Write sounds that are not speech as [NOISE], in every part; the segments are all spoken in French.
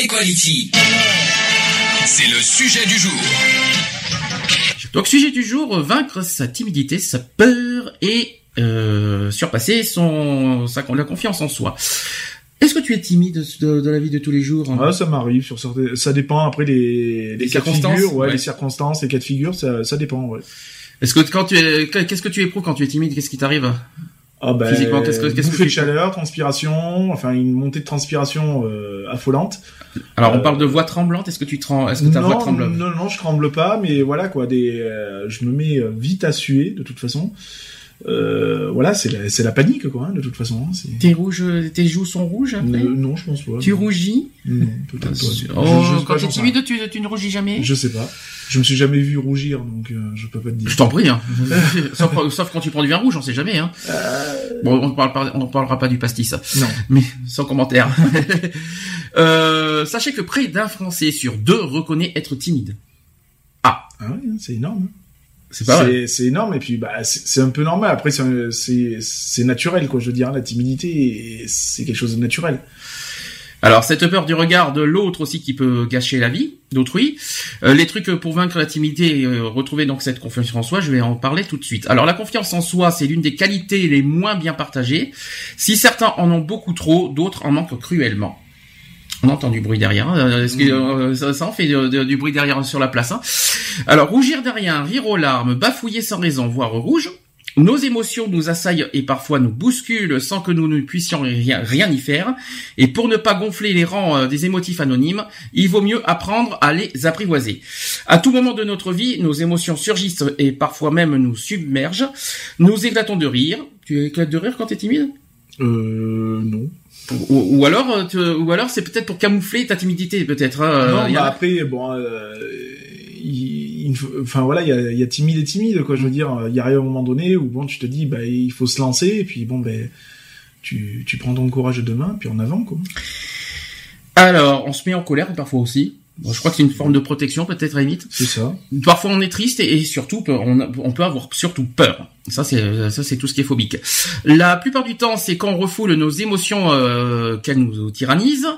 Equality. C'est le sujet du jour. Donc sujet du jour, vaincre sa timidité, sa peur et euh, surpasser son sa, la confiance en soi. Est-ce que tu es timide de, de la vie de tous les jours? Ouais, ça m'arrive sur certains... ça dépend après les, les, cas de circonstances, figure, ouais, ouais. les circonstances, les cas de figure, ça, ça dépend, ouais. Est-ce que quand tu es, qu'est-ce que tu éprouves quand tu es timide? Qu'est-ce qui t'arrive? Ah ben, Physiquement, qu'est-ce que- qu'est-ce que de chaleur, transpiration, enfin une montée de transpiration euh, affolante. Alors on Euh, parle de voix tremblante. Est-ce que tu trem... est-ce que ta voix non, tremble? non, non, je tremble pas, mais voilà quoi, des, euh, je me mets euh, vite à suer de toute façon. Euh, voilà, c'est la, c'est la panique quoi, hein, de toute façon. hein, c'est- Tes rouges, tes joues sont rouges après Euh, non, je pense pas. Tu non. rougis Non, peut-être pas. Oh, Je- je quand t'es timide, tu, tu ne rougis jamais. Je sais pas. Je me suis jamais vu rougir, donc euh, je peux pas te dire. Je t'en prie, hein. [LAUGHS] sauf, sauf quand tu prends du vin rouge, on sait jamais. Hein. Bon, on ne parle pas, on parlera pas du pastis, Non. mais sans commentaire. [LAUGHS] euh, sachez que près d'un Français sur deux reconnaît être timide. Ah, Ah oui, hein, c'est énorme. C'est pas. C'est c'est énorme et puis bah c'est c'est un peu normal. Après c'est un- c'est c'est naturel quoi. Je veux dire la timidité c'est quelque chose de naturel. Alors cette peur du regard de l'autre aussi qui peut gâcher la vie d'autrui. Euh, les trucs pour vaincre la timidité et euh, retrouver donc cette confiance en soi, je vais en parler tout de suite. Alors la confiance en soi, c'est l'une des qualités les moins bien partagées. Si certains en ont beaucoup trop, d'autres en manquent cruellement. On entend du bruit derrière. hein. Est-ce que euh, ça, ça en fait de- du bruit derrière sur la place hein. Alors rougir derrière, rire aux larmes, bafouiller sans raison, voire rouge. Nos émotions nous assaillent et parfois nous bousculent sans que nous ne puissions rien, rien y faire. Et pour ne pas gonfler les rangs euh, des émotifs anonymes, il vaut mieux apprendre à les apprivoiser. À tout moment de notre vie, nos émotions surgissent et parfois même nous submergent. Nous éclatons de rire. Tu éclates de rire quand t'es timide? Euh non. Ou, ou alors, euh, tu- ou alors c'est peut-être pour camoufler ta timidité, peut-être. hein, euh, non, il y bah a- après bon euh, il, enfin voilà il y a, y a timide et timide quoi. Je veux dire il y arrive un moment donné où bon tu te dis bah il faut se lancer et puis bon ben tu tu prends ton courage de demain puis en avant quoi. Alors, on se met en colère parfois aussi. Bon, je crois que c'est une forme de protection, peut-être à la limite. C'est ça. Parfois, on est triste et, et surtout, on, a- on peut avoir surtout peur. Ça, c'est ça, c'est tout ce qui est phobique. La plupart du temps, c'est quand on refoule nos émotions euh, qu'elles nous tyrannisent.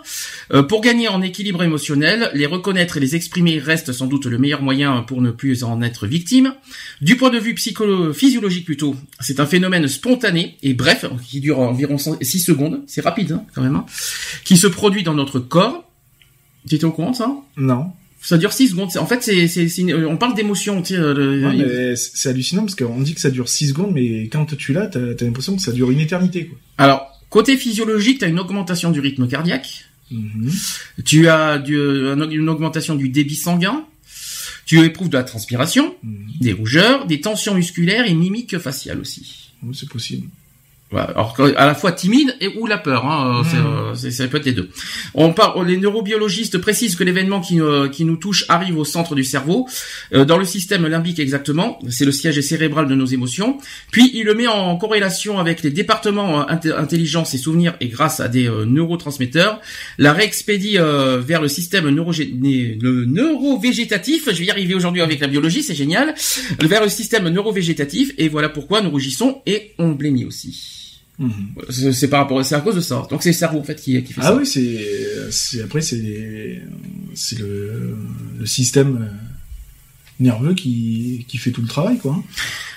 Euh, pour gagner en équilibre émotionnel, les reconnaître et les exprimer reste sans doute le meilleur moyen pour ne plus en être victime. Du point de vue psycholo physiologique plutôt, c'est un phénomène spontané et bref, qui dure environ 6 secondes. C'est rapide hein, quand même. hein, qui se produit dans notre corps. Tu étais au courant de ça Non. ça dure 6 secondes. En fait, c'est, c'est, c'est une- on parle d'émotion. Tu sais, euh, le- Ouais, mais c'est hallucinant parce qu'on dit que ça dure 6 secondes mais quand tu l'as t'as as, l'impression que ça dure une éternité quoi. Alors, côté physiologique, tu as une augmentation du rythme cardiaque. Mhm. Tu as du, un- une augmentation du débit sanguin. Tu éprouves de la transpiration, Mhm. des rougeurs, des tensions musculaires et mimiques faciales aussi. Oui, c'est possible. Alors à la fois timide et ou la peur, hein, euh, c'est, Mhm. euh, ça peut être les deux. On parle, les neurobiologistes précisent que l'événement qui, euh, qui nous touche arrive au centre du cerveau, euh, dans le système limbique exactement. C'est le siège cérébral de nos émotions. Puis il le met en corrélation avec les départements euh, intelligence et souvenirs et grâce à des euh, neurotransmetteurs, la réexpédie euh, vers le système le neurovégétatif. Je vais y arriver aujourd'hui avec la biologie, c'est génial. Vers le système neurovégétatif et voilà pourquoi nous rougissons et on blêmit aussi. Mhm. C'est par rapport, c'est à cause de ça. Donc c'est le cerveau en fait qui, qui fait Ah ça. oui, c'est, après c'est, c'est le, le système euh, nerveux qui, qui fait tout le travail, quoi.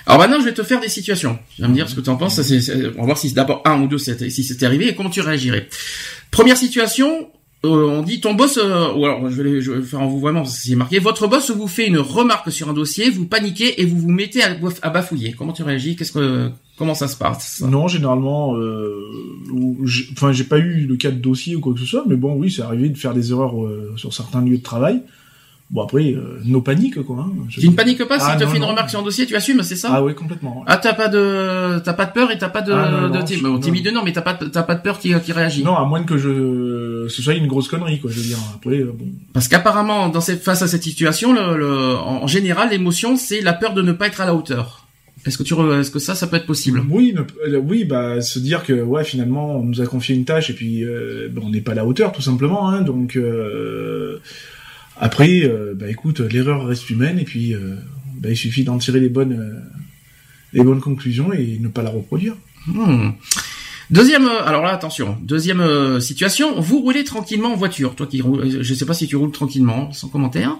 Alors maintenant, je vais te faire des situations. Tu vas me dire ce que tu en penses. Ça, c'est- c'est- on va voir si c'est d'abord un ou deux si c'était arrivé et comment tu réagirais. Première situation. euh, on dit ton boss, euh, ou alors je vais, je vais faire en vous vraiment, c'est marqué. Votre boss vous fait une remarque sur un dossier, vous paniquez et vous vous mettez à bafouiller. Comment tu réagis? Qu'est-ce que, comment ça se passe ça? Non, généralement, euh, enfin, j'ai pas eu le cas de dossier ou quoi que ce soit, mais bon, oui, c'est arrivé de faire des erreurs euh, sur certains lieux de travail. Bon après, euh, nos paniques quoi. Hein, je- Tu ne paniques pas si Ah, tu te fait une non. remarque sur un dossier, tu assumes, c'est ça? Ah oui, complètement. Ah, t'as pas de, t'as pas de peur et t'as pas de, Ah, non, de non, tim- je- bon, non. timide non, mais t'as pas, t'as pas de peur qui, qui réagit. Non, à moins que je ce soit une grosse connerie quoi. Je veux dire. Après, euh, bon. Parce qu'apparemment, dans cette, face à cette situation, le, le- en général, l'émotion, c'est la peur de ne pas être à la hauteur. Est-ce que tu, re- est-ce que ça, ça peut être possible? Oui, ne- euh, oui, bah se dire que ouais, finalement, on nous a confié une tâche et puis euh, bah, on n'est pas à la hauteur, tout simplement. Hein, donc euh, après, euh, bah écoute, l'erreur reste humaine et puis bah, il suffit d'en tirer les bonnes les bonnes conclusions et ne pas la reproduire. Hmm. Deuxième, euh, alors là, attention. Deuxième euh, situation, vous roulez tranquillement en voiture. Toi qui, roule- euh, je sais pas si tu roules tranquillement, sans commentaire.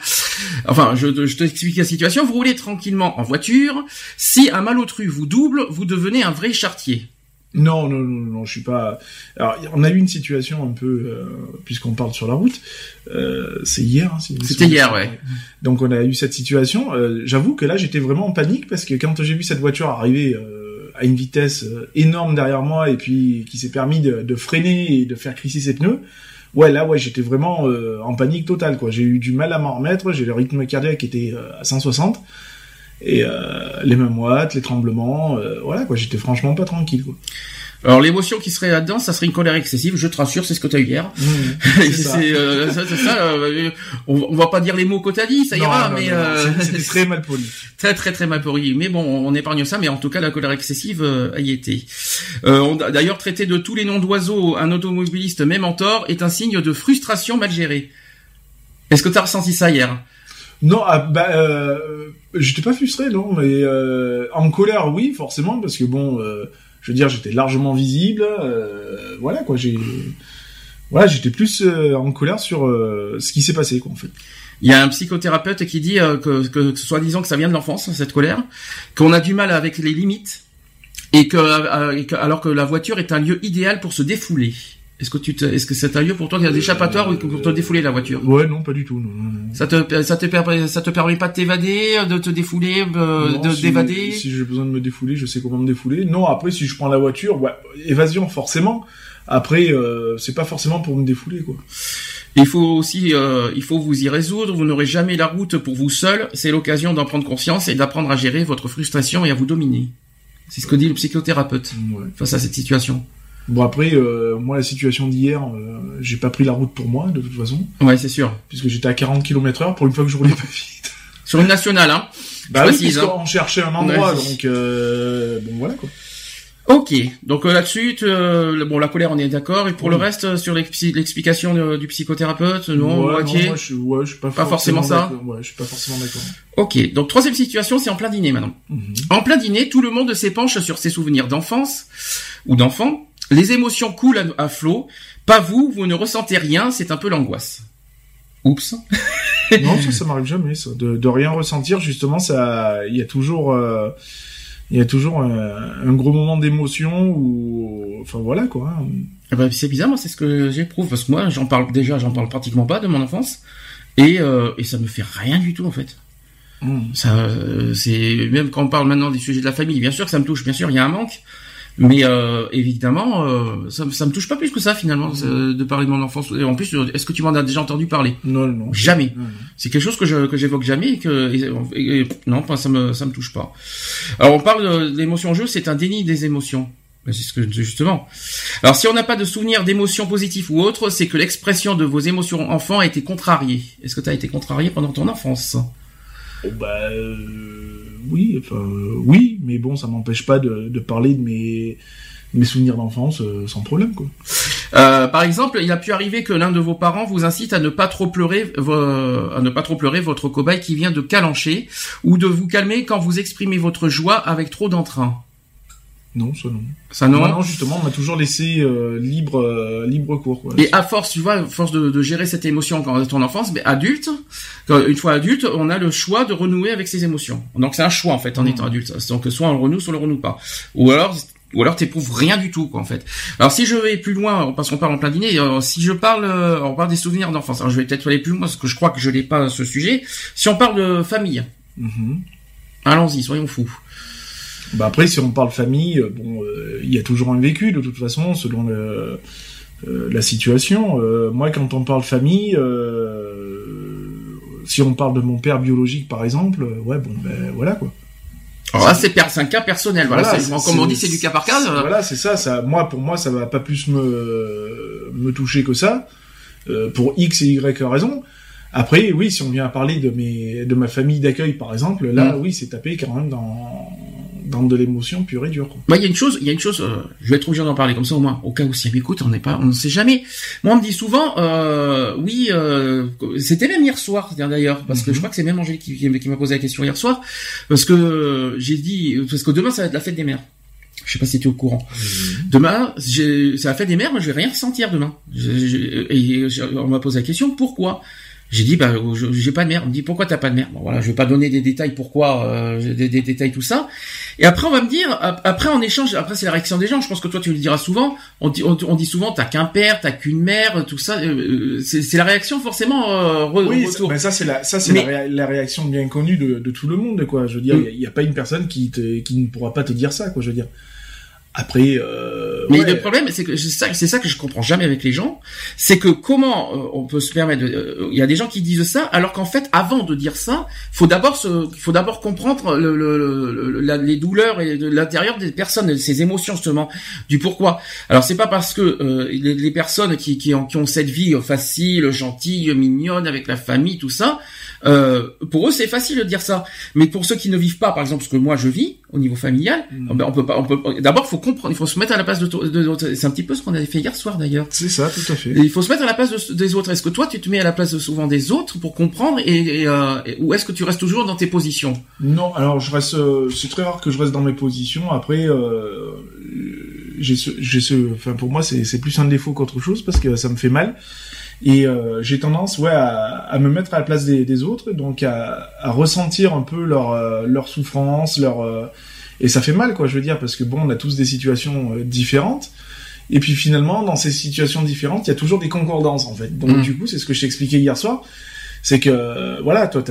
Enfin, je, je t'explique la situation. Vous roulez tranquillement en voiture. Si un malotru vous double, vous devenez un vrai chartier. Non, non, non, non, je suis pas. Alors, on a eu une situation un peu, euh, puisqu'on parle sur la route. Euh, c'est hier. Hein, C'était hier, ouais. Donc, on a eu cette situation. Euh, J'avoue que là, j'étais vraiment en panique parce que quand j'ai vu cette voiture arriver euh, à une vitesse euh, énorme derrière moi et puis qui s'est permis de, de freiner et de faire crisser ses pneus. Ouais, là, ouais, j'étais vraiment euh, en panique totale, quoi. J'ai eu du mal à m'en remettre. J'ai le rythme cardiaque qui était euh, à 160 et euh, les mains moites, les tremblements. euh, voilà, quoi. J'étais franchement pas tranquille, quoi. Alors l'émotion qui serait là-dedans, ça serait une colère excessive. Je te rassure, c'est ce que tu as eu hier. [LAUGHS] c'est ça. c'est euh, ça, ça, euh, on, on va pas dire les mots que t'as dit, ça Non, ira, non, mais euh, c'est- très mal poli. [LAUGHS] très très très mal poli. Mais bon, on épargne ça, mais en tout cas la colère excessive euh, y était. Euh, on a d'ailleurs traité de tous les noms d'oiseaux, un automobiliste même en tort est un signe de frustration mal gérée. Est-ce que tu as ressenti ça hier? Non, ah, bah, euh, j'étais pas frustré, non, mais euh, en colère, oui, forcément, parce que bon, euh, je veux dire, j'étais largement visible, euh, voilà quoi, j'ai, voilà, j'étais plus euh, en colère sur euh, ce qui s'est passé, quoi, en fait. Il y a un psychothérapeute qui dit que, que, que soit disant que ça vient de l'enfance, cette colère, qu'on a du mal avec les limites, alors que la voiture est un lieu idéal pour se défouler. Est-ce que tu te, est-ce que c'est un lieu pour toi qui a des échappatoires ou pour te défouler la voiture? Ouais, non, pas du tout, non, non, non. Ça te, ça te permet, ça te permet pas de t'évader, de te défouler, euh, Non, de si- d'évader. Si j'ai besoin de me défouler, je sais comment me défouler. Non, après, si je prends la voiture, ouais, évasion, forcément. Après, euh, c'est pas forcément pour me défouler, quoi. Il faut aussi, euh, il faut vous y résoudre. Vous n'aurez jamais la route pour vous seul. C'est l'occasion d'en prendre conscience et d'apprendre à gérer votre frustration et à vous dominer. C'est ce que dit le psychothérapeute Ouais. face à cette situation. Bon, après, euh, moi, la situation d'hier, euh, j'ai pas pris la route pour moi, de toute façon. Ouais, c'est sûr. puisque j'étais à 40 km heure pour une fois que je roulais pas vite. [LAUGHS] Sur une nationale, hein. Bah oui, précise, puisqu'on cherchait un endroit, Ouais, donc euh, bon voilà quoi. Ok. Donc euh, là-dessus, euh, bon, la colère, on est d'accord. Et pour Oui. le reste, euh, sur l'ex- l'explication du psychothérapeute, non, ouais, moitié. moi, je, ouais, je suis pas, Pas forcément ça. Ouais, je suis pas forcément d'accord. Ok. Donc troisième situation, c'est en plein dîner maintenant. Mhm. En plein dîner, tout le monde s'épanche sur ses souvenirs d'enfance ou d'enfant. Les émotions coulent à, à flot. Pas vous, vous ne ressentez rien, c'est un peu l'angoisse. Oups. non, ça, ça m'arrive jamais, ça, de, de rien ressentir. Justement, ça, il y a toujours, euh, il y a toujours un, un gros moment d'émotion ou, enfin voilà quoi. Eh ben, c'est bizarre, moi, c'est ce que j'éprouve parce que moi, j'en parle déjà, j'en parle pratiquement pas de mon enfance et euh, et ça me fait rien du tout en fait. Mhm. Ça, euh, c'est même quand on parle maintenant des sujets de la famille, bien sûr que ça me touche, bien sûr, il y a un manque, mais euh, évidemment, euh, ça, ça me touche pas plus que ça finalement euh, de parler de mon enfance. Et en plus, euh, est-ce que tu m'en as déjà entendu parler? Non, non. Jamais. Non. C'est quelque chose que je que j'évoque jamais et que et- et- et- non, ça me ça me touche pas. Alors on parle de, l'émotion en jeu, c'est un déni des émotions. Ben, C'est ce que justement. Alors si on n'a pas de souvenir d'émotions positives ou autres, c'est que l'expression de vos émotions enfants a été contrariée. Est-ce que tu as été contrarié pendant ton enfance? Oh, bah euh, oui, enfin euh, oui, mais bon, ça m'empêche pas de, parler de mes souvenirs d'enfance euh, sans problème quoi. Euh, Par exemple, il a pu arriver que l'un de vos parents vous incite à ne pas trop pleurer, à ne pas trop pleurer votre cobaye qui vient de calancher, ou de vous calmer quand vous exprimez votre joie avec trop d'entrain. Non, ça non. Ça non. Moi, non, justement, on m'a toujours laissé euh, libre, euh, libre cours. Quoi. Et à force, tu vois, à force de, de gérer cette émotion quand ton enfance, mais adulte, quand- une fois adulte, on a le choix de renouer avec ses émotions. Donc c'est un choix en fait en Mhm. étant adulte. Donc soit on le renoue, soit on le renoue pas. Ou alors, ou alors t'éprouves rien du tout quoi en fait. Alors si je vais plus loin, parce qu'on parle en plein dîner, euh, si je parle, euh, on parle des souvenirs d'enfance. Alors je vais peut-être aller plus loin parce que je crois que je n'ai pas ce sujet. Si on parle de famille, Mhm. allons-y, soyons fous. Bah après, si on parle famille, euh, bon, euh, il y a toujours un vécu de toute façon, selon le, euh, la situation. Euh, moi, quand on parle famille, euh, si on parle de mon père biologique par exemple, ouais bon ben voilà quoi. Alors là, c'est un cas personnel. Voilà, comme on dit, c'est- du cas par cas. Voilà, c'est ça, ça. Moi, pour moi, ça va pas plus me me toucher que ça, euh, pour X et Y raisons. Après, oui, si on vient à parler de mes de ma famille d'accueil, par exemple, là, Mm. oui, c'est tapé quand même dans dans de l'émotion pure et dure. Quoi. Moi, il y a une chose, il y a une chose, euh, je vais être obligé d'en parler comme ça au moins, au cas où si elle m'écoute, on n'est pas, on ne sait jamais. Moi, on me dit souvent, euh, oui, euh, c'était même hier soir d'ailleurs, parce que Mhm. je crois que c'est même Angélique qui, qui m'a posé la question hier soir, parce que euh, j'ai dit, parce que demain ça va être la fête des mères. Je sais pas si tu es au courant. Demain, j'ai- c'est la fête des mères, moi je vais rien ressentir demain. Je- je- et je- on m'a posé la question, pourquoi? J'ai dit bah j'ai pas de mère. On me dit pourquoi t'as pas de mère Bon voilà, je vais pas donner des détails pourquoi euh, des, des détails tout ça. Et après on va me dire ap- après en échange après c'est la réaction des gens. Je pense que toi tu le diras souvent. On dit on, on dit souvent t'as qu'un père, t'as qu'une mère, tout ça. euh, c'est c'est la réaction forcément euh, re- Oui, retour. ça, ben ça c'est la ça c'est Mais- la, la réaction bien connue de, de tout le monde quoi. Je veux dire, Mm. il y, a pas une personne qui te qui ne pourra pas te dire ça quoi. Je veux dire. Après, euh, Mais ouais. le problème, c'est que c'est ça, c'est ça que je comprends jamais avec les gens, c'est que comment euh, on peut se permettre. euh, Il y a des gens qui disent ça, alors qu'en fait, avant de dire ça, faut d'abord se, faut d'abord comprendre le, le- le- la- les douleurs et de l'intérieur des personnes, ces émotions justement, du pourquoi. Alors c'est pas parce que euh, les, les personnes qui, qui, ont, qui ont cette vie facile, gentille, mignonne avec la famille, tout ça, euh, pour eux c'est facile de dire ça. Mais pour ceux qui ne vivent pas, par exemple, ce que moi je vis au niveau familial, Mm. ben, on peut pas, on peut. D'abord, faut comprendre, il faut se mettre à la place de. de, de- c'est un petit peu ce qu'on avait fait hier soir d'ailleurs. c'est ça, tout à fait. Et il faut se mettre à la place de- des autres. Est-ce que toi, tu te mets à la place souvent des autres pour comprendre, et, et, euh, et- ou est-ce que tu restes toujours dans tes positions? Non, alors je reste. euh, c'est très rare que je reste dans mes positions. Après, euh, j'ai ce, j'ai ce. Enfin, pour moi, c'est c'est plus un défaut qu'autre chose parce que ça me fait mal. Et euh, j'ai tendance, ouais, à, à me mettre à la place des, des autres, donc à, à ressentir un peu leur euh, leur souffrance, leur euh, et ça fait mal, quoi. Je veux dire, parce que bon, on a tous des situations euh, différentes. Et puis finalement, dans ces situations différentes, il y a toujours des concordances en fait. Donc Mm. du coup, c'est ce que je t'ai expliqué hier soir c'est que euh, voilà toi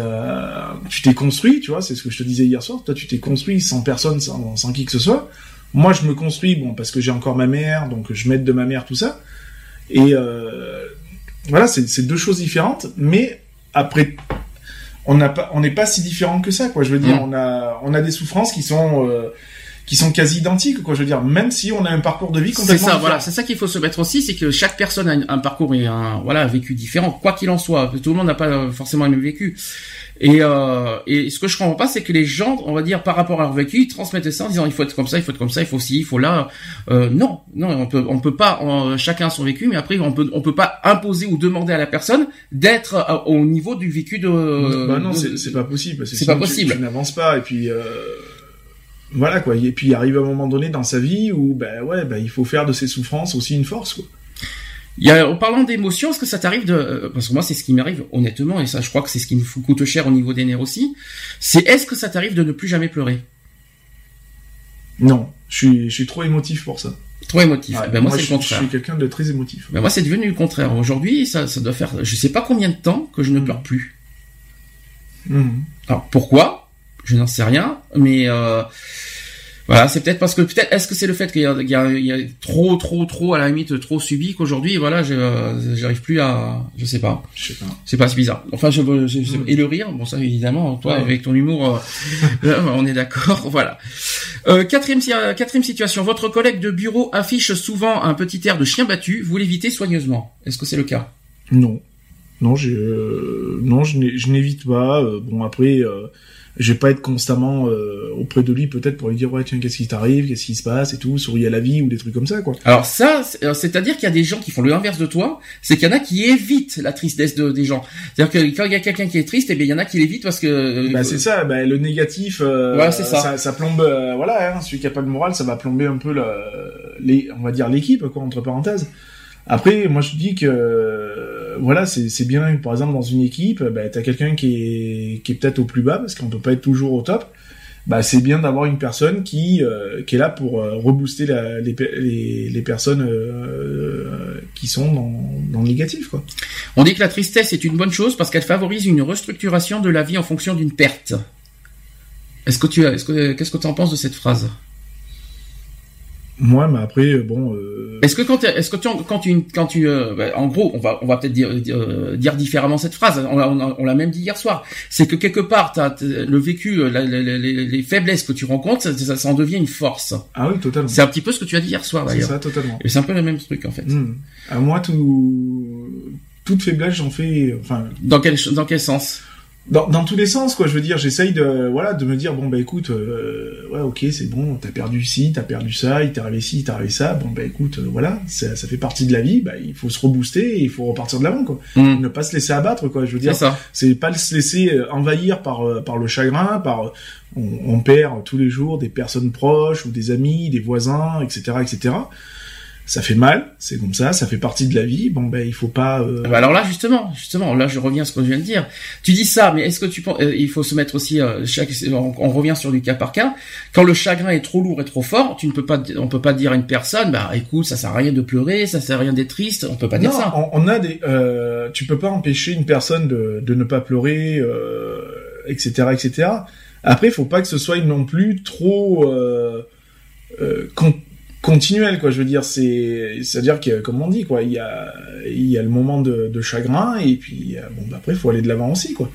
tu t'es construit tu vois c'est ce que je te disais hier soir toi tu t'es construit sans personne sans, sans qui que ce soit moi je me construis bon parce que j'ai encore ma mère donc je m'aide de ma mère tout ça et euh, voilà c'est c'est deux choses différentes mais après on n'a pas on n'est pas si différents que ça quoi je veux dire Mm. on a on a des souffrances qui sont euh, qui sont quasi identiques quoi je veux dire même si on a un parcours de vie C'est complètement ça, différent. voilà, c'est ça qu'il faut se mettre aussi, c'est que chaque personne a un, un parcours et un voilà un vécu différent, quoi qu'il en soit. Tout le monde n'a pas euh, forcément le même vécu. Et, euh, et ce que je comprends pas, c'est que les gens, on va dire, par rapport à leur vécu, ils transmettent ça en disant il faut être comme ça, il faut être comme ça, il faut ci, il faut là. Euh, non, non, on peut, on peut pas. on- chacun a son vécu, mais après on peut, on peut pas imposer ou demander à la personne d'être euh, au niveau du vécu de. bah non, c'est pas possible. c'est pas tu- possible. Tu, n'avances pas et puis euh, voilà quoi. Et puis il arrive un moment donné dans sa vie où ben ouais, ben il faut faire de ses souffrances aussi une force quoi. Il y a, en parlant d'émotions, est-ce que ça t'arrive de, euh, parce que moi c'est ce qui m'arrive honnêtement, et ça je crois que c'est ce qui me coûte cher au niveau des nerfs aussi, c'est est-ce que ça t'arrive de ne plus jamais pleurer? Non, je suis je suis trop émotif pour ça. Trop émotif. Ben moi, c'est le contraire. Je suis quelqu'un de très émotif. Ben moi c'est devenu le contraire. Aujourd'hui ça, ça doit faire, je sais pas combien de temps que je ne Mm. pleure plus. Mhm. Alors pourquoi? Je n'en sais rien, mais euh, voilà, c'est peut-être parce que peut-être est-ce que c'est le fait qu'il y a, y, y trop, trop, trop à la limite trop subi qu'aujourd'hui voilà, euh, j'arrive plus à, je sais pas. Je sais pas. C'est pas si bizarre. Enfin, je, je- je- et le rire, bon ça évidemment, toi Ouais. avec ton humour, euh, là, [LAUGHS] on est d'accord, [LAUGHS] voilà. Euh, quatrième, si- euh, quatrième situation, votre collègue de bureau affiche souvent un petit air de chien battu, vous l'évitez soigneusement. Est-ce que c'est le cas? Non, non, je euh, non, je n'évite pas. euh, bon après. Je vais pas être constamment euh, auprès de lui peut-être pour lui dire ouais tiens qu'est-ce qui t'arrive qu'est-ce qui se passe et tout sourire à la vie ou des trucs comme ça quoi Alors ça, c'est- c'est-à-dire qu'il y a des gens qui font le inverse de toi, c'est qu'il y en a qui évitent la tristesse de, des gens. C'est-à-dire que quand il y a quelqu'un qui est triste, eh bien il y en a qui l'évitent parce que euh, Bah c'est ça, bah, le négatif, euh, Voilà, c'est ça. ça. plombe, euh, voilà, hein, celui qui a pas de morale, ça va plomber un peu le, les, on va dire l'équipe, quoi, entre parenthèses. Après, moi je dis que, voilà, c'est bien, par exemple, dans une équipe, bah, t'as quelqu'un qui est, peut-être au plus bas, parce qu'on peut pas être toujours au top. Bah, c'est bien d'avoir une personne qui, euh, est là pour euh, rebooster les, pe- les, les personnes euh, qui sont dans, le négatif, on dit que la tristesse est une bonne chose parce qu'elle favorise une restructuration de la vie en fonction d'une perte. Est-ce que tu as, est-ce que, qu'est-ce que tu en penses de cette phrase? Moi, mais après, bon. Euh... Est-ce que quand est-ce que tu quand tu quand tu euh, bah, en gros on va on va peut-être dire euh, dire différemment cette phrase on l'a on l'a- on l'a même dit hier soir c'est que quelque part t'as le vécu euh, la- la- la- les, les faiblesses que tu rencontres ça, ça, ça en devient une force Ah oui, totalement. c'est un petit peu ce que tu as dit hier soir C'est d'ailleurs ça, totalement. et c'est un peu le même truc en fait Hmm. À moi, tout, toute faiblesse, j'en fais, enfin, dans quel dans quel sens? Dans, dans tous les sens, quoi. Je veux dire, j'essaye de, voilà, de me dire, bon, bah, écoute, euh, ouais, ok, c'est bon, t'as perdu ci, t'as perdu ça, il t'est arrivé ci, il t'est arrivé ça, bon, bah, écoute, euh, voilà, ça, ça fait partie de la vie, bah, il faut se rebooster et il faut repartir de l'avant, quoi. Hmm. Ne pas se laisser abattre, quoi. Je veux dire, c'est pas se laisser euh, envahir par euh, par le chagrin, par on, on perd tous les jours des personnes proches ou des amis, des voisins, etc., etc. Ça fait mal, c'est comme ça, ça fait partie de la vie. Bon ben il faut pas. euh, Bah alors là justement, justement, là je reviens à ce que je viens de dire. Tu dis ça, mais est-ce que tu penses euh, il faut se mettre aussi euh, chaque on, on revient sur du cas par cas. Quand le chagrin est trop lourd et trop fort, tu ne peux pas on peut pas dire à une personne bah écoute, ça sert à rien de pleurer, ça sert à rien d'être triste, on peut pas dire ça. on, on a des. Euh, tu peux pas empêcher une personne de, de ne pas pleurer, euh, etc., etc. Après, il faut pas que ce soit non plus trop euh, euh, continuel, quoi. Je veux dire, c'est, c'est-à-dire que, comme on dit, quoi, il y a, il y a le moment de, de chagrin et puis euh, bon, bah, après, il faut aller de l'avant aussi, quoi.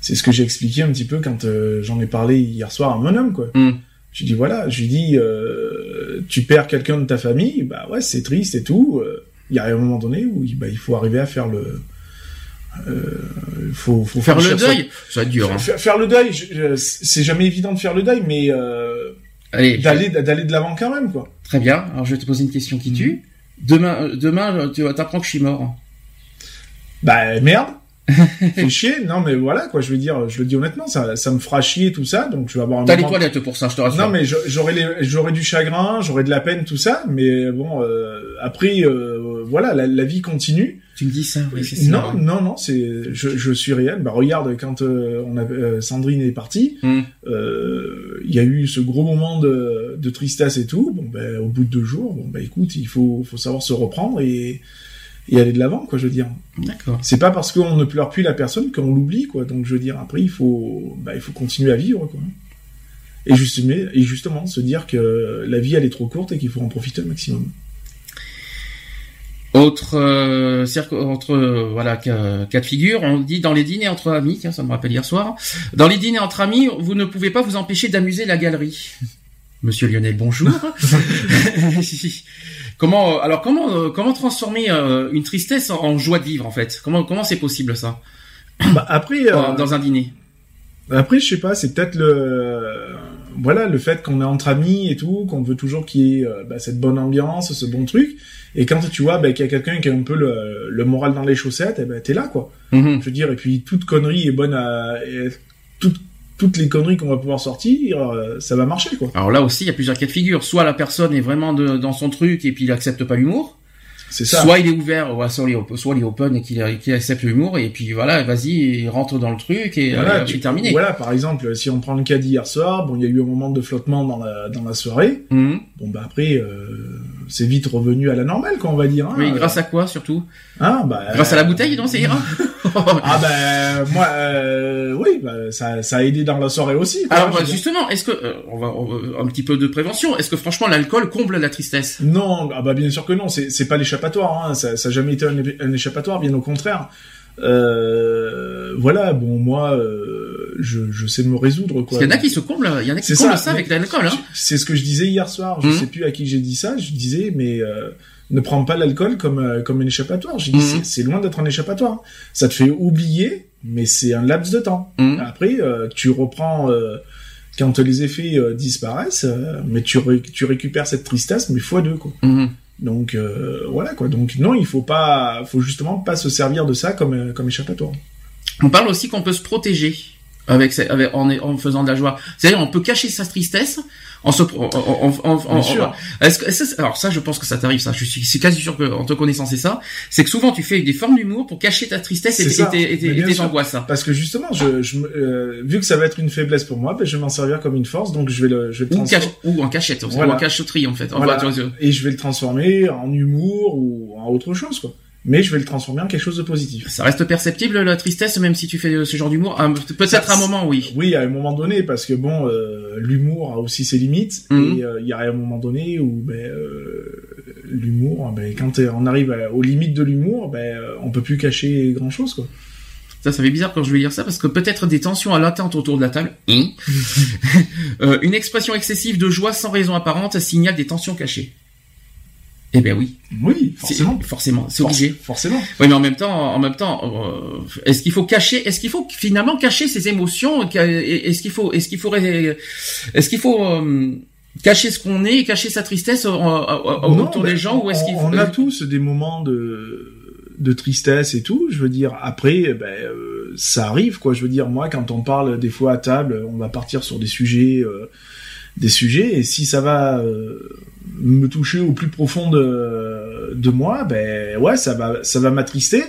C'est ce que j'ai expliqué un petit peu quand euh, j'en ai parlé hier soir à mon homme, quoi. Hmm. Je dis voilà, je lui dis euh, tu perds quelqu'un de ta famille, bah ouais c'est triste et tout. euh, Il y a un moment donné où il- bah, il faut arriver à faire le, euh, faut, faut Faire le deuil, ça va être dur. son- Hein. Faire, faire le deuil, c'est jamais évident de faire le deuil, mais euh, Allez, d'aller d'aller de l'avant quand même quoi. très bien. Alors je vais te poser une question qui tue. Demain, euh, demain, tu apprends que je suis mort. Bah merde. [LAUGHS] Fait chier, non mais voilà quoi, je veux dire, je le dis honnêtement, ça, ça me fera chier tout ça, donc je vais avoir un T'as les moment- toilettes pour ça, je te rassure. Non mais les- j'aurais du chagrin, j'aurais de la peine tout ça, mais bon euh, après euh, voilà la, la vie continue. Tu me dis ça, oui, c'est ça. non non non c'est je, je suis réel. Bah regarde quand euh, on a euh, Sandrine est partie, Hmm. euh, il y a eu ce gros moment de, de tristesse et tout. Bon ben au bout de deux jours, bon bah écoute il faut faut savoir se reprendre et et aller de l'avant quoi je veux dire. D'accord. C'est pas parce qu'on ne pleure plus la personne qu'on l'oublie quoi. Donc je veux dire après il faut bah il faut continuer à vivre quoi. Et justement, et justement se dire que la vie elle est trop courte et qu'il faut en profiter au maximum. Autre, euh, autre euh, voilà cas, cas de figure, on dit dans les dîners entre amis, tiens, ça me rappelle hier soir, dans les dîners entre amis, vous ne pouvez pas vous empêcher d'amuser la galerie. Monsieur Lionel, bonjour. [LAUGHS] [LAUGHS] [LAUGHS] comment, euh, alors comment, euh, comment transformer euh, une tristesse en, en joie de vivre en fait? Comment, comment c'est possible ça? Bah, après dans, dans un dîner après je sais pas c'est peut-être le voilà le fait qu'on est entre amis et tout qu'on veut toujours qu'il y ait euh, bah, cette bonne ambiance ce bon truc et quand tu vois bah, qu'il y a quelqu'un qui a un peu le, le moral dans les chaussettes et ben t'es là quoi. Mhm. Je veux dire, et puis toute connerie est bonne à... et toute- toutes les conneries qu'on va pouvoir sortir, euh, ça va marcher, quoi. Alors là aussi, il y a plusieurs cas de figure. Soit la personne est vraiment de- dans son truc et puis il accepte pas l'humour. C'est ça. Soit il est ouvert, soit il est, op- soit il est open et qu'il accepte l'humour et puis voilà, vas-y, il rentre dans le truc et Voilà, euh, c'est terminé. Voilà, par exemple, si on prend le cas d'hier soir, bon, il y a eu un moment de flottement dans la, dans la soirée. Mhm. Bon, bah après, euh, c'est vite revenu à la normale, quoi, on va dire. Hein. Oui, grâce à quoi surtout? Hein, bah, Grâce à la bouteille, non, c'est ira? [LAUGHS] Ah ben moi euh, oui bah, ça, ça a aidé dans la soirée aussi. quoi, Alors justement, est-ce que euh, on va on un petit peu de prévention Est-ce que franchement l'alcool comble la tristesse? Non, ah bah bien sûr que non, c'est c'est pas l'échappatoire, hein. ça, ça a jamais été un échappatoire, bien au contraire. Euh, voilà, bon moi euh, je, je sais me résoudre quoi. Qu'il y en a qui se comblent, il y en a qui comblent ça, ça, avec l'alcool. Hein. C'est ce que je disais hier soir, je Mhm. sais plus à qui j'ai dit ça, je disais mais euh, ne prends pas l'alcool comme euh, comme un échappatoire. J'ai dit Mhm. c'est- loin d'être un échappatoire. Ça te fait oublier, mais c'est un laps de temps. Mhm. Après, euh, tu reprends euh, quand les effets disparaissent, mais tu, ré- tu récupères cette tristesse, mais fois deux, quoi. Donc euh, voilà, quoi. Donc non, il faut pas, faut justement pas se servir de ça comme euh, comme échappatoire. On parle aussi qu'on peut se protéger avec, avec en, en faisant de la joie. C'est-à-dire on peut cacher sa tristesse en se pro- en, en, en- en- Bien sûr. Est-ce que alors ça je pense que ça t'arrive ça. Je suis, c'est quasi sûr que en te connaissant c'est ça. C'est que souvent tu fais des formes d'humour pour cacher ta tristesse et, ça. tes- et tes- Mais et bien tes sûr. angoisses. hein. Parce que justement, je, je, euh, vu que ça va être une faiblesse pour moi, ben, je vais m'en servir comme une force, donc je vais le, je vais le Ou, cache- ou en cachette, Voilà. ou en cacheterie en fait. Voilà. Et je vais le transformer en humour ou en autre chose, quoi. Mais je vais le transformer en quelque chose de positif. Ça reste perceptible la tristesse même si tu fais ce genre d'humour? Ah, Peut-être à un moment, oui. Oui, à un moment donné, parce que bon, euh, l'humour a aussi ses limites, Mhm. et euh, il y a un moment donné où ben, euh, l'humour, ben, quand euh, on arrive à- aux limites de l'humour, ben, euh, on peut plus cacher grand chose, quoi. Ça, ça fait bizarre quand je vais dire ça parce que peut-être des tensions à l'attente autour de la table. Hein? [LAUGHS] Euh, une expression excessive de joie sans raison apparente signale des tensions cachées. Eh ben oui. Oui, forcément. Forcément, c'est obligé. Forc- Forcément. Oui, mais en même temps, en même temps, euh, est-ce qu'il faut cacher, est-ce qu'il faut finalement cacher ses émotions Est-ce qu'il faut, est-ce qu'il faudrait, est-ce qu'il faut euh, cacher ce qu'on est, cacher sa tristesse euh, euh, euh, Non, autour ben, des gens ou est-ce qu'il on, faut on a tous des moments de de tristesse et tout. Je veux dire, après, ben, euh, ça arrive, quoi. Je veux dire, moi, quand on parle des fois à table, on va partir sur des sujets, euh, des sujets, et si ça va euh, me toucher au plus profond de, de moi, ben ouais, ça va, ça va m'attrister.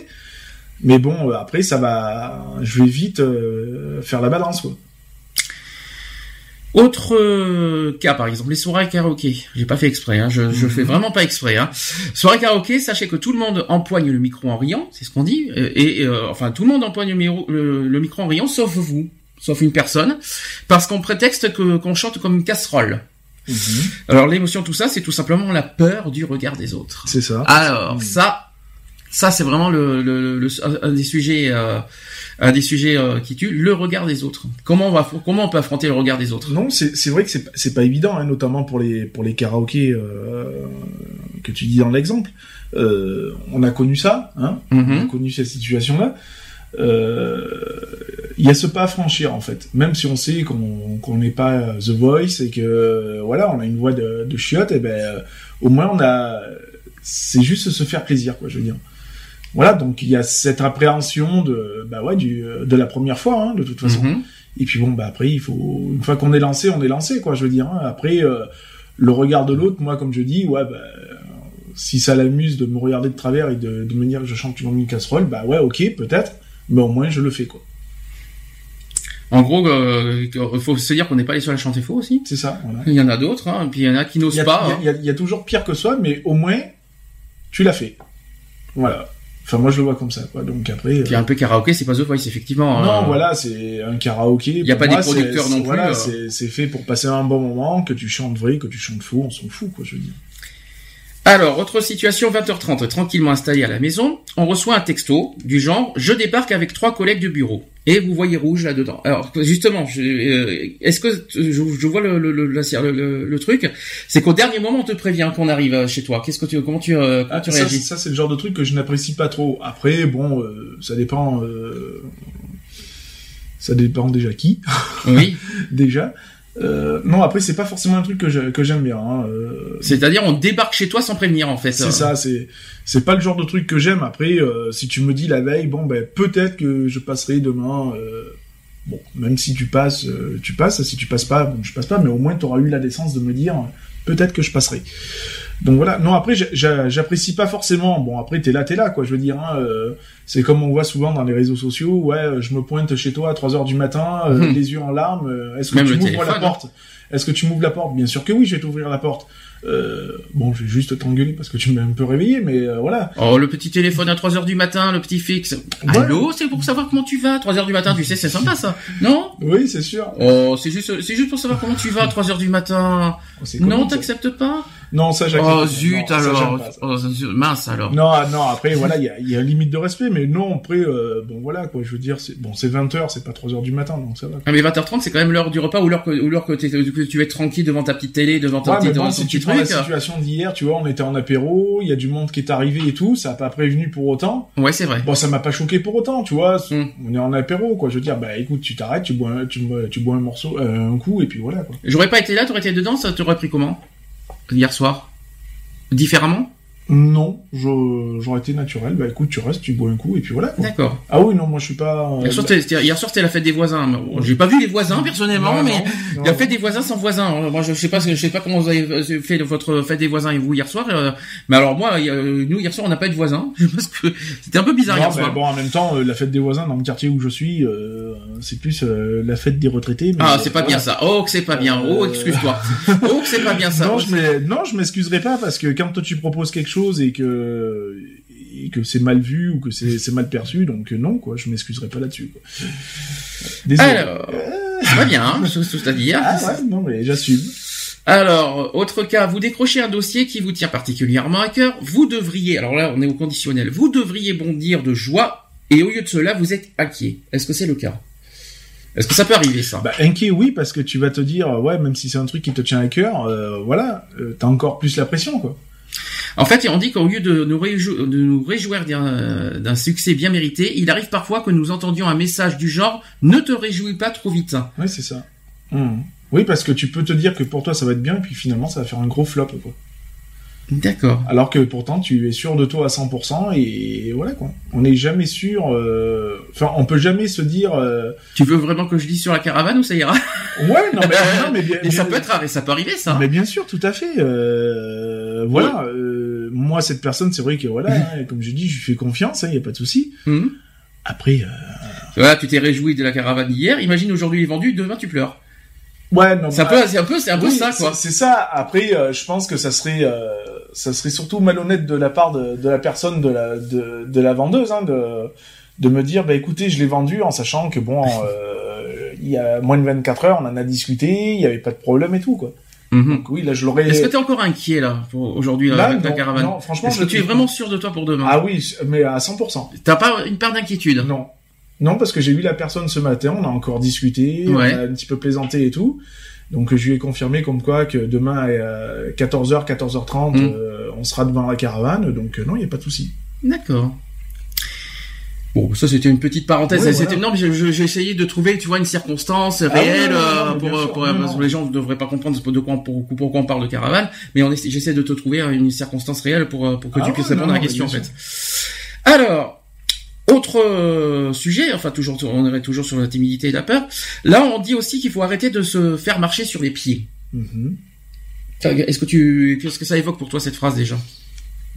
Mais bon, euh, après, ça va, je vais vite euh, faire la balance, quoi. Autre euh, cas, par exemple, les soirées karaoké. J'ai pas fait exprès, hein, je, je Mhm. fais vraiment pas exprès. Hein. Soirée karaoké, sachez que tout le monde empoigne le micro en riant, c'est ce qu'on dit, et euh, enfin tout le monde empoigne le, miro- le- le micro en riant, sauf vous, sauf une personne, parce qu'on prétexte que qu'on chante comme une casserole. Alors l'émotion, tout ça, c'est tout simplement la peur du regard des autres. C'est ça. Alors Mhm. ça, ça c'est vraiment le, le, le- un des sujets, euh, un des sujets euh, qui tue, le regard des autres. Comment on va, comment on peut affronter le regard des autres? Non, c'est vrai que c'est pas- évident, hein, notamment pour les pour les karaokés euh, que tu dis dans l'exemple. On a connu ça, hein, on a Mhm. connu cette situation-là. Euh, Il y a ce pas à franchir en fait, même si on sait qu'on qu'on n'est pas The Voice et que euh, voilà, on a une voix de, de chiotte, et ben euh, au moins on a, c'est juste se faire plaisir quoi, je veux dire. Voilà, donc il y a cette appréhension de bah ouais du de la première fois hein, de toute façon. Mhm. Et puis bon, bah après, il faut une fois qu'on est lancé, on est lancé, quoi. Je veux dire. hein. Après, euh, le regard de l'autre, moi, comme je dis, ouais, bah, euh, si ça l'amuse de me regarder de travers et de, de me dire que je chante une casserole, bah ouais, ok, peut-être, mais au moins je le fais, quoi. En gros, euh, il faut se dire qu'on n'est pas les seuls à chanter faux aussi. C'est ça. Voilà. Il y en a d'autres, hein, et puis il y en a qui Il n'osent pas. il y a- hein. il y a- il y a toujours pire que soi, mais au moins tu l'as fait. Voilà. Enfin, moi, je le vois comme ça, quoi. Donc après. Puis euh, un peu karaoké, c'est pas The Voice, effectivement. Non, euh, voilà, c'est un karaoké. Il y a pas des moi, c'est- producteurs non plus, Voilà, euh. c'est c'est fait pour passer un bon moment, que tu chantes vrai, que tu chantes faux, on s'en fout, quoi, je veux dire. Alors, autre situation, 20h30, tranquillement installé à la maison, on reçoit un texto du genre « Je débarque avec trois collègues de bureau ». Et vous voyez rouge là-dedans. Alors, justement, euh, est-ce que je, je vois le, le, le, la- le- le- le truc C'est qu'au dernier moment, on te prévient qu'on arrive euh, chez toi. Qu'est-ce que tu, comment tu, euh, comment Ah, tu ça, réagis? ça, c'est le genre de truc que je n'apprécie pas trop. Après, bon, euh, ça dépend. euh, ça dépend déjà qui, Oui. [LAUGHS] déjà. Euh, non, après, c'est pas forcément un truc que j'aime bien. Hein. euh, C'est-à-dire, on débarque chez toi sans prévenir, en fait. c'est ça, c'est c'est pas le genre de truc que j'aime. Après, euh, si tu me dis la veille, bon, ben peut-être que je passerai demain. bon, même si tu passes, tu passes. Si tu passes pas, bon, je passe pas. Mais au moins, tu auras eu la décence de me dire, peut-être que je passerai. Donc voilà. Non, après, j'a- j'a- j'apprécie pas forcément. Bon, après, t'es là, t'es là, quoi. Je veux dire, hein, euh, c'est comme on voit souvent dans les réseaux sociaux. Ouais, euh, je me pointe chez toi à 3 heures du matin, euh, Mhm. les yeux en larmes. euh, Est-ce que tu m'ouvres la porte? Est-ce que tu m'ouvres la porte? Bien sûr que oui, je vais t'ouvrir la porte. Euh, bon, je vais juste t'engueuler parce que tu m'as un peu réveillé, mais euh, voilà. Oh, le petit téléphone à 3 heures du matin, le petit fixe. Ouais. Allô, c'est pour savoir comment tu vas 3 heures du matin, tu sais, c'est sympa, ça. Non? Oui, c'est sûr. Oh, c'est juste, c'est juste pour savoir comment tu vas à 3 heures du matin. C'est Non, t'acceptes pas? Non, ça j'accepte. Oh zut Non, alors. ça. Oh, mince alors. Non, ah, non, après voilà, il y a, il y a une limite de respect, mais non, après, euh, bon voilà quoi, je veux dire, c'est bon, c'est 20 heures, c'est pas 3 heures du matin, donc ça va. Ah, mais 20h30, c'est quand même l'heure du repas ou l'heure que, ou l'heure que, tu être tranquille devant ta petite télé, devant ton Ouais, petit, mais bon, devant si ton tu petit prends la truc. situation d'hier, tu vois, on était en apéro, il y a du monde qui est arrivé et tout, ça a pas prévenu pour autant. Ouais, c'est vrai. Bon, ça m'a pas choqué pour autant, tu vois. Mm. On est en apéro, quoi. Je veux dire, bah écoute, tu t'arrêtes, tu bois, un- tu, bois- tu bois un morceau, euh, un coup, et puis voilà, quoi. J'aurais pas été là, t'aurais été dedans, ça t'aurait pris comment? Hier soir? Différemment? Non, j'aurais été naturel. Bah écoute, tu restes, tu bois un coup, et puis voilà. D'accord. Ah oui, non, moi je suis pas. euh, Hier soir, c'était la fête des voisins. J'ai pas vu les voisins personnellement, non, mais non, la non. fête des voisins sans voisins. Moi, je sais pas, je sais pas comment vous avez fait votre fête des voisins et vous hier soir. euh, mais alors moi, nous hier soir, on n'a pas eu de voisins [LAUGHS] parce que c'était un peu bizarre hier soir. bon, en même temps, euh, la fête des voisins dans le quartier où je suis, euh, c'est plus euh, la fête des retraités. mais, Ah, euh, c'est pas bien ça. Oh, que c'est pas bien. Oh, Euh, excuse-toi. [LAUGHS] Oh, que c'est pas bien ça. Non, je m'ex- non, je m'excuserai pas parce que quand toi tu proposes quelque chose et que et que c'est mal vu ou que c'est mal perçu, donc euh, non, quoi, je m'excuserai pas là-dessus. Désolé. Alors, ça va bien, hein, c'est- c'est-à-dire. Ah ouais, non mais j'assume. Alors, autre cas, vous décrochez un dossier qui vous tient particulièrement à cœur, vous devriez, alors là on est au conditionnel, vous devriez bondir de joie, et au lieu de cela, vous êtes inquiet. Est-ce que c'est le cas? Est-ce que ça peut arriver ça? Bah inquiet oui parce que tu vas te dire ouais même si c'est un truc qui te tient à cœur, euh, voilà, euh, t'as encore plus la pression quoi. En fait, on dit qu'au lieu de nous, réjouir d'un succès bien mérité, il arrive parfois que nous entendions un message du genre « Ne te réjouis pas trop vite Ouais c'est ça. Hmm. Oui parce que tu peux te dire que pour toi ça va être bien et puis finalement ça va faire un gros flop quoi. ». D'accord. Alors que pourtant tu es sûr de toi à 100% et voilà quoi. On n'est jamais sûr. euh, Enfin on peut jamais se dire. euh, Tu veux vraiment que je dise sur la caravane ou ça ira? Ouais non mais, non, mais bien. [LAUGHS] Et ça bien- peut être ça peut arriver ça. Mais bien sûr, tout à fait. Euh, voilà. moi, cette personne, c'est vrai que voilà, hein, comme j'ai dit, je lui fais confiance, il n'y a pas de souci. Mhm. Après, Voilà, tu t'es réjoui de la caravane hier, imagine aujourd'hui il est vendu, demain tu pleures. Ouais, non. C'est un bah, peu, c'est un peu, c'est un peu oui, ça quoi. c'est- ça. Après, euh, je pense que ça serait, euh, ça serait surtout malhonnête de la part de, de la personne de la, de, de la vendeuse, hein, de, de me dire, bah écoutez, je l'ai vendu en sachant que bon, euh, [LAUGHS] il y a moins de 24 heures, on en a discuté, il n'y avait pas de problème et tout quoi. Mhm. Donc oui, là, je l'aurais. Est-ce que t'es encore inquiet là aujourd'hui là, Là, avec la non, caravane? Non, franchement, Est-ce que tu es vraiment sûr de toi pour demain? Ah oui, mais à 100%. T'as pas une part d'inquiétude? Non. Non, parce que j'ai vu la personne ce matin, on a encore discuté, Ouais. on a un petit peu plaisanté et tout. Donc je lui ai confirmé comme quoi que demain à 14h, 14h30, Mm. euh, on sera devant la caravane, donc euh, non, il n'y a pas de souci. D'accord. Bon, ça c'était une petite parenthèse. Ouais, c'était voilà. non, j'ai essayé de trouver, tu vois, une circonstance réelle ouais, ouais, euh, ouais, pour, pour, les gens ne devraient pas comprendre de quoi, pour, pourquoi on parle de caravane, mais j'essaie de te trouver une circonstance réelle pour euh, pour que Ah tu puisses répondre à la question en fait. Alors. Autre euh, sujet, enfin toujours, on est toujours sur la timidité et la peur. Là, on dit aussi qu'il faut arrêter de se faire marcher sur les pieds. Mhm. Est-ce que tu, qu'est-ce que ça évoque pour toi cette phrase déjà?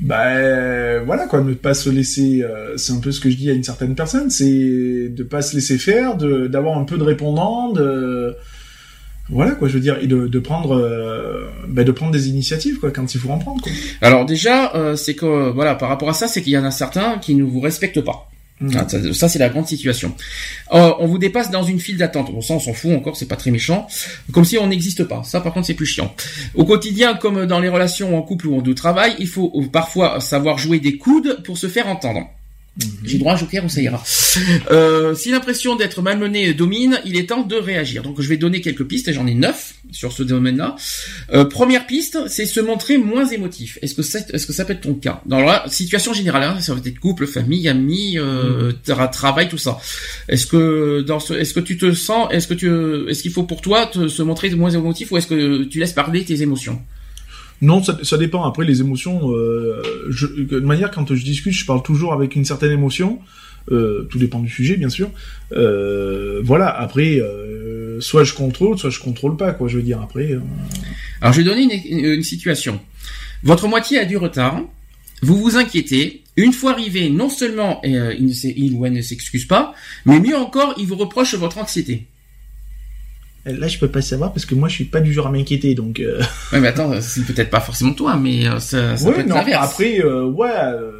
Euh, voilà quoi, ne pas se laisser, euh, c'est un peu ce que je dis à une certaine personne, c'est de pas se laisser faire, de d'avoir un peu de répondant, de voilà quoi, je veux dire, et de, de prendre, euh, bah, de prendre des initiatives quoi quand il faut en prendre quoi. Alors déjà, euh, c'est que euh, voilà, par rapport à ça, c'est qu'il y en a certains qui ne vous respectent pas. Mhm. Ah, ça, ça, c'est la grande situation. Euh, on vous dépasse dans une file d'attente. Bon, ça, on s'en fout encore, c'est pas très méchant. Comme si on n'existe pas. Ça, par contre, c'est plus chiant. Au quotidien, comme dans les relations en couple ou en de travail, il faut euh, parfois savoir jouer des coudes pour se faire entendre. Mhm. J'ai droit à joker ou ça ira? Euh, si l'impression d'être malmené domine, il est temps de réagir. Donc je vais donner quelques pistes, et j'en ai neuf sur ce domaine-là. Euh, première piste, c'est se montrer moins émotif. Est-ce que c'est, est-ce que ça peut être ton cas? Dans la situation générale, hein, ça va être couple, famille, amis, euh, tra- travail, tout ça. Est-ce que dans ce, est-ce que tu te sens, est-ce que tu, est-ce qu'il faut pour toi te, se montrer moins émotif ou est-ce que tu laisses parler tes émotions? Non, ça, dépend. Après, les émotions, euh, je, de manière, quand je discute, je parle toujours avec une certaine émotion. Euh, tout dépend du sujet, bien sûr. Euh, voilà. Après, euh, soit je contrôle, soit je contrôle pas, quoi. Je veux dire. Après, Alors, je vais donner une, situation. Votre moitié a du retard. Vous vous inquiétez. Une fois arrivé, non seulement il, ne il ou elle ne s'excuse pas, mais mieux encore, il vous reproche votre anxiété. Là, je peux pas savoir parce que moi, je suis pas du genre à m'inquiéter, donc. Euh... [LAUGHS] Ouais, mais attends, c'est peut-être pas forcément toi, mais euh, ça, ça peut être non. Après, euh, ouais, euh,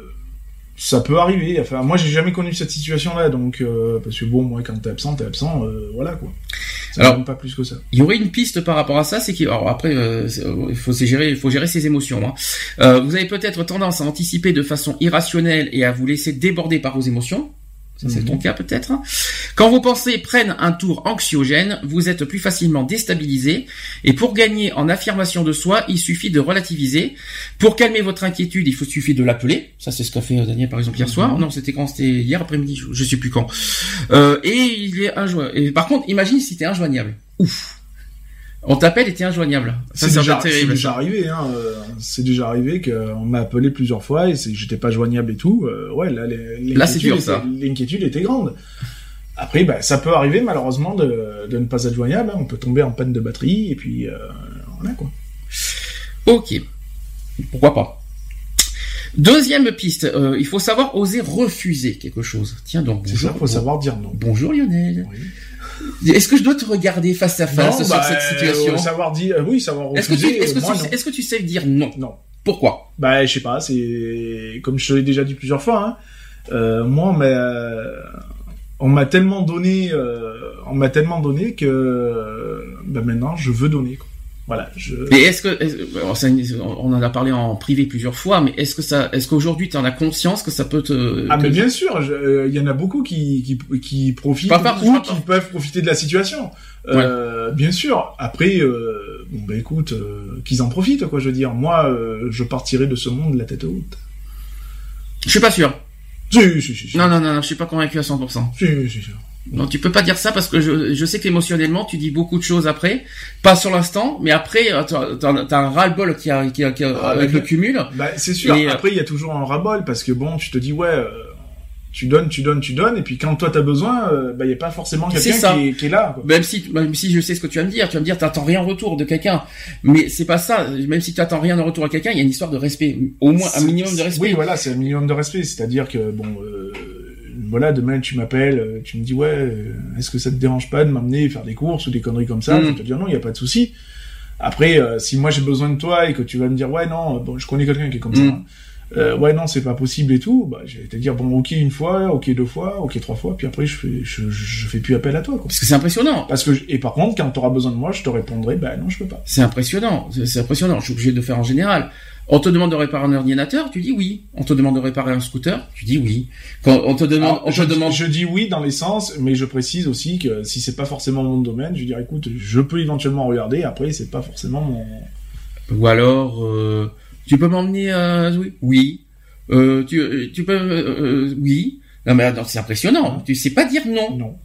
ça peut arriver. Enfin, moi, j'ai jamais connu cette situation-là, donc euh, parce que bon, moi, quand t'es absent, t'es absent, euh, voilà quoi. Ça Alors- pas plus que ça. Il y aurait une piste par rapport à ça, c'est qu'il alors après euh, c'est- euh, il faut gérer, il faut gérer ses émotions. Hein. Euh, vous avez peut-être tendance à anticiper de façon irrationnelle et à vous laisser déborder par vos émotions. Ça c'est Mhm. ton cas peut-être. Quand vos pensées prennent un tour anxiogène, vous êtes plus facilement déstabilisé. Et pour gagner en affirmation de soi, il suffit de relativiser. Pour calmer votre inquiétude, il faut suffit de l'appeler. Ça c'est ce qu'a fait euh, Daniel par exemple hier soir. Mhm. Non, c'était quand? C'était hier après-midi. Je, je sais plus quand. Euh, et il est injoignable. Et par contre, imagine si t'es injoignable. Ouf. On t'appelle et t'es injoignable. Ça, C'est c'est déjà, terrible. arrivé, hein. euh, C'est déjà arrivé qu'on m'a appelé plusieurs fois et j'étais pas joignable et tout. euh, ouais, là, l'inquiétude ça. était- L'inquiétude était grande. Après, bah, ça peut arriver malheureusement de, de ne pas être joignable. hein. On peut tomber en panne de batterie et puis euh, voilà quoi. Ok. Pourquoi pas. Deuxième piste, euh, il faut savoir oser refuser quelque chose. Tiens donc, C'est ça, bonjour. faut savoir dire non. Bonjour Lionel. Oui. Est-ce que je dois te regarder face à face Non, sur bah, cette situation euh, savoir dire, euh, oui, savoir Est-ce que, tu, refuser. est-ce, que moi, tu, non. est-ce que tu sais dire non? Non. Pourquoi? Bah, je sais pas, c'est comme je te l'ai déjà dit plusieurs fois. Hein, euh, moi, mais on m'a tellement donné, euh, on m'a tellement donné que euh, bah maintenant je veux donner. Quoi. Voilà. Je... Mais est-ce que on en a parlé en privé plusieurs fois, mais est-ce que ça, est-ce qu'aujourd'hui tu en as conscience que ça peut te Ah mais bien sûr, il y en a beaucoup qui qui, qui profitent ou qui peuvent profiter de la situation. Euh, bien sûr. Après, euh, bon bah écoute, euh, qu'ils en profitent quoi. Je veux dire, moi, je partirai de ce monde la tête haute. Je suis pas sûr. Si, si, si, Non, non, non, je suis pas convaincu à 100%. Si, si, si. Non, tu peux pas dire ça parce que je, je sais qu'émotionnellement, tu dis beaucoup de choses après. Pas sur l'instant, mais après, t'as un ras-le-bol qui a, qui a, qui a ah, avec le cumul. Bah, c'est sûr. Et, euh, après, il y a toujours un ras-bol parce que bon, tu te dis, ouais, euh, tu donnes, tu donnes, tu donnes, et puis quand toi t'as besoin, euh, bah il y a pas forcément quelqu'un qui, qui, est là. Quoi. Même si, même si je sais ce que tu vas me dire, tu vas me dire t'attends rien en retour de quelqu'un, mais c'est pas ça. Même si tu attends rien en retour à quelqu'un, il y a une histoire de respect, au moins un minimum de respect. Oui, voilà, c'est un minimum de respect, c'est-à-dire que bon. Euh, voilà, demain tu m'appelles, euh, tu me dis ouais, est-ce que ça te dérange pas de m'amener faire des courses ou des conneries comme ça? Mm. Je te dire non, il y a pas de souci. Après, si moi j'ai besoin de toi et que tu vas me dire ouais non, bon, je connais quelqu'un qui est comme ça. Mm. Hein euh, ouais non c'est pas possible et tout bah je vais te dire bon ok une fois ok deux fois ok trois fois puis après je fais je, je fais plus appel à toi quoi. parce que c'est impressionnant parce que et par contre quand tu auras besoin de moi je te répondrai bah non je peux pas c'est impressionnant c'est impressionnant je suis obligé de faire en général on te demande de réparer un ordinateur, tu dis oui. On te demande de réparer un scooter, tu dis oui. Quand on te demande, on je, te demande. Je dis oui dans les sens, mais je précise aussi que si c'est pas forcément mon domaine, je dis écoute, je peux éventuellement regarder. Après, c'est pas forcément mon. Ou alors, euh, tu peux m'emmener à oui. Oui. Euh, tu, euh, tu peux, euh, oui. Non mais c'est impressionnant. Tu sais pas dire non. Non.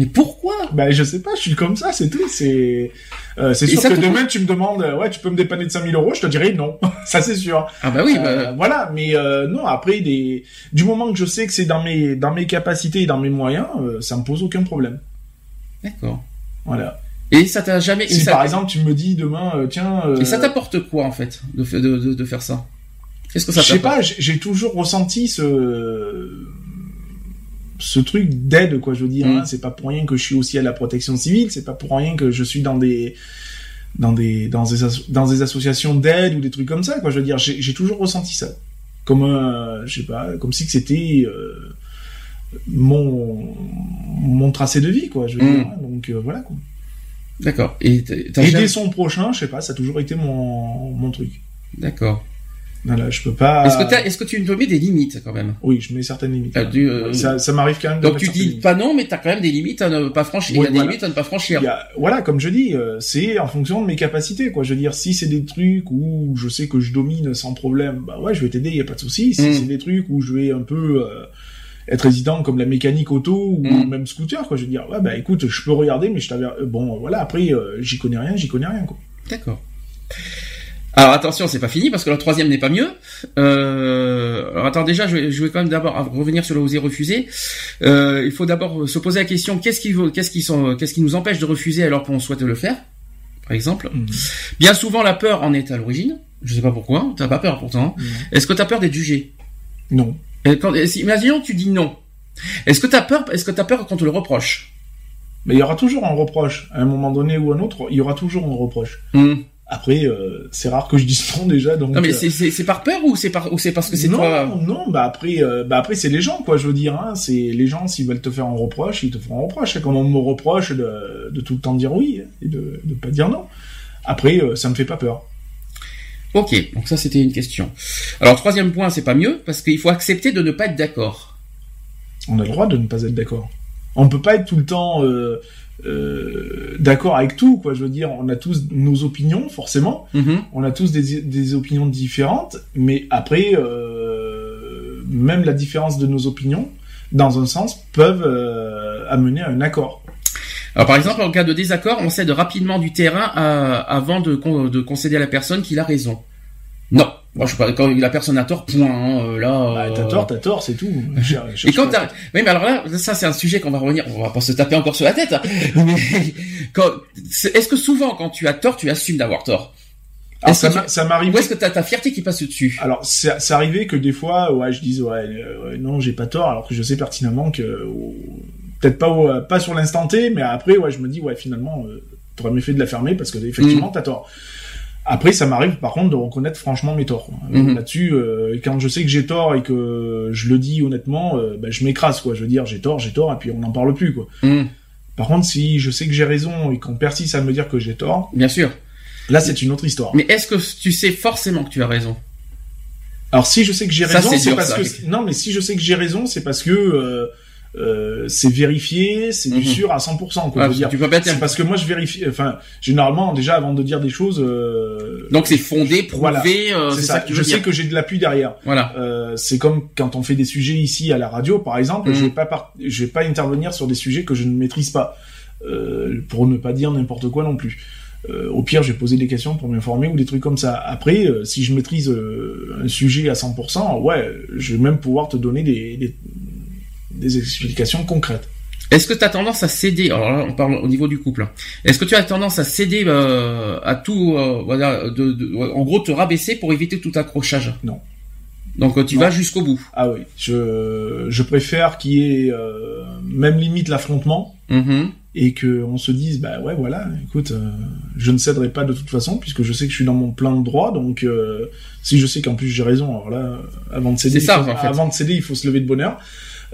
Mais pourquoi? Ben je sais pas, je suis comme ça, c'est tout. C'est euh, c'est sûr que demain tu me demandes, ouais, tu peux me dépanner de 5000 euros, je te dirais non, [LAUGHS] ça c'est sûr. Ah bah oui. Bah... Voilà, mais non après des, du moment que je sais que c'est dans mes dans mes capacités et dans mes moyens, ça me pose aucun problème. D'accord. Voilà. Et ça t'a jamais. Si par exemple tu me dis demain, tiens. Et ça t'apporte quoi en fait de, de, de, de faire ça? Qu'est-ce que ça Je sais pas, j'ai toujours ressenti ce ce truc d'aide quoi je veux dire hein. mm. c'est pas pour rien que je suis aussi à la protection civile c'est pas pour rien que je suis dans des dans des dans des, dans des associations d'aide ou des trucs comme ça quoi je veux dire j'ai toujours ressenti ça comme un je sais pas comme si c'était euh, mon mon tracé de vie quoi je veux mm. dire hein. donc euh, voilà quoi d'accord et aider son prochain je sais pas ça a toujours été mon mon truc d'accord voilà, je peux pas. Est-ce que, est-ce que tu me mets des limites quand même? Oui, je mets certaines limites. Ah, euh, ça, ça m'arrive quand même. Donc tu dis pas non, mais tu as quand même des limites à ne pas franchir. il y a des limites à ne pas franchir. voilà, comme je dis, euh, c'est en fonction de mes capacités, quoi. Je veux dire, si c'est des trucs où je sais que je domine sans problème, bah ouais, je vais t'aider, y a pas de souci. Si mm. c'est des trucs où je vais un peu euh, être résident comme la mécanique auto ou mm. même scooter, quoi, je veux dire, ouais, bah écoute, je peux regarder, mais je t'avais, bon, voilà, après, j'y connais rien, j'y connais rien, quoi. D'accord. Alors attention, c'est pas fini parce que le troisième n'est pas mieux. Euh, alors attends, déjà, je vais, je vais quand même d'abord revenir sur le oser refuser. Euh, il faut d'abord se poser la question qu'est-ce qui, qu'est-ce qui sont, qu'est-ce qui nous empêche de refuser alors qu'on souhaite le faire, par exemple? Mhm. Bien souvent, la peur en est à l'origine. Je sais pas pourquoi. T'as pas peur pourtant. Est-ce que t'as peur d'être jugé? Non. Et quand, imaginons que tu dis non. Est-ce que t'as peur Est-ce que t'as peur qu'on te le reproche? Mais il y aura toujours un reproche. À un moment donné ou un autre, il y aura toujours un reproche. Hmm. Après, euh, c'est rare que je dise non déjà. Donc, non, mais euh, c'est par peur ou c'est par ou c'est parce que c'est toi Non, non, bah après, euh, bah après c'est les gens quoi. Je veux dire, hein, c'est les gens s'ils veulent te faire un reproche, ils te feront un reproche. Comme on me reproche de, de tout le temps dire oui et de ne pas dire non. Après, ça me fait pas peur. Ok, donc ça c'était une question. Alors troisième point, c'est pas mieux parce qu'il faut accepter de ne pas être d'accord. On a le droit de ne pas être d'accord. On peut pas être tout le temps. Euh, d'accord avec tout, quoi. Je veux dire, on a tous nos opinions, forcément. Mhm. On a tous des, des, opinions différentes, mais après, euh, même la différence de nos opinions, dans un sens, peuvent euh, amener à un accord. Alors, par exemple, en cas de désaccord, on cède rapidement du terrain avant de, de concéder à la personne qu'il a raison. Non. Moi, je pas, quand la personne a tort, point. Hein, euh, là. Bah, t'as tort, t'as tort, c'est tout. [LAUGHS] et quand t'as, oui, mais alors là, ça c'est un sujet qu'on va revenir. On va pas se taper encore sur la tête. Hein. [LAUGHS] mais quand, est-ce que souvent, quand tu as tort, tu assumes d'avoir tort? Ça, ça m'arrive. Ou est-ce que t'as ta fierté qui passe dessus Alors, c'est arrivé que des fois, ouais, je dise ouais, non, j'ai pas tort, alors que je sais pertinemment que peut-être pas pas sur l'instant T, mais après, ouais, je me dis ouais, finalement, euh, t'aurais mieux fait de la fermer parce que effectivement, mm. t'as tort. Après, ça m'arrive par contre de reconnaître franchement mes torts. Mhm. Là-dessus, euh, quand je sais que j'ai tort et que je le dis honnêtement, euh, ben, je m'écrase quoi. Je veux dire, j'ai tort, j'ai tort, et puis on n'en parle plus quoi. Hum, Par contre, si je sais que j'ai raison et qu'on persiste à me dire que j'ai tort, bien sûr. là c'est une autre histoire. Mais est-ce que tu sais forcément que tu as raison? Alors si je sais que j'ai raison, c'est parce ça. que non, mais si je sais que j'ai raison, c'est parce que euh, euh, c'est vérifié, c'est du Mhm. sûr à 100%. Quoi, Ouais, veux dire. Tu peux pas dire. parce que moi je vérifie. Enfin, généralement déjà avant de dire des choses. euh, Donc c'est fondé, prouvé, Voilà. euh, c'est ça, que tu Je sais dire. que j'ai de l'appui derrière. Voilà. Euh, c'est comme quand on fait des sujets ici à la radio, par exemple, Mhm. je vais pas par- je vais pas intervenir sur des sujets que je ne maîtrise pas, euh, pour ne pas dire n'importe quoi non plus. Euh, au pire, je vais poser des questions pour m'informer ou des trucs comme ça. Après, euh, si je maîtrise euh, un sujet à 100%, ouais, je vais même pouvoir te donner des, des, des explications concrètes. Est-ce que tu as tendance à céder Alors là, on parle au niveau du couple. hein. Est-ce que tu as tendance à céder euh, à tout, euh, voilà, de, de- en gros, te rabaisser pour éviter tout accrochage? Non. Donc euh, tu Non. vas jusqu'au bout. Ah oui, je, je préfère qu'il y ait euh, même limite l'affrontement Mhm. et que on se dise bah ouais voilà écoute euh, je ne céderai pas de toute façon puisque je sais que je suis dans mon plein de droit donc euh, si je sais qu'en plus j'ai raison alors là avant de céder C'est ça, il faut, en fait. avant de céder il faut se lever de bonne heure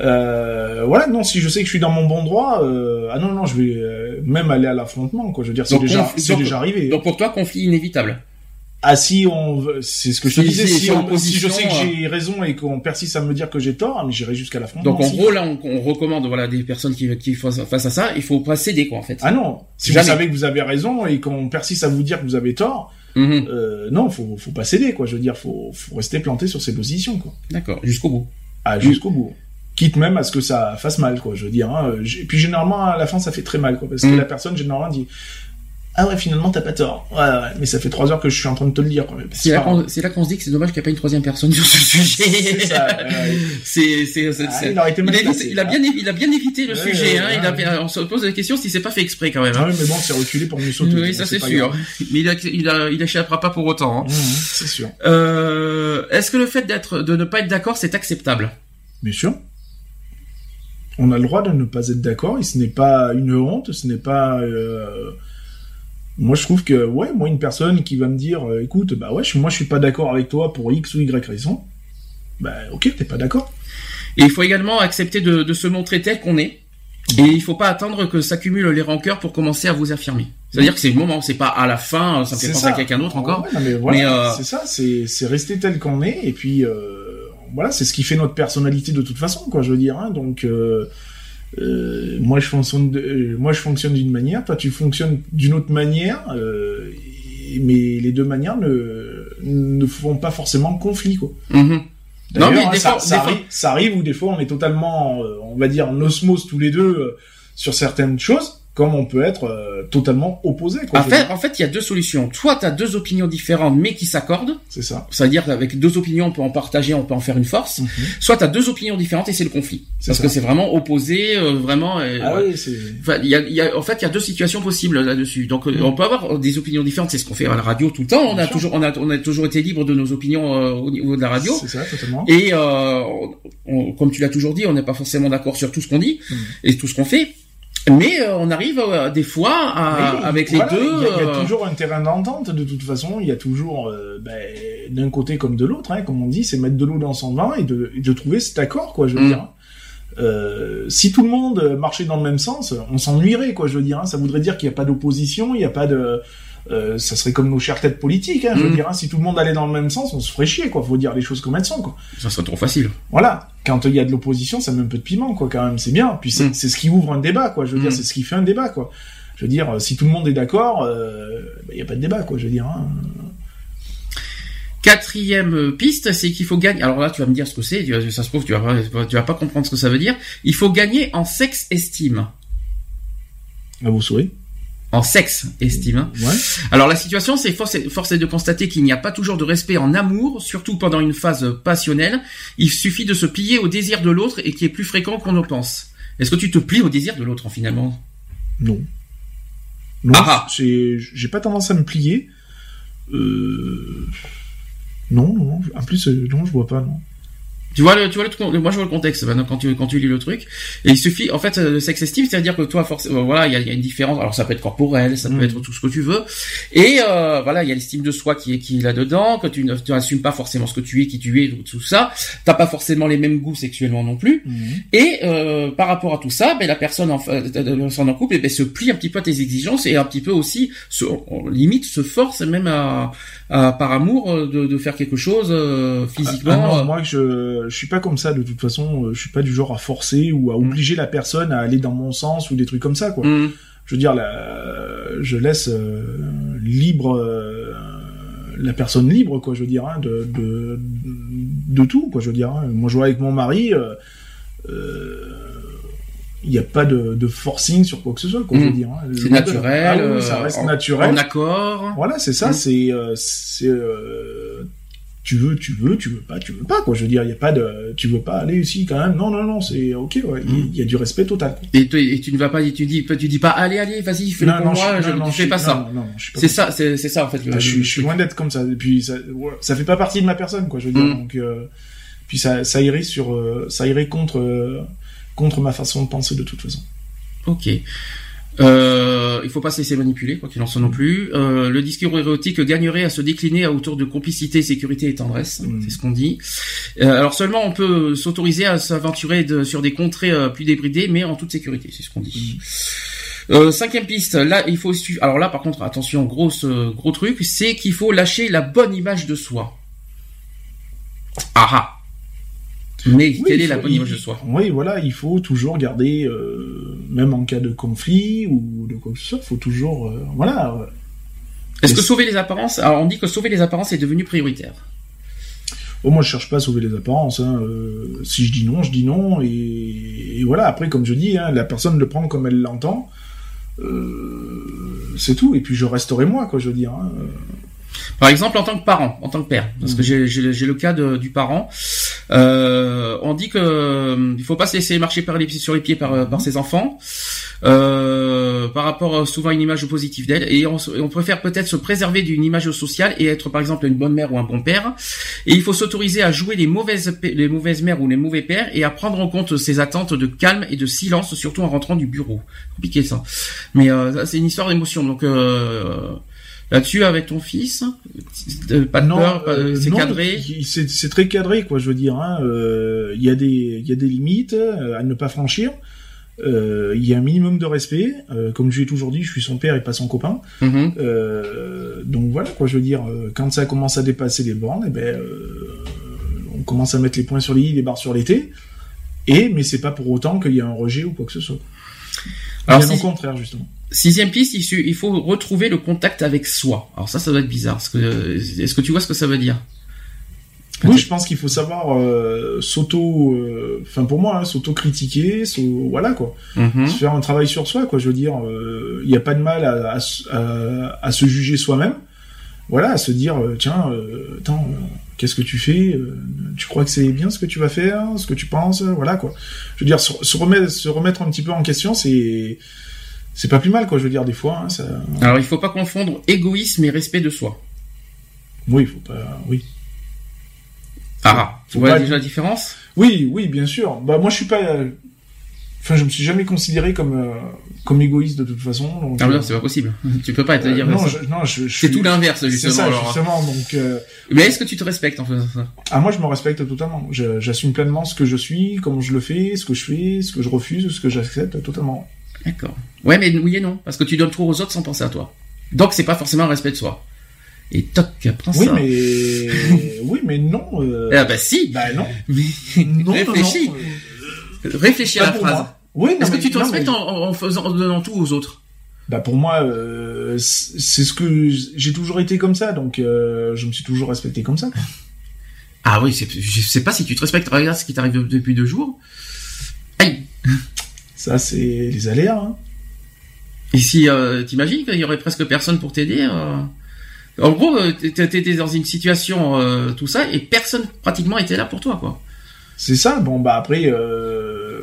euh, voilà non si je sais que je suis dans mon bon droit euh, ah non non je vais euh, même aller à l'affrontement quoi je veux dire c'est déjà c'est déjà arrivé Donc pour toi, conflit inévitable. ah si on veut- c'est ce que je te disais si, on- si je sais que euh. j'ai raison et qu'on persiste à me dire que j'ai tort mais j'irai jusqu'à l'affrontement Donc en gros, là, on, on recommande voilà des personnes qui, qui font face à ça. Il faut pas céder quoi en fait. ah non si Jamais. vous savez que vous avez raison et qu'on persiste à vous dire que vous avez tort Mhm. Euh, non, faut, faut pas céder, quoi. Je veux dire, faut, faut rester planté sur ses positions, quoi. D'accord, jusqu'au bout. Ah, jusqu'au bout. Quitte même à ce que ça fasse mal, quoi. Je veux dire. Hein. Et puis généralement, à la fin, ça fait très mal, quoi, parce que Mm. la personne généralement dit. Ah ouais, finalement, t'as pas tort. Ouais, ouais, mais ça fait trois heures que je suis en train de te le dire. C'est là qu'on se dit que c'est dommage qu'il n'y ait pas une troisième personne sur ce sujet. Ah, il a, a hein. bien il a bien évité le Ouais, sujet. hein. Il a on se pose la question si c'est pas fait exprès quand même. Ah hein. oui, mais bon, c'est reculé pour mieux sauter. oui, ça c'est sûr. grave. Mais il a, il a, il échappera pas pour autant. hein. Mhm, c'est sûr. Euh, Est-ce que le fait d'être, de ne pas être d'accord, c'est acceptable? Bien sûr. On a le droit de ne pas être d'accord et ce n'est pas une honte, ce n'est pas. euh, Moi, je trouve que, ouais, moi, une personne qui va me dire, euh, écoute, bah ouais, je- moi, je suis pas d'accord avec toi pour X ou Y raison, bah ok, t'es pas d'accord. Et il faut également accepter de, de se montrer tel qu'on est. Et il faut pas attendre que s'accumulent les rancœurs pour commencer à vous affirmer. C'est-à-dire que c'est le moment, c'est pas à la fin, ça me fait penser ça. à quelqu'un d'autre encore. Ouais, non, mais voilà, Mais, euh, c'est ça, c'est c'est rester tel qu'on est et puis euh, voilà, c'est ce qui fait notre personnalité de toute façon, quoi. Je veux dire, hein, donc. euh, euh, moi je fonctionne de- euh, moi je fonctionne d'une manière toi tu fonctionnes d'une autre manière mais les deux manières ne ne font pas forcément conflit quoi Mhm. Non, mais hein, des ça, fois- ça des fois- arrive, ça arrive où des fois on est totalement on va dire en osmose tous les deux sur certaines choses comme on peut être euh, totalement opposé quoi En fait, en fait, il y a deux solutions. Soit tu as deux opinions différentes mais qui s'accordent, c'est ça c'est-à-dire qu'avec deux opinions, on peut en partager, on peut en faire une force. Mhm. Soit tu as deux opinions différentes et c'est le conflit. Parce ça. que c'est vraiment opposé, euh, vraiment. euh, ah ouais. oui c'est Enfin, y a, y a- en fait, il y a deux situations possibles là-dessus. Donc, euh, Mm. on peut avoir des opinions différentes. C'est ce qu'on fait à la radio tout le temps. On Bien a sûr. toujours, on a, on a toujours été libre de nos opinions euh, au niveau de la radio. c'est ça totalement Et euh, on- comme tu l'as toujours dit, on n'est pas forcément d'accord sur tout ce qu'on dit Mm. et tout ce qu'on fait. Mais euh, on arrive euh, des fois à, Oui, avec voilà, les deux. Il y, a, il y a euh, toujours un terrain d'entente de toute façon. Il y a toujours, euh, ben, d'un côté comme de l'autre, hein, comme on dit, c'est mettre de l'eau dans son vin et de, et de trouver cet accord, quoi. Je veux Mm. dire. Euh, si tout le monde marchait dans le même sens, on s'ennuierait, quoi. Je veux dire. hein. Ça voudrait dire qu'il n'y a pas d'opposition, il n'y a pas de. Euh, ça serait comme nos chères têtes politiques, hein, je veux Mm. dire. hein. Si tout le monde allait dans le même sens, on se ferait chier, quoi. Faut dire les choses comme elles sont, quoi. Ça serait trop facile. Voilà. Quand il y a de l'opposition, ça met un peu de piment, quoi, quand même. C'est bien. Puis c'est Mm. c'est ce qui ouvre un débat, quoi. Je veux Mm. dire, c'est ce qui fait un débat, quoi. Je veux dire, si tout le monde est d'accord, il n'y a pas de débat, quoi. Je veux dire. Hein. Quatrième euh, piste, c'est qu'il faut gagner. Alors là, tu vas me dire ce que c'est. Ça se trouve, tu vas pas, tu vas pas comprendre ce que ça veut dire. Il faut gagner en sexe estime. À vos souhaits. En sexe estime. Ouais. Alors la situation, c'est force, est- force est de constater qu'il n'y a pas toujours de respect en amour, surtout pendant une phase passionnelle. Il suffit de se plier au désir de l'autre et qui est plus fréquent qu'on ne pense. Est-ce que tu te plies au désir de l'autre finalement? Non. Non. Ah ah. j'ai j'ai pas tendance à me plier. Euh... Non, non. En plus, euh, non, je vois pas, non. Tu vois le, tu vois le, moi je vois le contexte maintenant quand tu quand tu lis le truc. Et il suffit en fait euh, le sex esteem c'est-à-dire que toi forcément voilà il y a, il y a une différence. Alors ça peut être corporel ça peut Mm. être tout ce que tu veux. Et euh, voilà il y a l'estime de soi qui est qui est là dedans que tu ne tu n'assumes pas forcément ce que tu es qui tu es tout, ça. T'as pas forcément les mêmes goûts sexuellement non plus. Mhm. et euh, par rapport à tout ça ben la personne en personne en couple ben, se plie un petit peu à tes exigences et un petit peu aussi se limite se force même à, à par amour euh, de, de faire quelque chose euh, physiquement Ah non, euh, je je suis pas comme ça de toute façon. euh, Je suis pas du genre à forcer ou à obliger la personne à aller dans mon sens ou des trucs comme ça quoi. hum. Je veux dire, la, je laisse euh, libre euh, la personne libre quoi. Je veux dire hein, de, de de tout quoi. Je veux dire. hein. Moi je vois avec mon mari. euh, euh, il n'y a pas de, de forcing sur quoi que ce soit, Mm. dire. hein. C'est naturel, Ah oui, ça euh, reste en- naturel. En accord. Voilà, c'est ça, Mm. c'est, euh, c'est, euh, tu veux, tu veux, tu veux pas, tu veux pas, quoi. Je veux dire, il y a pas de, tu veux pas aller ici quand même. Non, non, non, c'est ok, ouais. Il Mm. y a du respect total. quoi. Et, tu- et tu ne vas pas, tu dis, tu dis pas, allez, allez, vas-y, fais-le non, pour non, moi, je, ne fais pas ça. C'est ça, c'est ça en fait. je, suis, je loin d'être comme ça. Et puis ça, ouais, ça fait pas partie de ma personne, quoi. Je veux dire, Mm. donc, euh, puis ça, ça irait sur, euh, ça irait contre, euh, contre ma façon de penser de toute façon. Ok. Euh, il faut pas se laisser manipuler, quoi qu'il en soit non plus. Euh, le discours érotique gagnerait à se décliner autour de complicité, sécurité et tendresse. Mm. C'est ce qu'on dit. Euh, alors seulement on peut s'autoriser à s'aventurer de- sur des contrées euh, plus débridées, mais en toute sécurité, c'est ce qu'on dit. Euh, cinquième piste, là il faut. Alors là par contre attention, grosse euh, gros truc, c'est qu'il faut lâcher la bonne image de soi. Ah ah. Mais Oui, quelle est la bonne image de soi? Oui, voilà, il faut toujours garder, euh, même en cas de conflit ou de quoi que ce soit, il faut toujours, euh, voilà. euh, Est-ce que sauver les apparences? Alors on dit que sauver les apparences est devenu prioritaire. Oh, moi, je cherche pas à sauver les apparences. Hein. euh, si je dis non, je dis non, et, et voilà. Après, comme je dis, hein, la personne le prend comme elle l'entend. C'est tout. Et puis, je resterai moi, quoi. Je veux dire. hein. Par exemple, en tant que parent, en tant que père, parce que Mhm. j'ai- j'ai j'ai le cas de- du parent, euh, on dit que euh, il faut pas se laisser marcher par les, sur les pieds par, euh, par ses enfants, euh, par rapport à souvent à une image positive d'elle, et on, on préfère peut-être se préserver d'une image sociale et être par exemple une bonne mère ou un bon père, et il faut s'autoriser à jouer les mauvaises les mauvaises mères ou les mauvais pères et à prendre en compte ses attentes de calme et de silence, surtout en rentrant du bureau. Compliqué ça, mais euh, ça, c'est une histoire d'émotion, donc. Euh, Là-dessus, avec ton fils, pas de peur, euh, c'est cadré. il- C'est très cadré, quoi. Je veux dire. hein. Euh, Il y a des, il y a des limites euh, à ne pas franchir. Euh, Il y a un minimum de respect. Comme je l'ai toujours dit, je suis son père et pas son copain. Mhm. Donc voilà quoi, je veux dire, quand ça commence à dépasser les bornes, eh ben, on commence à mettre les points sur les i, les barres sur les t. Et mais c'est pas pour autant qu'il y a un rejet ou quoi que ce soit. Alors, Bien si- au contraire justement. Sixième piste, il, faut retrouver le contact avec soi. Alors ça, ça doit être bizarre. Que, euh, Est-ce que tu vois ce que ça veut dire? Oui, je pense qu'il faut savoir euh, s'auto, euh, enfin pour moi, hein, s'auto-critiquer, s'au- voilà quoi, Mhm. se faire un travail sur soi quoi. Je veux dire, il n'y a pas de mal à, à se- à- à se juger soi-même. Voilà, à se dire tiens, attends, qu'est-ce que tu fais? Tu crois que c'est bien ce que tu vas faire, ce que tu penses? Voilà quoi. Je veux dire, se, se remettre, se remettre un petit peu en question, c'est c'est pas plus mal quoi. Je veux dire, des fois, hein, ça, Alors il faut pas confondre égoïsme et respect de soi. oui, il faut pas, oui. Ah, tu vois pas- déjà la différence? Oui, oui, bien sûr. Bah moi je suis pas. euh, Enfin, je me suis jamais considéré comme euh, comme égoïste de toute façon. Donc, Ah mais euh, non, c'est pas possible. [LAUGHS] Tu peux pas te euh, dire non, ça. je, non, je, je C'est suis- tout l'inverse C'est justement. ça, alors. justement. Donc, euh, Mais est-ce que tu te respectes en faisant ça? Ah moi je me respecte totalement. J'assume pleinement ce que je suis, comment je le fais, ce que je fais, ce que je refuse, ce que j'accepte totalement. D'accord. Ouais, mais oui et non, parce que tu donnes trop aux autres sans penser à toi. Donc c'est pas forcément un respect de soi. Et toc, prends Oui, ça. mais [LAUGHS] oui, mais non. euh, Ah bah si. Bah non. Mais Non, réfléchis. non, non, Réfléchis euh, à la phrase. moi. Oui, Est-ce que tu te respectes mais- en, en faisant, en donnant tout aux autres? Bah pour moi, euh, c'est ce que j'ai toujours été comme ça, donc euh, je me suis toujours respecté comme ça. Ah oui, c'est- je sais pas si tu te respectes. Regarde ce qui t'arrive de- depuis deux jours. Aïe. Ça, c'est les aléas. Hein. Et si euh, t'imagines qu'il y aurait presque personne pour t'aider euh, En gros, euh, t'é- t'étais dans une situation euh, tout ça et personne pratiquement était là pour toi, quoi. C'est ça. Bon, bah après,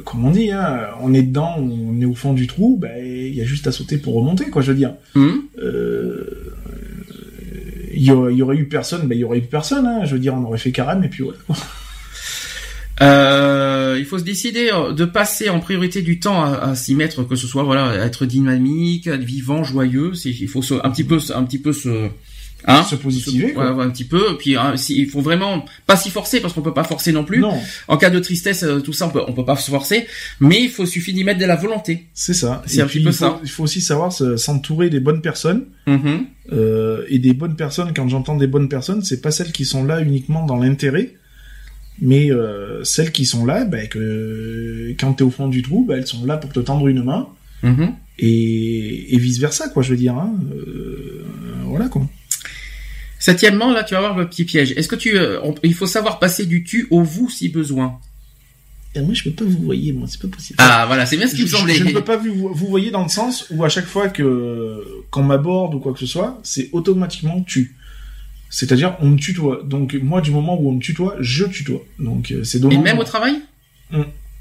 comme on dit, hein, on est dedans, on est au fond du trou, bah il y a juste à sauter pour remonter, quoi. Je veux dire, Euh, il y, aurait, eu personne, bah il y aurait eu personne. Hein, je veux dire, on aurait fait carême et puis voilà. quoi. Euh, il faut se décider euh, de passer en priorité du temps à, à s'y mettre, que ce soit voilà, être dynamique, être vivant, joyeux. Il faut se, un petit peu, un petit peu se, hein, Se positiver, se- quoi. ouais, ouais, un petit peu. Puis hein, si- il faut vraiment pas s'y forcer parce qu'on peut pas forcer non plus. Non, En cas de tristesse, euh, tout ça, on peut, on peut pas se forcer, mais il faut suffit d'y mettre de la volonté. c'est ça. C'est petit peu il faut, ça. Il faut aussi savoir se- s'entourer des bonnes personnes. Mhm. Euh, et des bonnes personnes, quand j'entends des bonnes personnes, c'est pas celles qui sont là uniquement dans l'intérêt, mais euh, celles qui sont là, bah, que quand t'es au fond du trou, bah, elles sont là pour te tendre une main, Mhm. et, et vice versa, quoi, je veux dire. Hein. Euh, voilà, quoi. Septièmement, là, tu vas voir le petit piège. Est-ce que tu, euh, on- il faut savoir passer du tu au vous si besoin? Et moi, je peux pas vous voyer, moi, c'est pas possible. Ah, voilà, c'est bien ce qui me semblait. je ne peux pas vous, vous voyer dans le sens où à chaque fois que qu'on m'aborde ou quoi que ce soit, c'est automatiquement tu. C'est-à-dire on me tutoie. Donc moi du moment où on me tutoie, je tutoie. Donc euh, c'est Et même au travail?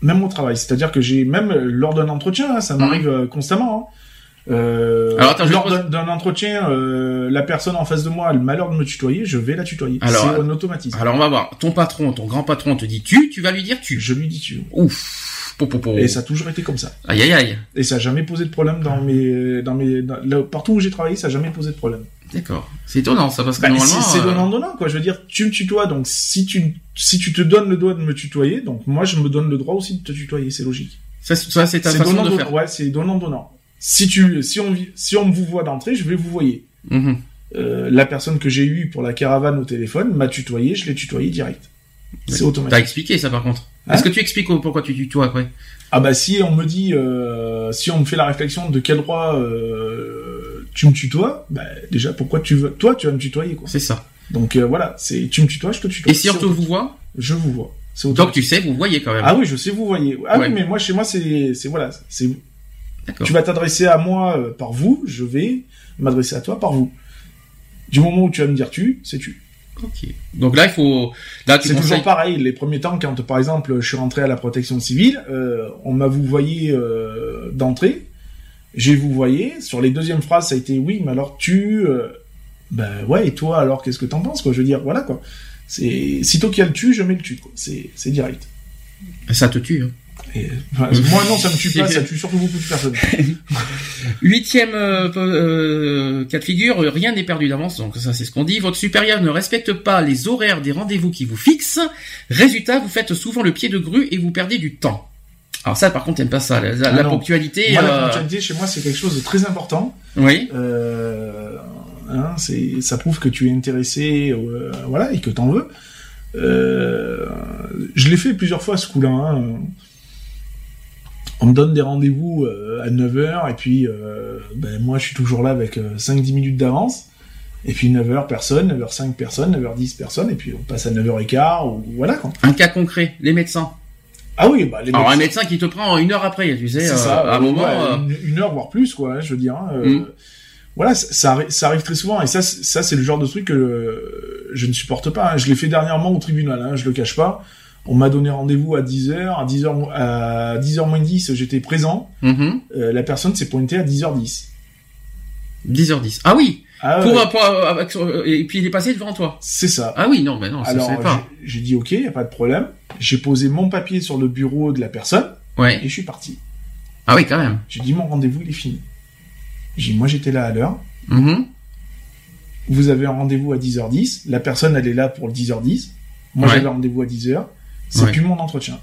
Même au travail. C'est-à-dire que j'ai même euh, lors d'un entretien, hein, ça m'arrive euh, constamment. hein. Euh. Alors, attends, lors pose- d'un- entretien, euh, la personne en face de moi a le malheur de me tutoyer, je vais la tutoyer. Alors, c'est un automatisme. Alors on va voir. Ton patron, ton grand patron te dit tu, tu vas lui dire tu. Je lui dis tu. Ouf. Po, po, po. Et ça a toujours été comme ça. Aïe aïe aïe. Et ça a jamais posé de problème dans mes, dans mes, dans- là, partout où j'ai travaillé, ça a jamais posé de problème. D'accord. C'est étonnant ça parce que Bah, normalement. c'est euh, donnant donnant quoi. Je veux dire, tu me tutoies, donc si tu si tu te donnes le droit de me tutoyer, donc moi je me donne le droit aussi de te tutoyer, c'est logique. Ça, ça, c'est ta façon donnant de faire. Ouais, c'est donnant donnant. Si tu si on si on me vous voit d'entrée, je vais vous voyer. Mhm. Euh, la personne que j'ai eue pour la caravane au téléphone m'a tutoyé, je l'ai tutoyé direct. C'est T'as automatique. expliqué ça par contre. Hein Est-ce que tu expliques pourquoi tu tutoies après? Ah bah si on me dit, euh, si on me fait la réflexion de quel droit tu me tutoies, bah déjà pourquoi tu veux, toi tu vas me tutoyer quoi. C'est ça. Donc euh, voilà, c'est tu me tutoies, je te tutoie. Et si on te vous voit, je vous vois. C'est donc tu sais, vous voyez quand même. Ah oui, je sais vous voyez. Ah Ouais. oui, mais moi chez moi c'est c'est voilà, c'est tu vas t'adresser à moi euh, par vous, je vais m'adresser à toi par vous. Du moment où tu vas me dire tu, c'est tu. Ok. Donc là il faut. Là tu C'est conseilles. toujours pareil. Les premiers temps, quand par exemple je suis rentré à la protection civile, euh, on m'a vous voyé euh, d'entrée, j'ai vous voyé. Sur les deuxièmes phrases, ça a été oui, mais alors tu, euh, ben ouais, et toi alors qu'est-ce que t'en penses quoi? Je veux dire, voilà quoi. C'est sitôt qu'il y a le tu, je mets le tu quoi. C'est c'est direct. Ça te tue. hein. Et, enfin, moi non, ça me tue pas, [LAUGHS] ça tue surtout beaucoup de personnes. [LAUGHS] Huitième euh, euh, cas de figure, rien n'est perdu d'avance, donc ça c'est ce qu'on dit. Votre supérieur ne respecte pas les horaires des rendez-vous qui vous fixent. Résultat, vous faites souvent le pied de grue et vous perdez du temps. Alors ça, par contre, t'aimes pas ça, la, la- Ah la ponctualité. Moi, la euh, ponctualité chez moi, c'est quelque chose de très important. Oui. Euh, hein, c'est, ça prouve que tu es intéressé, euh, voilà, et que t'en veux. Euh, je l'ai fait plusieurs fois ce coup-là. hein. On me donne des rendez-vous à 9h, et puis ben, moi je suis toujours là avec euh, 5-10 minutes d'avance. Et puis 9h personne, 9h5 personne, 9h10 personne, et puis on passe à 9h15, ou voilà quoi. Un cas concret, les médecins. Ah oui, bah les Alors un médecin qui te prend une heure après, tu sais, euh, ça, à un euh, moment. ouais, euh, une, une heure voire plus quoi, hein, je veux dire. hein, Mm. Voilà, ça, ça, arri- ça arrive très souvent et ça, c'est- ça c'est le genre de truc que je ne supporte pas. hein. Je l'ai fait dernièrement au tribunal, hein, je le cache pas. On m'a donné rendez-vous à 10h, à 10h, à 10h moins 10, j'étais présent. mhm, Euh, la personne s'est pointée à 10h10. 10h10. Ah oui. Ah, Pour, ouais, pour- avec- et puis il est passé devant toi. c'est ça. Ah oui, non, mais non, ça Alors pas. j'ai dit ok, y a pas de problème. J'ai posé mon papier sur le bureau de la personne Ouais. et je suis parti. Ah oui, quand même. J'ai dit mon rendez-vous il est fini. J'ai dit moi j'étais là à l'heure. Mhm. vous avez un rendez-vous à 10h10, la personne elle est là pour le 10h10, moi Ouais. j'avais rendez-vous à 10h, c'est Ouais. plus mon entretien.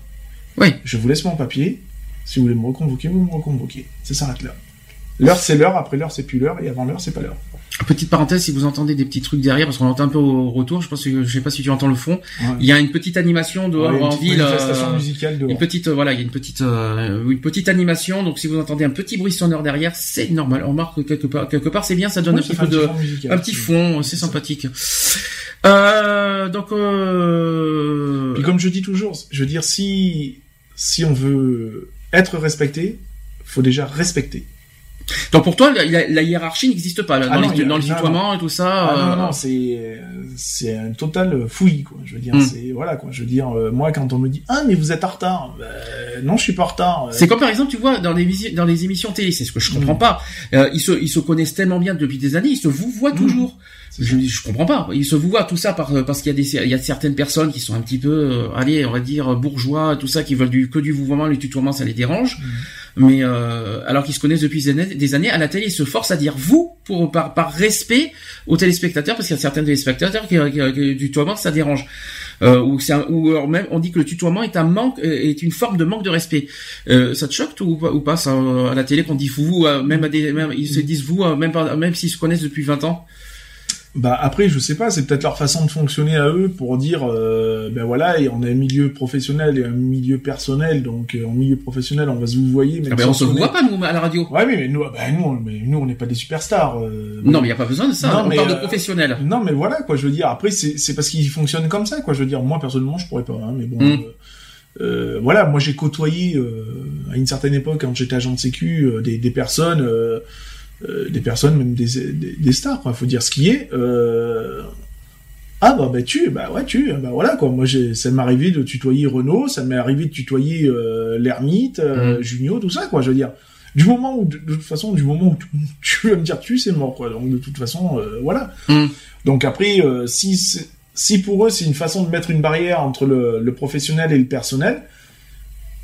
Oui. Je vous laisse mon papier, si vous voulez me reconvoquer, vous me reconvoquez. Ça s'arrête là. L'heure c'est l'heure, après l'heure c'est plus l'heure, et avant l'heure c'est pas l'heure. Petite parenthèse, si vous entendez des petits trucs derrière, parce qu'on entend un peu au retour, je pense que je sais pas si tu entends le fond. Ouais. Il y a une petite animation dehors Ouais, en petite ville. manifestation euh, musicale Une petite, euh, voilà, il y a une petite, euh, une petite animation. Donc, si vous entendez un petit bruit sonore derrière, c'est normal. On remarque que quelque part, quelque part, c'est bien. Ça donne Ouais, un petit fait peu de, fond musical. un petit fond. C'est sympathique. Donc. Puis comme je dis toujours, je veux dire, si, si on veut être respecté, faut déjà respecter. Donc pour toi, la, hiérarchie n'existe pas là, Ah dans, non, les- dans non, et tout ça. Ah euh, non non c'est c'est un total fouillis quoi. Je veux dire Hmm. c'est voilà quoi. Je veux dire euh, moi quand on me dit ah mais vous êtes en retard, ben, non je suis pas en retard. C'est comme par exemple, tu vois, dans les, dans les émissions télé, c'est ce que je comprends pas. Euh, ils, se, ils se connaissent tellement bien depuis des années, ils se vous voient toujours. C'est Je, je comprends pas. Ils se voient tout ça par, parce qu'il y a des, il y a certaines personnes qui sont un petit peu, euh, allez, on va dire bourgeois, tout ça, qui veulent du, que du vouvoiement, le tutoiement, ça les dérange. Mais euh, alors qu'ils se connaissent depuis des années, des années, à la télé, ils se forcent à dire vous pour par, par respect aux téléspectateurs, parce qu'il y a certains téléspectateurs qui, qui, qui- du tutoiement ça dérange. Euh, ou, c'est un- ou alors même on dit que le tutoiement est un manque, euh, est une forme de manque de respect. Euh, ça te choque ou pas, ou pas ça, euh, à la télé qu'on dit vous, euh, même à des, même, ils se disent vous, euh, même même s'ils se connaissent depuis 20 ans? Bah après, je sais pas, c'est peut-être leur façon de fonctionner à eux pour dire, euh, ben voilà, et on a un milieu professionnel et un milieu personnel, donc euh, en milieu professionnel, on va se vous voyez, mais Ah ben, on se voit pas nous à la radio. Ouais, mais, mais nous, ben, nous, on- mais nous, on n'est pas des superstars. euh, Non, mais il y a pas besoin de ça. Non, on mais, parle de euh, professionnels. Non, mais voilà, quoi, je veux dire. Après, c'est c'est parce qu'ils fonctionnent comme ça, quoi. Je veux dire, moi, personnellement, je pourrais pas, hein, mais bon. Mm. euh, euh, voilà, moi, j'ai côtoyé, euh, à une certaine époque, quand j'étais agent de sécu, euh, des, des personnes, euh, euh, des personnes, même des, des, des stars, quoi. Faut dire ce qui est. Euh... Ah, bah, bah, tu, bah, ouais, tu, bah, voilà, quoi. Moi, j'ai, ça m'est arrivé de tutoyer Renault, ça m'est arrivé de tutoyer, euh, l'ermite, euh, Mm. Junio, tout ça, quoi. Je veux dire. Du moment où, de, de toute façon, du moment où tu, [LAUGHS] tu vas me dire tu, c'est mort, quoi. Donc, de toute façon, euh, voilà. Mm. Donc après, euh, si si pour eux c'est une façon de mettre une barrière entre le, le professionnel et le personnel,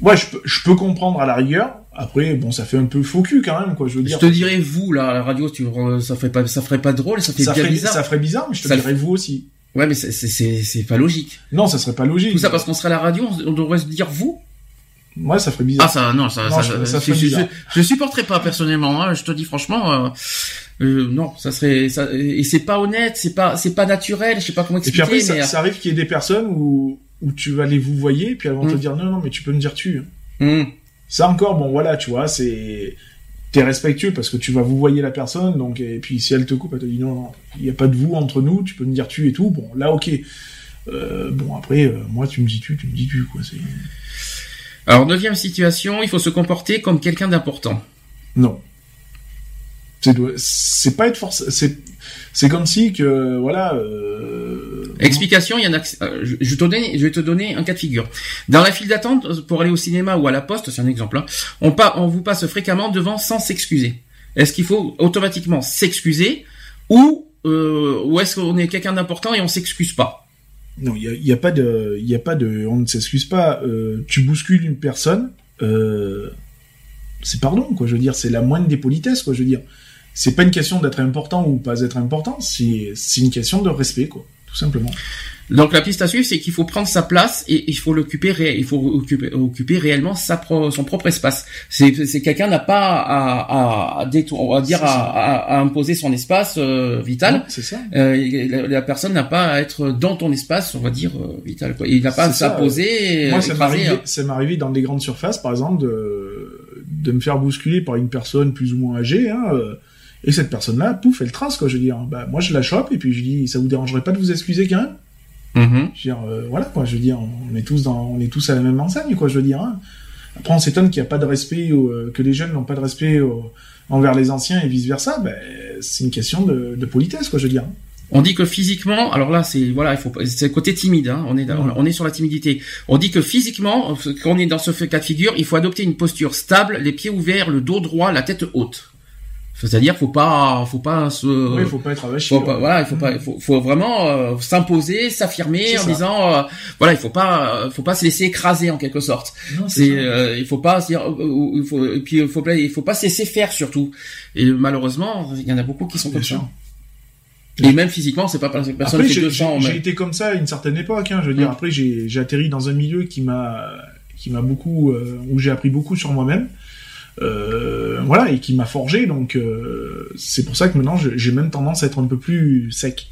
ouais, je peux, je peux comprendre à la rigueur. Après, bon, ça fait un peu faux cul quand même, quoi. Je veux Je dire. te dirais vous là à la radio, tu, ça ferait pas, ça ferait pas drôle, ça fait ça bien ferait, bizarre. ça ferait bizarre, mais je te Ça dirais vous aussi. Ouais, mais c'est c'est c'est pas logique. Non, ça serait pas logique. Tout ça parce qu'on serait à la radio, on, devrait se dire vous? Ouais, ça ferait bizarre. Ah ça non ça Non, ça, je- ça je, ferait je, bizarre. je, je supporterais pas personnellement. Hein, je te dis franchement. Euh, euh, non, ça serait ça, et c'est pas honnête, c'est pas c'est pas naturel. Je sais pas comment et puis expliquer. après, ça, mais ça arrive qu'il y ait des personnes où, où tu vas les vous voyer, puis elles vont te Mm. dire non, non, mais tu peux me dire tu. hein. hum, Ça encore, bon voilà, tu vois, c'est t'es respectueux parce que tu vas vous voyer la personne, donc et puis si elle te coupe, elle te dit non, non, il n'y a pas de vous entre nous, tu peux me dire tu et tout. Bon, là, ok. Euh, bon après, euh, moi tu me dis tu, tu me dis tu quoi. C'est Alors neuvième situation, il faut se comporter comme quelqu'un d'important. non. C'est pas être forcé. C'est c'est comme si que voilà. Euh... Explication, il y en a. euh, Je, vais te donner un cas de figure. Dans la file d'attente pour aller au cinéma ou à la poste, c'est un exemple. hein, on, vous passe fréquemment devant sans s'excuser. Est-ce qu'il faut automatiquement s'excuser ou euh, est-ce qu'on est quelqu'un d'important et on s'excuse pas? Non, il y a, pas de, il a pas de, on ne s'excuse pas. Euh, tu bouscules une personne, euh, c'est pardon quoi. Je veux dire, c'est la moindre des politesses quoi. Je veux dire, c'est pas une question d'être important ou pas être important, c'est une question de respect quoi, tout simplement. Donc la piste à suivre, c'est qu'il faut prendre sa place et il faut l'occuper, il faut occuper, occuper réellement sa pro- son propre espace. C'est quelqu'un n'a pas à, à, à détour- va dire à, à, à imposer son espace euh, vital. C'est ça. Euh, la, la personne n'a pas à être dans ton espace, on va dire euh, vital. Quoi. Il n'a pas à s'imposer. Moi, euh, ça m'est écraser, arrivé, hein. ça m'est arrivé dans des grandes surfaces, par exemple, de, de me faire bousculer par une personne plus ou moins âgée, hein, euh, et cette personne-là, pouf, elle trace, quoi. Je veux dire, bah, moi, je la chope, et puis je dis, ça vous dérangerait pas de vous excuser quand même? Mhm. Je veux dire, euh, voilà, quoi. Je veux dire, on est tous dans, on est tous à la même enseigne, quoi. Je veux dire. Hein. Après, on s'étonne qu'il n'y a pas de respect, euh, que les jeunes n'ont pas de respect envers les anciens et vice versa. Ben, c'est une question de, de politesse, quoi. Je veux dire. On dit que physiquement, alors là c'est voilà, il faut c'est le côté timide. Hein, on est Mhm. on est sur la timidité. On dit que physiquement, quand on est dans ce cas de figure, il faut adopter une posture stable, les pieds ouverts, le dos droit, la tête haute. C'est-à-dire, faut pas, faut pas se, Oui, il faut pas être avachi. Faut pas, voilà, il faut pas, il faut, faut vraiment euh, s'imposer, s'affirmer en ça. disant, euh, voilà, il faut pas, euh, faut pas se laisser écraser en quelque sorte. C'est, il faut pas se dire, il faut, et puis il faut pas, il faut pas se laisser faire surtout. Et malheureusement, il y en a beaucoup qui sont Bien comme sûr. ça. Et même physiquement, c'est pas parce que personne Après, fait j'ai 200. j'ai- mais- été comme ça à une certaine époque. Hein, je veux dire, Mm. après, j'ai atterri dans un milieu qui m'a qui m'a beaucoup, où j'ai appris beaucoup sur moi-même. Euh, voilà, et qui m'a forgé. Donc, euh, c'est pour ça que maintenant, j'ai même tendance à être un peu plus sec.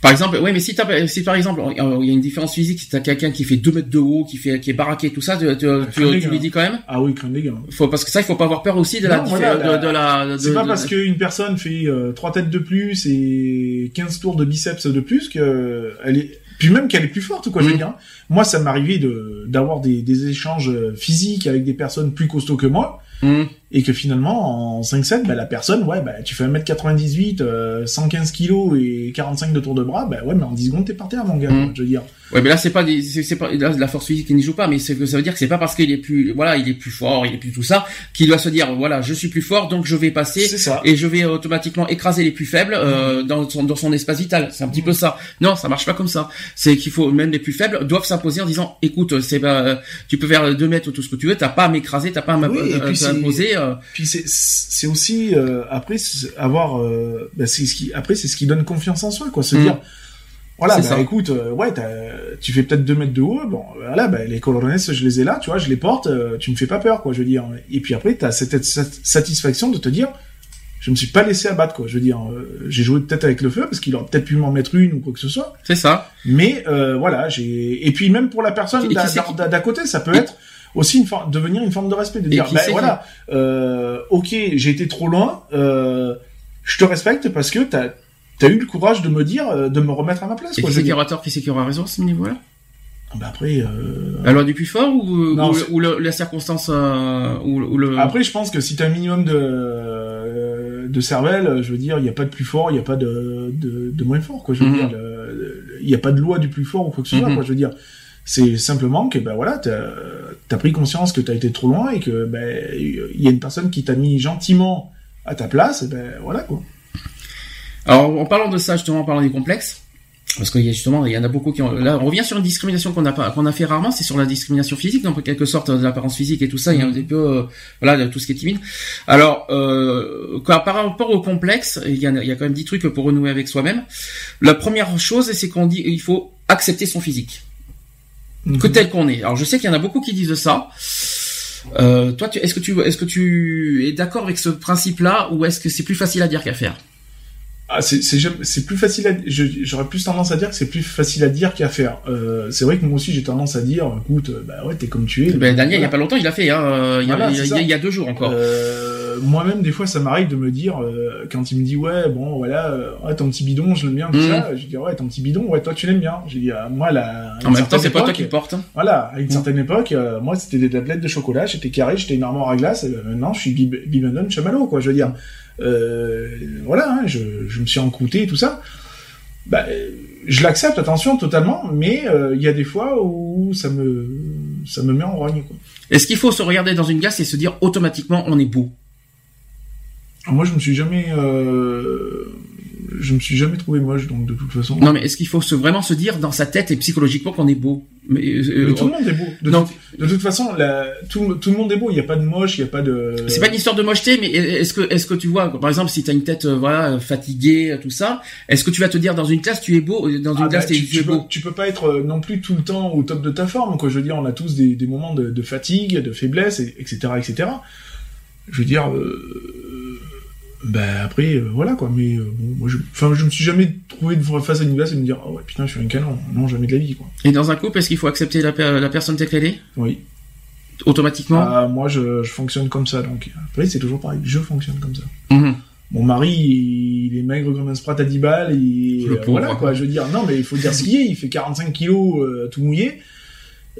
Par exemple, oui, mais si si par exemple, il y a une différence physique, si t'as quelqu'un qui fait 2 mètres de haut, qui fait, qui est baraqué, tout ça, tu, tu, tu, les tu lui dis quand même, Ah oui, crâne des gars. faut, parce que ça, il faut pas avoir peur aussi de la, Non, voilà, la- de, de la, de- C'est pas de- parce qu'une personne fait euh, trois têtes de plus et 15 tours de biceps de plus que elle est puis même qu'elle est plus forte quoi je veux Mm. dire. Moi ça m'arrivait de d'avoir des, des échanges euh, physiques avec des personnes plus costauds que moi Mm. Et que finalement en 5-7 bah, la personne ouais bah tu fais 1m98 euh, 115 kilos et 45 de tour de bras bah ouais mais en 10 secondes t'es par terre mon gars quoi, je veux dire Ouais, mais là c'est pas des, c'est pas là, la force physique qui n'y joue pas, mais c'est que ça veut dire que c'est pas parce qu'il est plus, voilà, il est plus fort, il est plus tout ça, qu'il doit se dire, voilà, je suis plus fort, donc je vais passer et je vais automatiquement écraser les plus faibles euh, dans son dans son espace vital. C'est un petit peu ça. Non, ça marche pas comme ça. C'est qu'il faut même les plus faibles doivent s'imposer en disant, écoute, c'est euh, tu peux faire deux mètres ou tout ce que tu veux, t'as pas à m'écraser, t'as pas à c'est- m'imposer. euh, puis c'est aussi euh, après avoir euh, bah, c'est ce qui après c'est ce qui donne confiance en soi quoi se Mhm. dire voilà bah ça. écoute euh, ouais tu fais peut-être 2 mètres de haut bon voilà bah, les colonnes je les ai là tu vois je les porte euh, tu me fais pas peur quoi je veux dire et puis après t'as cette sat- satisfaction de te dire je me suis pas laissé abattre quoi je veux dire euh, j'ai joué peut-être avec le feu parce qu'il aurait peut-être pu m'en mettre une ou quoi que ce soit c'est ça. mais euh, voilà, j'ai et puis même pour la personne d'à qui- côté, ça peut Et- être aussi une forme, devenir une forme de respect, de dire ben voilà, euh, ok, j'ai été trop loin, euh, je te respecte parce que t'as as eu le courage de me dire, euh, de me remettre à ma place. Et Quoi, qui c'est qui dire. aura tort, qui c'est qui aura raison à ce niveau-là? Ben après, euh, La loi du plus fort ou, Non, ou, c'est- ou le- la circonstance euh, ou, ou le. après, je pense que si t'as un minimum de de cervelle, je veux dire, il y a pas de plus fort, il y a pas de de, de moins fort, quoi. Je veux Mhm. dire, il y a pas de loi du plus fort ou quoi que ce soit, Mhm. quoi. Je veux dire, c'est simplement que ben voilà, t'as as pris conscience que t'as été trop loin et que ben il y a une personne qui t'a mis gentiment à ta place, et ben voilà quoi. Alors, en parlant de ça, justement, en parlant des complexes, parce qu'il y a justement, il y en a beaucoup qui ont, là, on revient sur une discrimination qu'on a pas, qu'on a fait rarement, c'est sur la discrimination physique, donc en quelque sorte, de l'apparence physique et tout ça, il y a un petit peu, euh, voilà, tout ce qui est timide. Alors, euh, par rapport aux complexes, il y, a, il y a quand même dix trucs pour renouer avec soi-même. La première chose, c'est qu'on dit, il faut accepter son physique. Que tel qu'on est. Alors, je sais qu'il y en a beaucoup qui disent ça. Euh, toi, est-ce que tu, est-ce que tu es d'accord avec ce principe-là, ou est-ce que c'est plus facile à dire qu'à faire? Ah, c'est plus facile à j'aurais plus tendance à dire que c'est plus facile à dire qu'à faire. Euh, c'est vrai que moi aussi j'ai tendance à dire écoute euh, bah ouais t'es comme tu es. Ben, Daniel, il y a pas longtemps, il a fait, hein, euh, il, y a, Voilà, il y a- il y a deux jours encore. Euh, moi-même, des fois, ça m'arrive de me dire, euh, quand il me dit, ouais, bon, voilà, euh, ouais, ton petit bidon, je l'aime bien, tout Mhm. ça, je dis, ouais, ton petit bidon, ouais, toi, tu l'aimes bien. J'ai dit, ah, moi, là, en même temps, c'est pas toi qui le porte. hein. Voilà, à une Mhm. certaine époque, euh, moi, c'était des tablettes de chocolat, j'étais carré, j'étais une armoire à glace, et ben, maintenant, je suis Bib- Bibendum Chamallow, quoi, je veux dire. Euh, voilà, hein, je, je me suis encrouté et tout ça. Bah, je l'accepte, attention, totalement, mais euh, il y a des fois où ça me, ça me met en rogne. Est-ce qu'il faut se regarder dans une glace et se dire automatiquement on est beau? Moi, je me suis jamais, euh, je me suis jamais trouvé moche, donc de toute façon. Non, mais est-ce qu'il faut se, vraiment se dire dans sa tête et psychologiquement qu'on est beau? Mais, euh, Mais tout le monde est beau. De, non. toute, de toute façon, la- tout, tout le monde est beau. Il n'y a pas de moche, il n'y a pas de. C'est pas une histoire de mocheté, mais est-ce que, est-ce que tu vois, par exemple, si t'as une tête, euh, voilà, fatiguée, tout ça, est-ce que tu vas te dire dans une classe tu es beau, euh, dans une Ah, classe bah, tu, tu es tu peux, beau? tu peux pas être euh, non plus tout le temps au top de ta forme. Quoi. Je veux dire, on a tous des, des moments de, de fatigue, de faiblesse, et- etc., etc. Je veux dire, euh, bah après, euh, voilà quoi. Mais euh, bon, moi, je, enfin, je me suis jamais trouvé face à une glace et me dire, oh ouais, putain, je suis un canon. Non, jamais de la vie, quoi. Et dans un couple, est-ce qu'il faut accepter la, per- la personne telle qu'elle est? Oui. automatiquement? Ah, moi, je, je fonctionne comme ça. Donc après, c'est toujours pareil. Je fonctionne comme ça. Mhm. Mon mari, il est maigre comme un sprat à 10 balles, et Le euh, pauvre. voilà quoi, je veux dire, non mais il faut dire ce qu'il est, il fait 45 kilos euh, tout mouillé,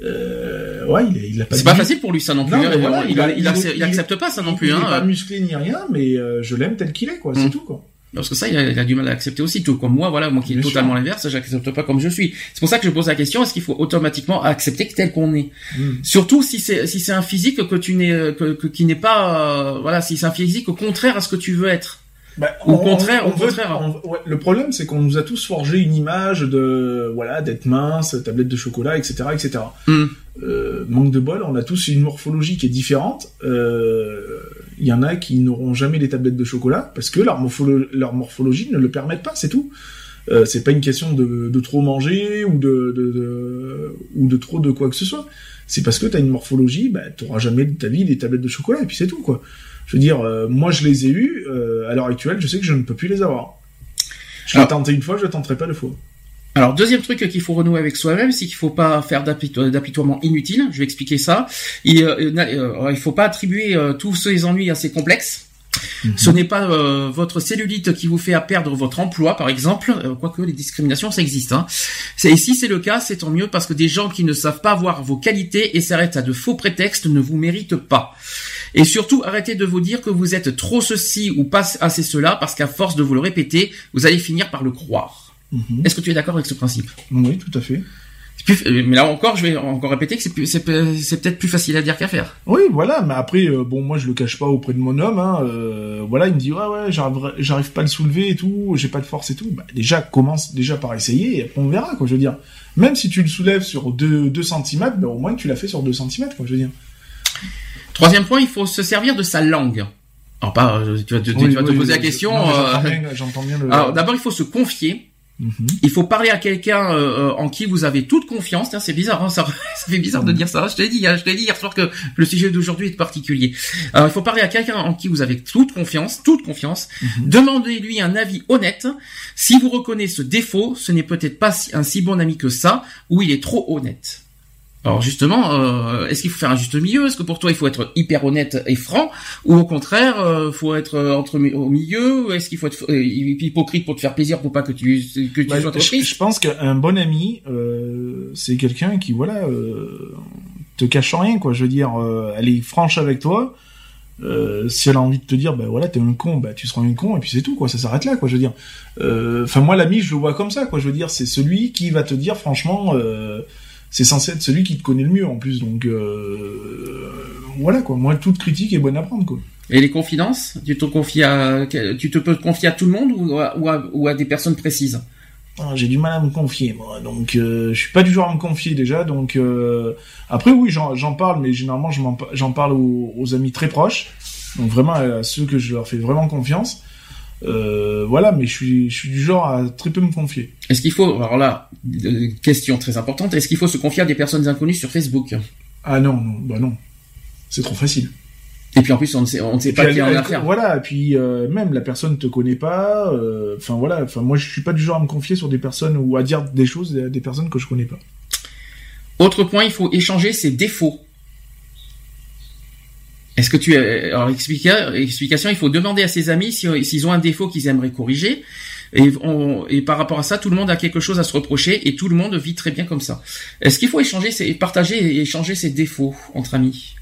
euh, ouais, il, est- il a pas C'est pas facile pour lui ça non plus. Non, hein. mais voilà, il, a- il, il- accepte, pas ça non plus. il est Hein. pas musclé ni rien, mais euh, je l'aime tel qu'il est quoi, c'est tout quoi. Parce que ça, il a, il a du mal à accepter aussi, tout comme moi, voilà, moi qui est Bien totalement l'inverse, j'accepte pas comme je suis. C'est pour ça que je pose la question, est-ce qu'il faut automatiquement accepter tel qu'on est? Mm. Surtout si c'est si c'est un physique que tu n'es que, que- qui n'est pas euh, voilà, si c'est un physique au contraire à ce que tu veux être. Bah, Au contraire, au veut- contraire. on- ouais, le problème c'est qu'on nous a tous forgé une image de voilà d'être mince, tablette de chocolat, etc., etc. Mm. Euh, manque de bol, on a tous une morphologie qui est différente. Euh, Il y en a qui n'auront jamais les tablettes de chocolat parce que leur, morpholo- leur morphologie ne le permettent pas, c'est tout. Euh, c'est pas une question de, de trop manger ou de, de, de- ou de trop de quoi que ce soit. C'est parce que t'as une morphologie, bah, t'auras jamais de ta vie des tablettes de chocolat et puis c'est tout quoi. Je veux dire, euh, moi je les ai eues, euh, à l'heure actuelle, je sais que je ne peux plus les avoir. Je l'ai tenté une fois, je le tenterai pas deux fois. Alors deuxième truc qu'il faut renouer avec soi-même, c'est qu'il faut pas faire d'apito- d'apitoiement inutile. Je vais expliquer ça. Il, euh, euh, il faut pas attribuer euh, tous ces ennuis à ces complexes. Ce n'est pas euh, votre cellulite qui vous fait à perdre votre emploi, par exemple, euh, quoique les discriminations, ça existe. Hein. Et si c'est le cas, c'est tant mieux parce que des gens qui ne savent pas voir vos qualités et s'arrêtent à de faux prétextes ne vous méritent pas. Et surtout, arrêtez de vous dire que vous êtes trop ceci ou pas assez cela, parce qu'à force de vous le répéter, vous allez finir par le croire. Mhm. Est-ce que tu es d'accord avec ce principe? Oui, tout à fait. Plus- euh, Mais là encore, je vais encore répéter que c'est plus- c'est pe- c'est peut-être plus facile à dire qu'à faire. Oui, voilà, mais après, euh, bon, moi, je le cache pas auprès de mon homme, hein, euh, voilà, il me dit, ouais, ouais, j'arrive pas à le soulever et tout, j'ai pas de force et tout. Bah, déjà, commence déjà par essayer, et après, on verra, quoi, je veux dire. Même si tu le soulèves sur 2, 2 cm, bah, au moins, tu l'as fait sur 2 cm, quoi, je veux dire. Troisième point, il faut se servir de sa langue. Alors pas, euh, tu vas te, tu Oui, vas te oui, poser la question. euh, J'entends bien, le... Alors d'abord, il faut se confier. Mhm. Il faut parler à quelqu'un euh, en qui vous avez toute confiance. Tiens, c'est bizarre, hein, ça, [LAUGHS] ça fait bizarre de dire ça. Je te l'ai dit, hein, je te l'ai dit hier soir que le sujet d'aujourd'hui est particulier. Alors, il faut parler à quelqu'un en qui vous avez toute confiance, toute confiance. Mhm. Demandez-lui un avis honnête. Si vous reconnaissez ce défaut, ce n'est peut-être pas un si bon ami que ça, ou il est trop honnête. Alors justement, euh, est-ce qu'il faut faire un juste milieu? Est-ce que pour toi il faut être hyper honnête et franc, ou au contraire, euh, faut être euh, entre au milieu? Est-ce qu'il faut être euh, hypocrite pour te faire plaisir, pour pas que tu que tu Bah, sois trop je, triste? je pense qu'un bon ami, c'est quelqu'un qui, voilà, te cache rien, quoi. Je veux dire, elle est franche avec toi. Euh, si elle a envie de te dire, bah voilà, t'es un con, bah tu seras un con, et puis c'est tout, quoi. Ça s'arrête là, quoi. Je veux dire. Euh, Enfin, moi, l'ami, je le vois comme ça, quoi. Je veux dire, c'est celui qui va te dire, franchement, euh, c'est censé être celui qui te connaît le mieux, en plus. Donc, euh, voilà, quoi. Moi, toute critique est bonne à prendre, quoi. Et les confidences Tu te confies à tu te peux te confier à tout le monde ou à, ou à, ou à des personnes précises? Ah, j'ai du mal à me confier moi donc euh, je suis pas du genre à me confier déjà donc euh, après oui j'en parle mais généralement je m'en- j'en parle aux, aux amis très proches donc vraiment à ceux que je leur fais vraiment confiance euh, voilà mais je suis je suis du genre à très peu me confier. Est-ce qu'il faut alors là euh, question très importante Est-ce qu'il faut se confier à des personnes inconnues sur Facebook? Ah non non bah non. C'est trop facile. Et puis en plus on ne sait on ne sait Et pas qui en a voilà et puis euh, même la personne te connaît pas enfin voilà enfin moi je suis pas du genre à me confier sur des personnes ou à dire des choses à des personnes que je connais pas. Autre point, il faut échanger ses défauts. Est-ce que tu alors explica- explication, il faut demander à ses amis si- s'ils ont un défaut qu'ils aimeraient corriger. Et, on- et par rapport à ça, tout le monde a quelque chose à se reprocher et tout le monde vit très bien comme ça. Est-ce qu'il faut échanger, ses, partager et échanger ses défauts entre amis?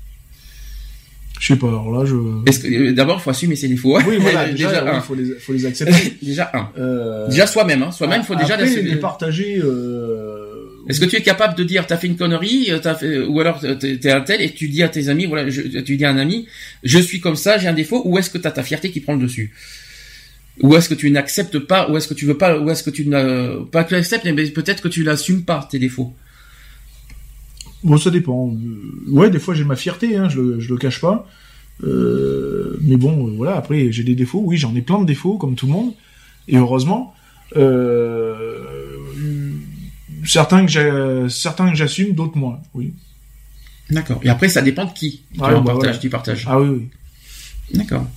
Je sais pas alors là je Est-ce que euh, d'abord il faut assumer ses défauts oui voilà [LAUGHS] déjà, oui, un. faut les faut les accepter [LAUGHS] déjà un. Euh, Déjà soi-même, hein. soi-même, il faut déjà l'assumer. les partager. Euh... Est-ce que tu es capable de dire t'as fait une connerie, euh, fait, ou alors t'es t'es un tel et tu dis à tes amis, voilà, tu dis à un ami, je suis comme ça, j'ai un défaut, ou est-ce que t'as ta fierté qui prend le dessus? Ou est-ce que tu n'acceptes pas, ou est-ce que tu veux pas, ou est-ce que tu n'as pas que tu l'acceptes, mais peut-être que tu n'assumes pas tes défauts? Bon, ça dépend. Euh, Ouais, des fois j'ai ma fierté, hein, je, le, le cache pas. Euh, mais bon, euh, voilà. Après, j'ai des défauts. Oui, j'en ai plein de défauts, comme tout le monde. Et heureusement, euh, certains que j'ai, certains que j'assume, d'autres moins. Oui. D'accord. Et après, ça dépend de qui. Tu Ouais, en bah tu partages. Ah oui, oui. D'accord.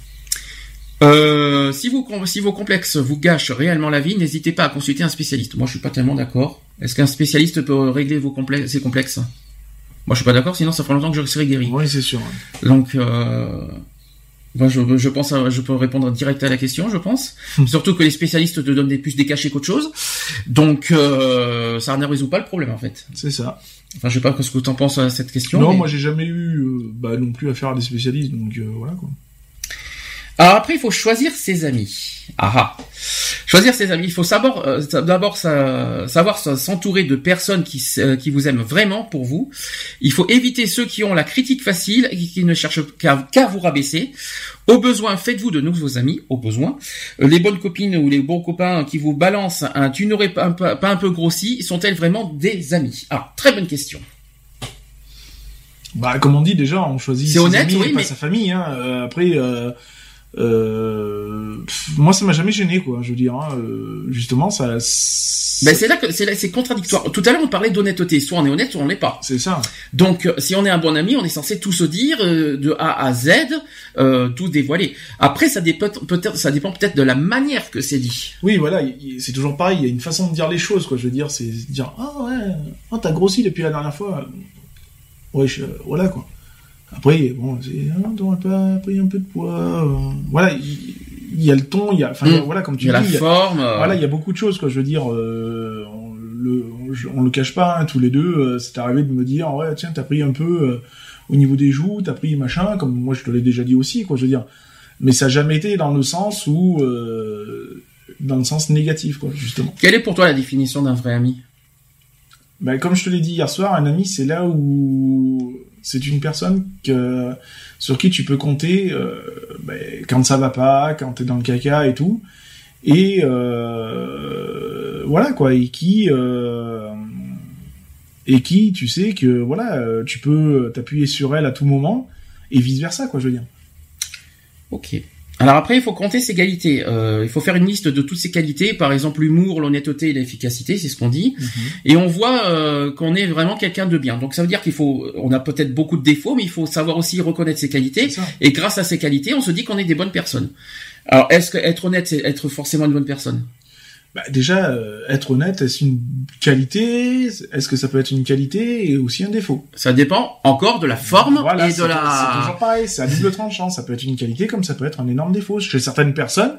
Euh, si, vous, si vos complexes vous gâchent réellement la vie, n'hésitez pas à consulter un spécialiste. Moi, je suis pas tellement d'accord. Est-ce qu'un spécialiste peut régler vos complexes, ces complexes? Moi, je suis pas d'accord. Sinon, ça fera longtemps que je serai guéri. Oui, c'est sûr. Donc, euh, moi, je, je pense, à- je peux répondre direct à la question, je pense. Hmm. Surtout que les spécialistes te donnent des plus des cachets qu'autre chose. Donc, euh, ça ne résout pas le problème, en fait. C'est ça. Enfin, je sais pas ce que tu en penses à cette question. non, mais- moi j'ai jamais eu, euh, bah, non plus affaire à des spécialistes, donc euh, voilà quoi. Alors après, il faut choisir ses amis. Ah ah. Choisir ses amis. Il faut savoir, euh, d'abord sa- savoir s'entourer de personnes qui, euh, qui vous aiment vraiment pour vous. Il faut éviter ceux qui ont la critique facile et qui ne cherchent qu'à vous rabaisser. Au besoin, faites-vous de nouveaux amis. Au besoin, Euh, les bonnes copines ou les bons copains qui vous balancent un tu n'aurais pas, un peu- pas un peu grossi sont-elles vraiment des amis? Ah, très bonne question. Bah, comme on dit déjà, on choisit ses honnête, amis oui, et pas sa famille. Hein. Euh, après, euh, euh, moi, ça m'a jamais gêné, quoi. Je veux dire, hein, euh, justement, ça. Ben c'est là que c'est là- c'est contradictoire. Tout à l'heure on parlait d'honnêteté. Soit on est honnête, soit on l'est pas. C'est ça. Donc, euh, si on est un bon ami, on est censé tout se dire euh, de A à Z, tout dévoiler. Après, ça dépend peut-être, ça dépend peut-être de la manière que c'est dit. Oui, voilà, c'est toujours pareil. Il y a une façon de dire les choses, quoi. Je veux dire, c'est dire, ah ouais, oh, t'as grossi depuis la dernière fois. Ouais, je- voilà, quoi. Après, bon, c'est, ah, t'aurais pas pris un peu de poids. euh, Voilà, il y, a le ton, il y a, enfin, Mm. voilà, comme tu y a dis, la il y a- forme. euh, Voilà, il y a beaucoup de choses, quoi. Je veux dire, euh, on, le, on, je- on le cache pas, hein, tous les deux. euh, c'est arrivé de me dire, ouais, tiens, t'as pris un peu. euh, au niveau des joues, t'as pris machin, comme moi je te l'ai déjà dit aussi, quoi, je veux dire. Mais ça n'a jamais été dans le sens où, dans le sens négatif, quoi, justement. Quelle est pour toi la définition d'un vrai ami? Ben, comme je te l'ai dit hier soir, un ami, c'est là où c'est une personne sur qui tu peux compter euh, ben, quand ça va pas, quand t'es dans le caca et tout. Et euh, voilà quoi, et qui euh, et qui, tu sais que voilà, tu peux t'appuyer sur elle à tout moment et vice versa quoi, je veux dire. Ok. Alors après, il faut compter ses qualités. Euh, il faut faire une liste de toutes ses qualités, par exemple l'humour, l'honnêteté et l'efficacité, c'est ce qu'on dit. Mhm. Et on voit euh, qu'on est vraiment quelqu'un de bien. Donc ça veut dire qu'il faut, on a peut-être beaucoup de défauts, mais il faut savoir aussi reconnaître ses qualités. Et grâce à ces qualités, on se dit qu'on est des bonnes personnes. Alors est-ce que être honnête, c'est être forcément une bonne personne? Bah, déjà, euh, être honnête, est-ce une qualité? Est-ce que ça peut être une qualité et aussi un défaut? Ça dépend encore de la forme Voilà, et c'est de c'est la. toujours pareil, c'est à double tranchant. Ça peut être une qualité comme ça peut être un énorme défaut. Chez certaines personnes,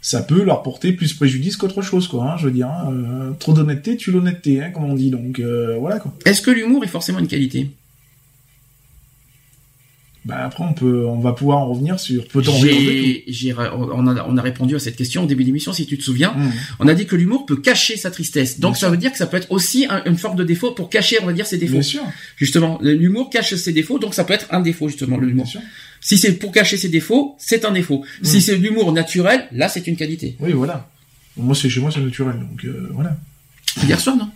ça peut leur porter plus préjudice qu'autre chose, quoi. hein, je veux dire, hein, euh, trop d'honnêteté, tue l'honnêteté, hein, comme on dit. Donc euh, voilà quoi. Est-ce que l'humour est forcément une qualité? Bah après, on peut, on va pouvoir en revenir sur peut-on rire on a, on a répondu à cette question au début de l'émission, si tu te souviens. Mmh. On a dit que l'humour peut cacher sa tristesse. Donc Bien ça sûr. veut dire que ça peut être aussi un- une forme de défaut pour cacher, on va dire, ses défauts. Bien sûr, Justement, l'humour cache ses défauts, donc ça peut être un défaut justement bien l'humour. sûr. Si c'est pour cacher ses défauts, c'est un défaut. Mm. Si c'est l'humour naturel, là c'est une qualité. Oui, voilà. Moi, c'est chez moi, c'est naturel, donc euh, voilà. Hier soir, non?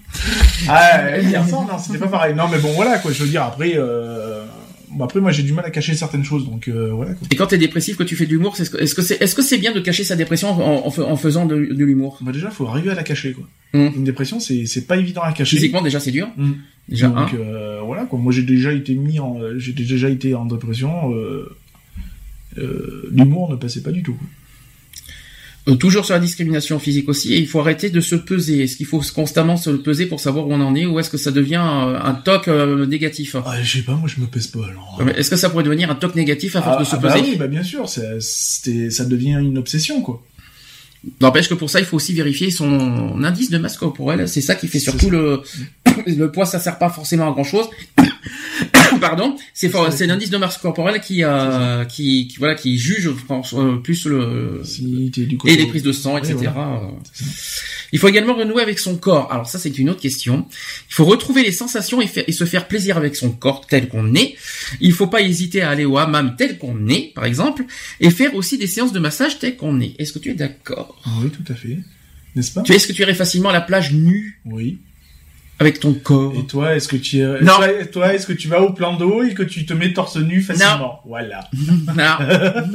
Ah, hier soir, non, c'était pas pareil. Non, mais bon, voilà, quoi. Je veux dire, après, euh... bon, après, moi, j'ai du mal à cacher certaines choses, donc euh, voilà. Quoi. Et quand t'es dépressif, que tu fais de l'humour, ce est-ce que c'est est-ce que c'est bien de cacher sa dépression en, en fa- en faisant de, de l'humour? Bah déjà, faut arriver à la cacher, quoi. Mm. Une dépression, c'est c'est pas évident à cacher. Physiquement déjà c'est dur. Déjà donc un. euh, voilà, quoi. Moi, j'ai déjà été mis en, j'ai déjà été en dépression. Euh... Euh, L'humour ne passait pas du tout. quoi. Euh, toujours sur la discrimination physique aussi, et il faut arrêter de se peser. Est-ce qu'il faut constamment se peser pour savoir où on en est, ou est-ce que ça devient euh, un toc euh, négatif? Ah, je sais pas, moi, je me pèse pas. Alors. Est-ce que ça pourrait devenir un toc négatif à force Ah, de se ah bah peser? oui, bah bien sûr, c'est- c'était- ça devient une obsession, quoi. N'empêche que pour ça, il faut aussi vérifier son indice de masse corporelle. C'est ça qui fait surtout ça. le [COUGHS] le poids. Ça sert pas forcément à grand chose. [COUGHS] Pardon, c'est c'est l'indice de masse corporelle qui euh, qui, qui voilà qui juge pense, euh, plus le Si t'es du et les prises de sang, etc. voilà. Euh, Il faut également renouer avec son corps. Alors ça, c'est une autre question. Il faut retrouver les sensations et, faire- et se faire plaisir avec son corps tel qu'on est. Il faut pas hésiter à aller au hammam tel qu'on est, par exemple, et faire aussi des séances de massage tel qu'on est. Est-ce que tu es d'accord? Oui, tout à fait. N'est-ce pas? Tu Est-ce que tu irais facilement à la plage nue? Oui. Avec ton corps Et toi, est-ce que tu es... Non. toi, toi, est-ce que tu vas au plan d'eau et que tu te mets torse nu facilement? Voilà. [LAUGHS] Non. [LAUGHS]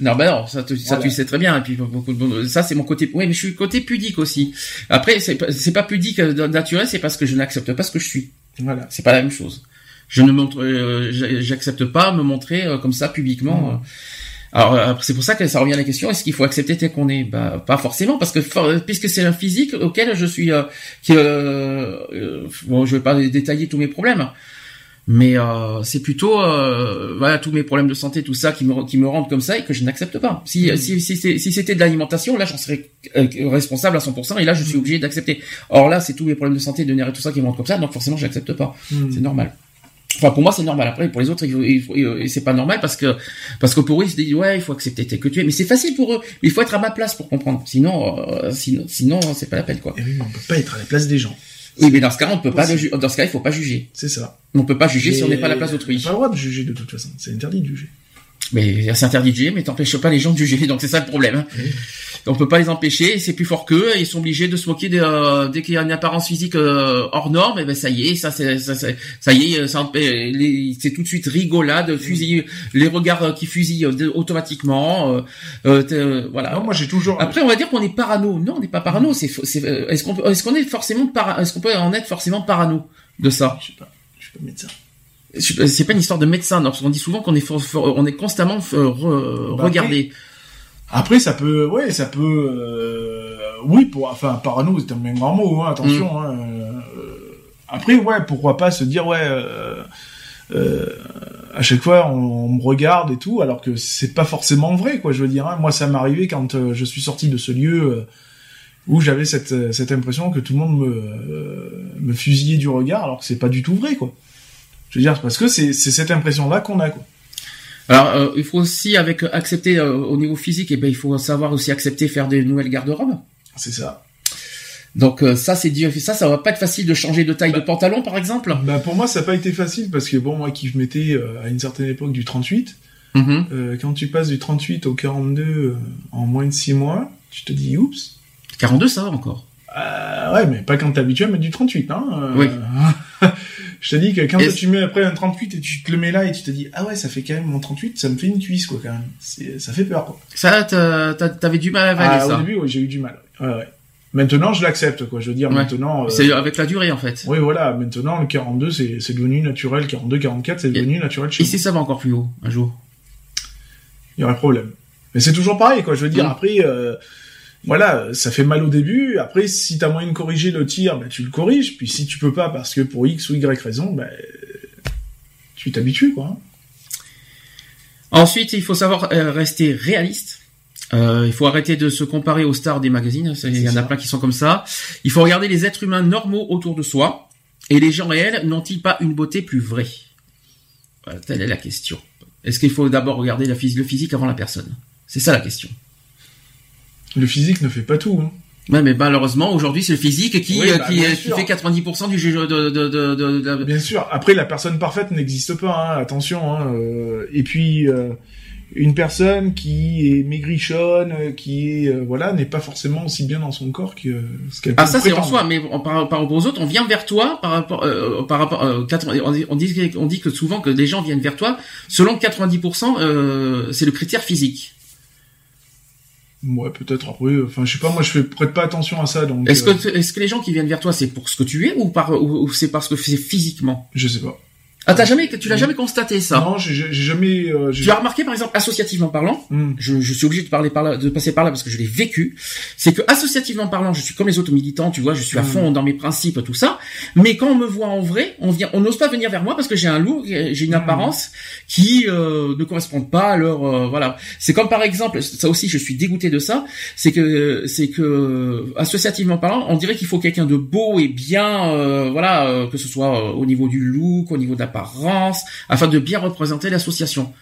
non, bah non, ça, tu- ça Voilà. tu sais très bien. Et puis beaucoup de- ça c'est mon côté. Oui, mais je suis côté pudique aussi. Après, c'est pas- c'est pas pudique euh, naturel, c'est parce que je n'accepte pas ce que je suis. Voilà. C'est pas la même chose. Je ne montre, euh, j'a- j'accepte pas me montrer euh, comme ça publiquement. Euh. Alors euh, c'est pour ça que ça revient à la question est-ce qu'il faut accepter tel qu'on est? Bah pas forcément parce que for- puisque c'est un physique auquel je suis euh, qui euh, euh, bon je vais pas détailler tous mes problèmes mais euh, c'est plutôt euh, voilà tous mes problèmes de santé tout ça qui me qui me rendent comme ça et que je n'accepte pas. Si Mhm. si si, si c'était de l'alimentation là j'en serais responsable à 100% et là je suis obligé d'accepter. Or là c'est tous mes problèmes de santé de nerfs et tout ça qui me rendent comme ça donc forcément j'accepte pas. Hmm. C'est normal. Enfin, pour moi, c'est normal. Après, pour les autres, c'est pas normal parce que, parce que pour eux, ils se disent, ouais, il faut accepter tel que tu es. Mais c'est facile pour eux. Mais il faut être à ma place pour comprendre. Sinon, euh, sinon, sinon, c'est pas la peine, quoi. Et oui, mais on peut pas être à la place des gens. Oui, mais dans ce cas, on peut pas, le dans ce cas, il faut pas juger. C'est ça. On peut pas juger si on n'est pas à la place On d'autrui. n'a pas le droit de juger de toute façon. C'est interdit de juger. Mais c'est interdit de juger, mais t'empêches pas les gens de juger. [LAUGHS] Donc c'est ça le problème. hein. Oui. On peut pas les empêcher. C'est plus fort qu'eux. Ils sont obligés de se moquer de, euh, dès qu'il y a une apparence physique euh, hors norme. Et ben ça y est, ça c'est ça, c'est- ça y est, euh, c'est tout de suite rigolade, fusille, les regards euh, qui fusillent euh, automatiquement. euh, voilà. Non, moi j'ai toujours. Après, on va dire qu'on est parano. Non, on n'est pas parano. C'est, est-ce qu'on, peut- est-ce qu'on est forcément para, est-ce qu'on peut en être forcément parano de ça? Je sais pas. Je suis pas médecin. C'est pas une histoire de médecin. non, parce qu'on dit souvent qu'on est, on est constamment euh, re- Bah, regardé. Après, ça peut, ouais, ça peut, euh, oui, pour, enfin, parano, c'est un même grand mot, hein, attention. Mm. hein, euh, après, ouais, pourquoi pas se dire, ouais, euh, euh, à chaque fois, on, on me regarde et tout, alors que c'est pas forcément vrai, quoi. Je veux dire, hein. moi, ça m'est arrivé quand euh, je suis sorti de ce lieu euh, où j'avais cette, cette impression que tout le monde me, euh, me fusillait du regard, alors que c'est pas du tout vrai, quoi. Je veux dire, parce que c'est c'est cette impression-là qu'on a, quoi. Alors, euh, il faut aussi avec accepter euh, au niveau physique, et ben il faut savoir aussi accepter faire des nouvelles garde-robes. C'est ça. Donc euh, ça c'est dur. Ça, ça va pas être facile de changer de taille de pantalon, par exemple. Bah pour moi, ça n'a pas été facile parce que bon, moi qui mettais euh, à une certaine époque du 38, Mhm. euh, quand tu passes du 38 au 42 euh, en moins de 6 mois, tu te dis oups. 42, ça va encore. Euh, ouais, mais pas quand t'es habitué à mettre du 38, hein. euh, Oui. [LAUGHS] je te dis que quand tu mets après un 38 et tu te le mets là et tu te dis ah ouais, ça fait quand même mon 38, ça me fait une cuisse quoi quand même. Ça fait peur quoi. Ça, t'avais du mal à avaler Ah, ça. au début, oui, j'ai eu du mal. Ouais, ouais. Maintenant, je l'accepte quoi. Je veux dire Ouais. maintenant. euh, C'est avec la durée en fait. Oui, voilà. Maintenant, le 42, c'est devenu naturel. 42, 44, c'est devenu naturel chez Et si ça va encore plus haut un jour il y aurait problème. Mais c'est toujours pareil, quoi. Je veux dire, après, euh, voilà, ça fait mal au début. Après, si t'as moyen de corriger le tir, bah, tu le corriges. Puis si tu peux pas, parce que pour X ou Y raison, bah, tu t'habitues, quoi. Ensuite, il faut savoir euh, rester réaliste. Euh, il faut arrêter de se comparer aux stars des magazines. Il y en a ça. plein qui sont comme ça. Il faut regarder les êtres humains normaux autour de soi. Et les gens réels n'ont-ils pas une beauté plus vraie? Voilà, Telle est la question. Est-ce qu'il faut d'abord regarder la phys- le physique avant la personne? C'est ça la question. Le physique ne fait pas tout. Hein. Ouais, mais malheureusement, aujourd'hui, c'est le physique qui, Oui, euh, bah, qui, euh, qui fait 90% du jeu de, de, de, de, Bien sûr. Après, la personne parfaite n'existe pas. Hein, attention. Hein, euh, et puis, euh, une personne qui est maigrichonne, qui est euh, voilà, n'est pas forcément aussi bien dans son corps que ce qu'elle. Ah ça c'est en soi, mais par, par rapport aux autres, on vient vers toi par rapport euh, par rapport euh, 80 on dit, on dit que souvent que les gens viennent vers toi selon que 90% euh, c'est le critère physique. Ouais, peut-être. Après, euh, enfin, je sais pas. Moi, je fais prête pas attention à ça, donc. Est-ce euh, que est-ce que les gens qui viennent vers toi c'est pour ce que tu es ou par ou, ou c'est parce que c'est physiquement? Je sais pas. Ah t'as jamais tu l'as jamais constaté ça Non, j'ai jamais. euh, Tu as remarqué par exemple associativement parlant Hmm. je, je suis obligé de parler par là, de passer par là parce que je l'ai vécu. C'est que associativement parlant, je suis comme les autres militants, tu vois, je suis à Mm. fond dans mes principes, tout ça. Mais quand on me voit en vrai, on vient, on n'ose pas venir vers moi parce que j'ai un look, j'ai une Mm. apparence qui euh, ne correspond pas à leur, euh, voilà. C'est comme par exemple, ça aussi, je suis dégoûté de ça. C'est que, c'est que associativement parlant, on dirait qu'il faut quelqu'un de beau et bien, euh, voilà, euh, que ce soit euh, au niveau du look, au niveau de l'apparence, afin de bien représenter l'association.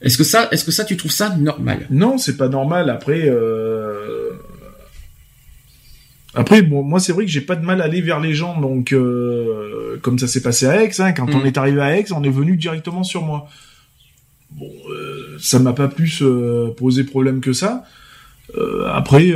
Est-ce que ça, est-ce que ça, tu trouves ça normal? Non, c'est pas normal. Après, euh... après, bon, moi, c'est vrai que j'ai pas de mal à aller vers les gens, donc euh, comme ça s'est passé à Aix, hein, quand Mm. on est arrivé à Aix, on est venu directement sur moi. Bon, euh, ça m'a pas plus posé problème que ça. Après,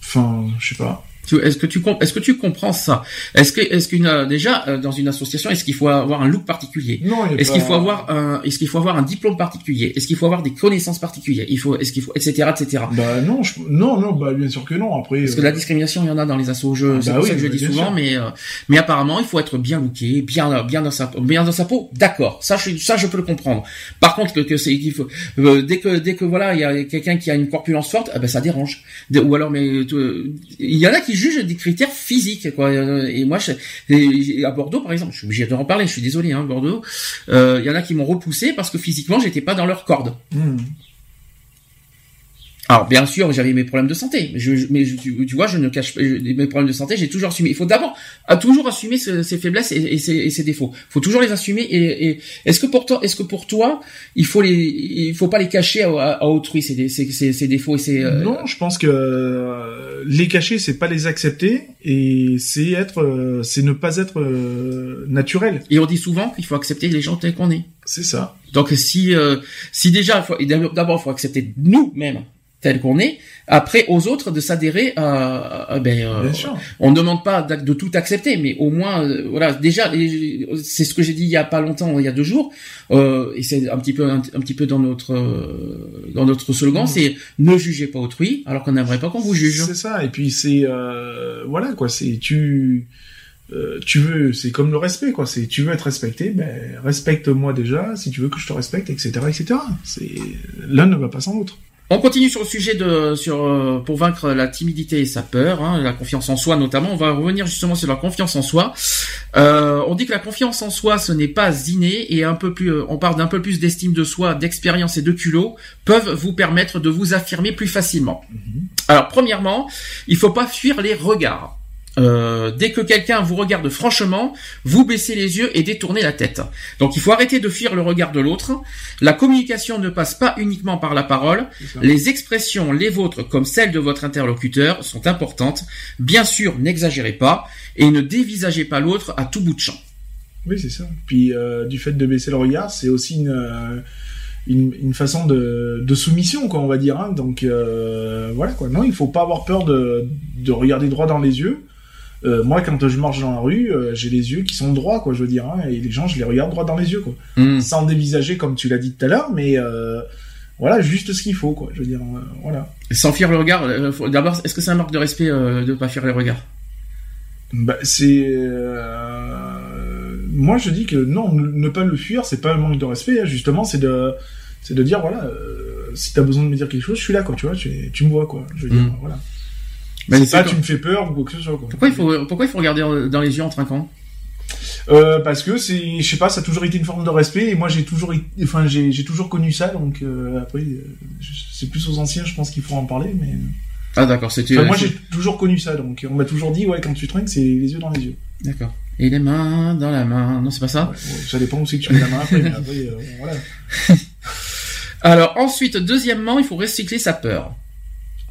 enfin, je sais pas. Est-ce que tu est-ce que tu comprends ça? Est-ce que est-ce qu'une euh, déjà euh, dans une association est-ce qu'il faut avoir un look particulier? Non, Est-ce pas- qu'il faut avoir un est-ce qu'il faut avoir un diplôme particulier? Est-ce qu'il faut avoir des connaissances particulières? Il faut est-ce qu'il faut etc etc. Bah non, je... non, non, bah bien sûr que non. Après, Parce que euh, la discrimination, il y en a dans les assos. Je, c'est bah pour oui, ça que je bah, dis souvent, sûr. mais euh, mais apparemment, il faut être bien looké, bien bien dans sa bien dans sa peau. D'accord, ça je ça je peux le comprendre. Par contre, que, que c'est qu'il faut euh, dès que dès que voilà, il y a quelqu'un qui a une corpulence forte, eh ben ça dérange. Ou alors, mais il y en a qui jugent des critères physiques, quoi. Et moi, à Bordeaux, par exemple, je suis obligé de en parler. Je suis désolé, hein, Bordeaux. euh, Il y en a qui m'ont repoussé parce que physiquement, j'étais pas dans leur corde. hmm. Alors bien sûr, j'avais mes problèmes de santé, mais, je, je- mais je- tu, tu vois, je ne cache pas mes problèmes de santé, j'ai toujours assumé. Il faut d'abord à toujours assumer ce- ses faiblesses et, et ses, et ses défauts. Il faut toujours les assumer. Et, et est-ce que pour toi, est-ce que pour toi, il faut les, il faut pas les cacher à, à- à autrui ces, ces, ces, ces défauts et ces. euh, Non, je pense que euh, les cacher, c'est pas les accepter et c'est être, euh, c'est ne pas être euh, naturel. Et on dit souvent qu'il faut accepter les gens tels qu'on est. C'est ça. Donc si euh, si déjà, d'abord, il faut accepter nous-mêmes tels qu'on est. Après, aux autres de s'adhérer à, à- ben, euh, Bien sûr. on ne demande pas de tout accepter, mais au moins, euh, voilà, déjà, les- c'est ce que j'ai dit il y a pas longtemps, il y a deux jours, euh, et c'est un petit peu, un, un petit peu dans notre, euh, dans notre slogan, c'est ne jugez pas autrui, alors qu'on n'aimerait pas qu'on vous juge. C'est ça. Et puis c'est euh, voilà quoi. C'est tu euh, tu veux, c'est comme le respect quoi. C'est tu veux être respecté, ben respecte-moi déjà. Si tu veux que je te respecte, etc., etc. C'est l'un ne va pas sans l'autre. On continue sur le sujet de, sur, euh, pour vaincre la timidité et sa peur, hein, la confiance en soi notamment. On va revenir justement sur la confiance en soi. Euh, on dit que la confiance en soi, ce n'est pas inné et un peu plus, euh, on parle d'un peu plus d'estime de soi, d'expérience et de culot, peuvent vous permettre de vous affirmer plus facilement. Alors, premièrement, il faut pas fuir les regards. Euh, dès que quelqu'un vous regarde franchement, vous baissez les yeux et détournez la tête. Donc il faut arrêter de fuir le regard de l'autre. La communication ne passe pas uniquement par la parole. Les expressions, les vôtres comme celles de votre interlocuteur, sont importantes. Bien sûr, n'exagérez pas et ne dévisagez pas l'autre à tout bout de champ. Oui, c'est ça. Puis euh, du fait de baisser le regard, c'est aussi une, euh, une, une façon de, de soumission, quoi, on va dire. Hein. Donc euh, voilà, quoi. Non, il faut pas avoir peur de, de regarder droit dans les yeux. Euh, moi, quand je marche dans la rue, euh, j'ai les yeux qui sont droits, quoi, je veux dire. Hein, et les gens, je les regarde droit dans les yeux, quoi. Hmm. Sans dévisager, comme tu l'as dit tout à l'heure, mais euh, voilà, juste ce qu'il faut, quoi. Je veux dire, voilà. Sans fuir le regard, d'abord, est-ce que c'est un marque de respect de pas fuir les regards? Bah, c'est moi je dis que non ne, ne pas le fuir c'est pas un manque de respect hein, justement c'est de c'est de dire voilà si t'as besoin de me dire quelque chose je suis là quoi tu vois tu, tu me vois quoi je veux dire Mm. voilà Mais c'est c'est pas quoi tu me fais peur ou quoi que ce soit quoi. Pourquoi il faut pourquoi il faut regarder dans les yeux en trinquant? Euh, parce que c'est je sais pas ça a toujours été une forme de respect et moi j'ai toujours été- enfin j'ai j'ai toujours connu ça donc euh, après euh, c'est plus aux anciens je pense qu'il faut en parler mais Ah d'accord, c'était Enfin, moi j'ai toujours connu ça donc on m'a toujours dit ouais quand tu trinques c'est les yeux dans les yeux D'accord. Et les mains dans la main. Non, c'est pas ça? Ouais, ouais, ça dépend où c'est que tu mets la main après mais après euh, [LAUGHS] voilà Alors ensuite, deuxièmement, il faut recycler sa peur.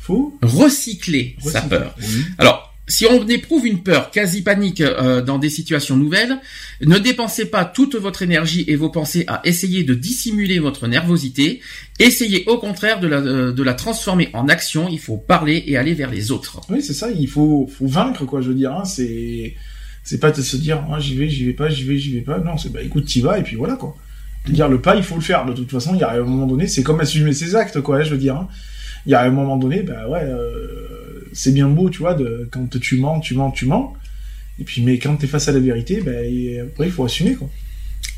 Faut Recycler, sa peur. Oui. Alors, si on éprouve une peur quasi panique euh, dans des situations nouvelles, ne dépensez pas toute votre énergie et vos pensées à essayer de dissimuler votre nervosité. Essayez au contraire de la, euh, de la transformer en action. Il faut parler et aller vers les autres. Oui, c'est ça, il faut, faut vaincre, quoi, je veux dire, hein, c'est, c'est pas de se dire, ah, j'y vais, j'y vais pas, j'y vais, j'y vais pas, non, c'est, bah, écoute, t'y vas, et puis voilà, quoi. Je veux dire, le pas, il faut le faire, de toute façon, il y a un moment donné, c'est comme assumer ses actes, quoi, je veux dire, hein. Il y a un moment donné, bah, ouais, euh, c'est bien beau, tu vois, de, quand tu mens, tu mens, tu mens, et puis, mais quand t'es face à la vérité, et après, il faut assumer, quoi.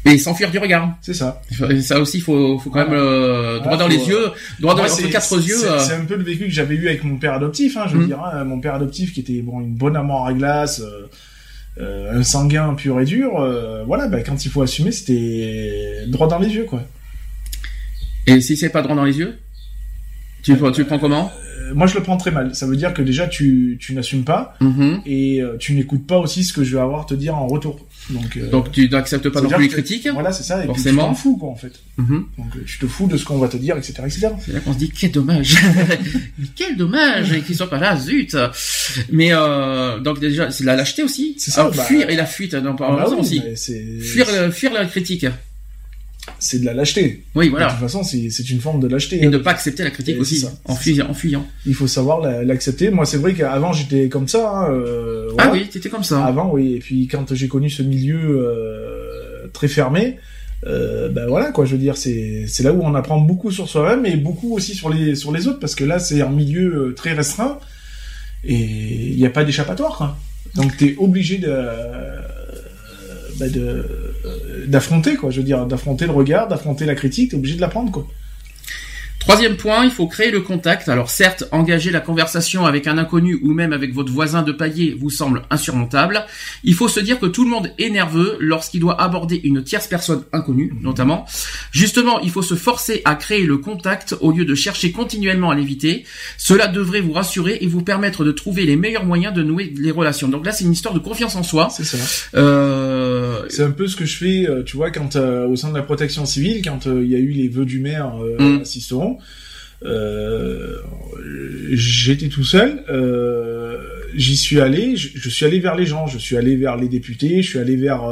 Et s'enfuir du regard. C'est ça. Ça aussi, faut, faut quand même euh, droit Ah, dans faut, les yeux, droit dans les quatre yeux. C'est euh, un peu le vécu que j'avais eu avec mon père adoptif, hein, je veux Mm. dire. hein, mon père adoptif qui était bon une bonne amour à glace, euh, euh, un sanguin pur et dur. euh, voilà, bah, quand il faut assumer, c'était droit dans les yeux, quoi. Et si c'est pas droit dans les yeux, tu, tu le prends comment Euh, moi, je le prends très mal. Ça veut dire que déjà, tu, tu n'assumes pas Mhm. et euh, tu n'écoutes pas aussi ce que je vais avoir à te dire en retour. Donc, euh, Donc tu n'acceptes pas non plus les que- critiques. Voilà, c'est ça. Et Forcément. puis tu t'en fous, quoi, en fait. Mhm. Donc, euh, tu te fous de ce qu'on va te dire, etc., etc. C'est là qu'on se dit quel dommage, [LAUGHS] quel dommage qu'ils soient pas là, zut. Mais donc déjà c'est la lâcheté aussi. C'est ça, Alors, bah- fuir et la fuite, non, Ah bah oui, aussi. c'est Fuir, fuir la critique. C'est de la lâcheté. Oui, De voilà. toute façon, c'est une forme de lâcheté. Et ne pas accepter la critique Et aussi, en en fuyant. il faut savoir la- l'accepter. Moi, c'est vrai qu'avant j'étais comme ça. hein, euh, voilà. Ah oui, t'étais comme ça. Avant, oui. Et puis quand j'ai connu ce milieu euh, très fermé, euh, ben voilà quoi. Je veux dire, c'est là où on apprend beaucoup sur soi-même et beaucoup aussi sur les sur les autres parce que là c'est un milieu très restreint et il n'y a pas d'échappatoire. Donc t'es obligé de ben, de d'affronter quoi. Je veux dire, d'affronter le regard, d'affronter la critique. T'es obligé de l'apprendre quoi. Troisième point, il faut créer le contact. Alors certes, engager la conversation avec un inconnu ou même avec votre voisin de palier vous semble insurmontable. Il faut se dire que tout le monde est nerveux lorsqu'il doit aborder une tierce personne inconnue, notamment. Justement, il faut se forcer à créer le contact au lieu de chercher continuellement à l'éviter. Cela devrait vous rassurer et vous permettre de trouver les meilleurs moyens de nouer les relations. Donc là, c'est une histoire de confiance en soi. C'est ça. Euh, C'est un peu ce que je fais, euh, tu vois, quand euh, au sein de la protection civile, quand euh, il y a eu les vœux du maire euh, Mm. à Sisteron, euh, j'étais tout seul, euh, j'y suis allé, je, je suis allé vers les gens, je suis allé vers les députés, je suis allé vers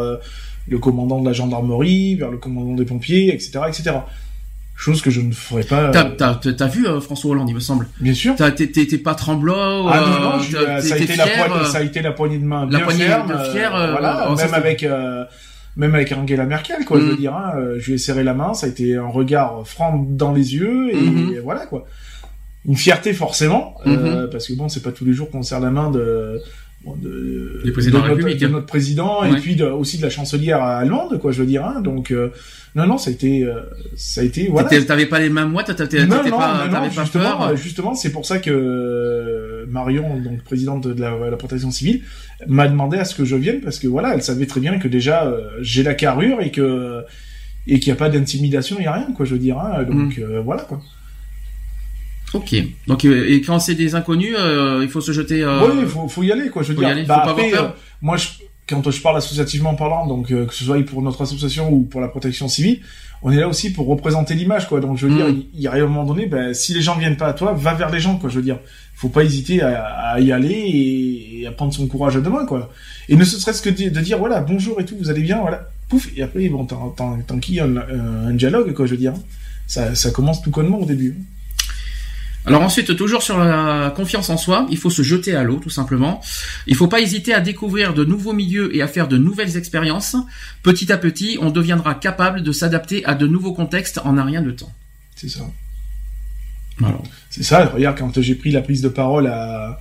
le commandant de la gendarmerie, vers le commandant des pompiers, etc., etc. Chose que je ne ferais pas. T'as, euh, vu euh, François Hollande, il me semble. bien sûr. T'es pas tremblant. Ah non, euh, non, je- t'as- ça, a été la poignée, euh, ça a été la poignée de main la bien poignée ferme, de fier, euh, voilà, oh, ça, même avec euh, même avec Angela Merkel, quoi, je Mm. veux dire, hein, euh, je lui ai serré la main, ça a été un regard franc dans les yeux, et, Mhm. voilà, quoi. Une fierté, forcément, Mhm. euh, parce que bon, c'est pas tous les jours qu'on serre la main de... bon, de, de notre, de notre président et puis de- aussi de la chancelière allemande quoi je veux dire hein, donc euh, non non ça a été euh, ça a été voilà T'avais pas les mains moites, non, pas, non, t'avais non, pas justement, peur. euh, justement, c'est pour ça que euh, Marion, donc présidente de la, la protection civile, m'a demandé à ce que je vienne parce que voilà, elle savait très bien que déjà euh, j'ai la carrure et que et qu'il n'y a pas d'intimidation, il y a rien quoi, je veux dire. Hein, donc Mm. euh, voilà quoi. Ok. Donc euh, et quand c'est des inconnus, euh, il faut se jeter. Euh... Oui, il faut, faut y aller, quoi. Je veux Faut y dire, faut bah, pas après, avoir peur. euh, moi, je, quand je parle associativement parlant, donc euh, que ce soit pour notre association ou pour la protection civile, on est là aussi pour représenter l'image, quoi. Donc, je veux Mm. dire, il il y a un moment donné, ben, si les gens viennent pas à toi, va vers les gens, quoi. Je veux dire, faut pas hésiter à, à y aller et, et à prendre son courage à deux mains, quoi. Et ne serait-ce que de, de dire, voilà, bonjour et tout, vous allez bien, voilà, pouf, et après, bon, t'en, t'en, t'en qui un, un, un dialogue, quoi, je veux dire. Ça, ça commence tout connement au début. Alors ensuite, toujours sur la confiance en soi, il faut se jeter à l'eau, tout simplement. Il faut pas hésiter à découvrir de nouveaux milieux et à faire de nouvelles expériences. Petit à petit, on deviendra capable de s'adapter à de nouveaux contextes en un rien de temps. C'est ça. Voilà. C'est ça, regarde, quand j'ai pris la prise de parole à,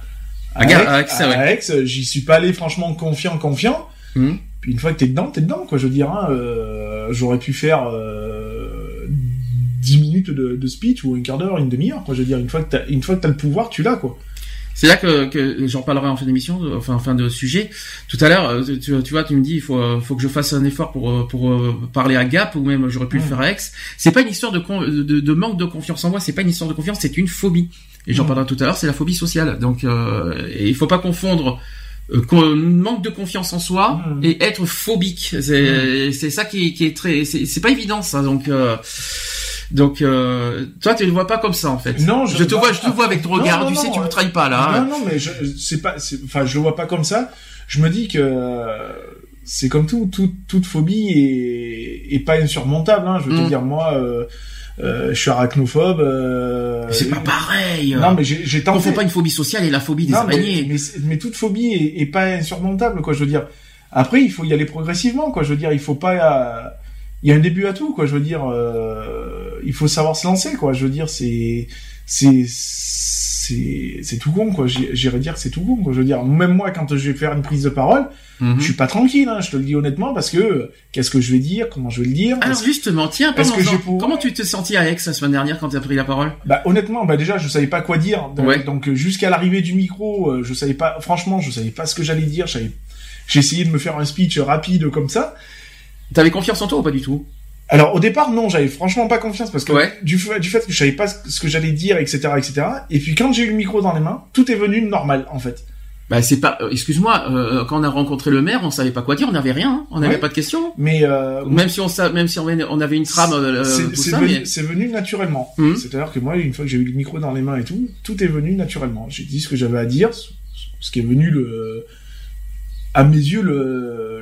À à Aix, à ouais. Aix, j'y suis pas allé franchement confiant, confiant. Mhm. Puis une fois que t'es dedans, t'es dedans, quoi, je veux dire, hein, euh, j'aurais pu faire euh, 10 minutes de, de speech ou un quart d'heure, une demi-heure, quoi, je veux dire, une fois que t'as, une fois que t'as le pouvoir, tu l'as, quoi. C'est là que, que j'en parlerai en fin d'émission, euh, enfin en fin de sujet. Tout à l'heure, euh, tu, tu vois, tu me dis, il faut, euh, faut que je fasse un effort pour pour parler à Gap ou même j'aurais pu le Mm. faire à Aix. C'est pas une histoire de, con- de de manque de confiance en moi, c'est pas une histoire de confiance, c'est une phobie. Et j'en Mm. parlerai tout à l'heure, c'est la phobie sociale. Donc, euh, et il faut pas confondre euh, manque de confiance en soi Mm. et être phobique. C'est c'est ça qui, qui est très, c'est c'est pas évident ça. Donc euh, donc euh, toi tu le vois pas comme ça en fait. Non, je, je te vois- vois, je te vois avec ton regard. non, tu sais, tu me euh, trahis pas là. hein. Non, non, mais je, c'est pas, c'est- enfin, je le vois pas comme ça. Je me dis que euh, c'est comme tout, tout- toute phobie est, est pas insurmontable. Hein. Je veux Mm. te dire, moi, euh, euh, je suis arachnophobe. Euh, C'est pas pareil. Non, mais j'ai, tenté. fait pas une phobie sociale et la phobie des Non, mais, araignées. mais, mais toute phobie est, est pas insurmontable, quoi. Je veux dire. Après, il faut y aller progressivement, quoi. Je veux dire, il faut pas. Il y a un début à tout, quoi. Je veux dire, euh, il faut savoir se lancer, quoi. Je veux dire, c'est, c'est, c'est, c'est tout con, quoi. J'irais dire que c'est tout con, quoi. Je veux dire, même moi, quand je vais faire une prise de parole, Mhm. je suis pas tranquille, hein, je te le dis honnêtement, parce que qu'est-ce que je vais dire, comment je vais le dire. Alors justement, tiens, est-ce que pour- comment tu t'es senti à Aix la semaine dernière quand tu as pris la parole? Bah honnêtement, bah déjà je savais pas quoi dire. Donc, Ouais. donc, jusqu'à l'arrivée du micro, euh, je savais pas. Franchement, je savais pas ce que j'allais dire. J'avais, j'ai essayé de me faire un speech rapide comme ça. T'avais confiance en toi ou pas du tout? Alors au départ, non, j'avais franchement pas confiance parce que Ouais. du, fait, du fait que je savais pas ce que j'allais dire, etc., etc. Et puis quand j'ai eu le micro dans les mains, tout est venu normal en fait. Bah c'est pas. euh, Excuse-moi, euh, quand on a rencontré le maire, on savait pas quoi dire, on n'avait rien, hein, on n'avait Ouais. pas de questions. Mais euh, Même si on sa- même si on avait, une trame, euh, c'est venu, mais c'est venu naturellement. Mhm. C'est-à-dire que moi, une fois que j'ai eu le micro dans les mains et tout, tout est venu naturellement. J'ai dit ce que j'avais à dire, ce- ce qui est venu le, à mes yeux le,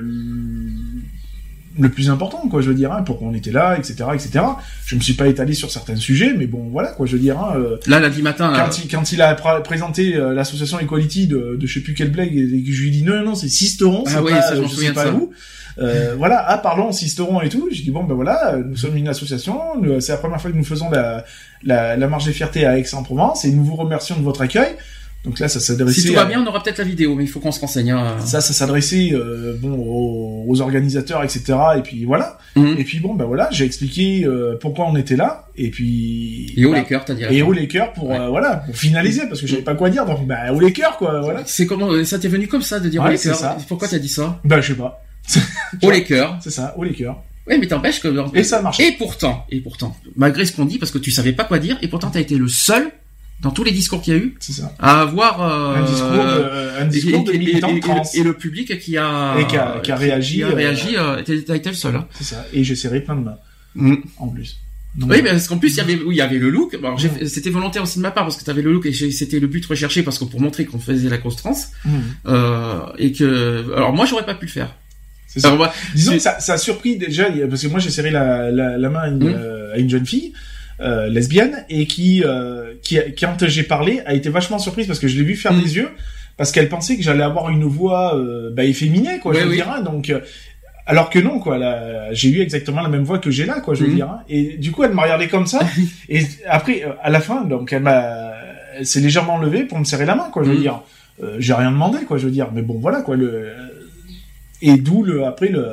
le, plus important, quoi. Je veux dire, hein, pourquoi on était là, etc., etc. Je me suis pas étalé sur certains sujets, mais bon, voilà, quoi. Je veux dire, hein, euh, là lundi matin, là, quand, il, quand il a pr- présenté euh, l'association Equality de, de je sais plus quelle blague et que je lui ai dit non, non, non, c'est Sisteron, Ah c'est oui, pas, ça, je souviens sais pas ça. où. Euh, voilà, ah, parlons Sisteron et tout. J'ai dit bon, ben voilà, nous sommes une association, c'est la première fois que nous faisons la, la, la marche des fiertés à Aix-en-Provence et nous vous remercions de votre accueil. Donc là, ça s'adressait si tout va bien, on aura peut-être la vidéo, mais il faut qu'on se renseigne. hein. ça, ça s'adressait euh, bon aux, aux organisateurs, etc. Et puis voilà. Mhm. Et puis bon, ben voilà, j'ai expliqué euh, pourquoi on était là. Et puis Et bah, les cœurs, t'as dit. et haut les cœurs pour Ouais. euh, voilà pour finaliser parce que je savais pas quoi dire donc bah haut les cœurs quoi voilà C'est comment ça t'est venu comme ça de dire Ouais, les cœurs. Pourquoi t'as dit ça bah je sais pas [LAUGHS] Haut les cœurs. c'est ça haut les cœurs Oui, mais t'empêches que. et ça marche Et pourtant, et pourtant, malgré ce qu'on dit, parce que tu savais pas quoi dire, et pourtant t'as été le seul dans tous les discours qu'il y a eu ça à avoir euh, un discours de, un discours et, trans et le public qui a Et qui a- qui a réagi, qui a euh, réagi, euh, t'as t'as été le seul. Hein. c'est ça et j'ai serré plein de mains Mm. en plus Oui, mais parce qu'en plus il y avait, oui, il y avait le look. Mm. c'était volontaire aussi de ma part parce que t'avais le look et c'était le but recherché parce que pour montrer qu'on faisait la cause trans euh, et que, alors moi j'aurais pas pu le faire. ça Alors, disons que ça, ça a surpris déjà parce que moi j'ai serré la, la, la main à une, Mm. euh, à une jeune fille euh, lesbienne et qui euh, qui quand j'ai parlé a été vachement surprise parce que je l'ai vu faire Mm. des yeux parce qu'elle pensait que j'allais avoir une voix euh, bah, efféminée quoi je veux oui. dire hein, donc alors que non quoi là, j'ai eu exactement la même voix que j'ai là quoi je veux Mhm. dire hein. et du coup elle m'a regardé comme ça [LAUGHS] et après à la fin donc elle m'a elle s'est légèrement levée pour me serrer la main quoi je veux Mhm. dire j'ai rien demandé quoi je veux dire mais bon voilà quoi le et d'où le après le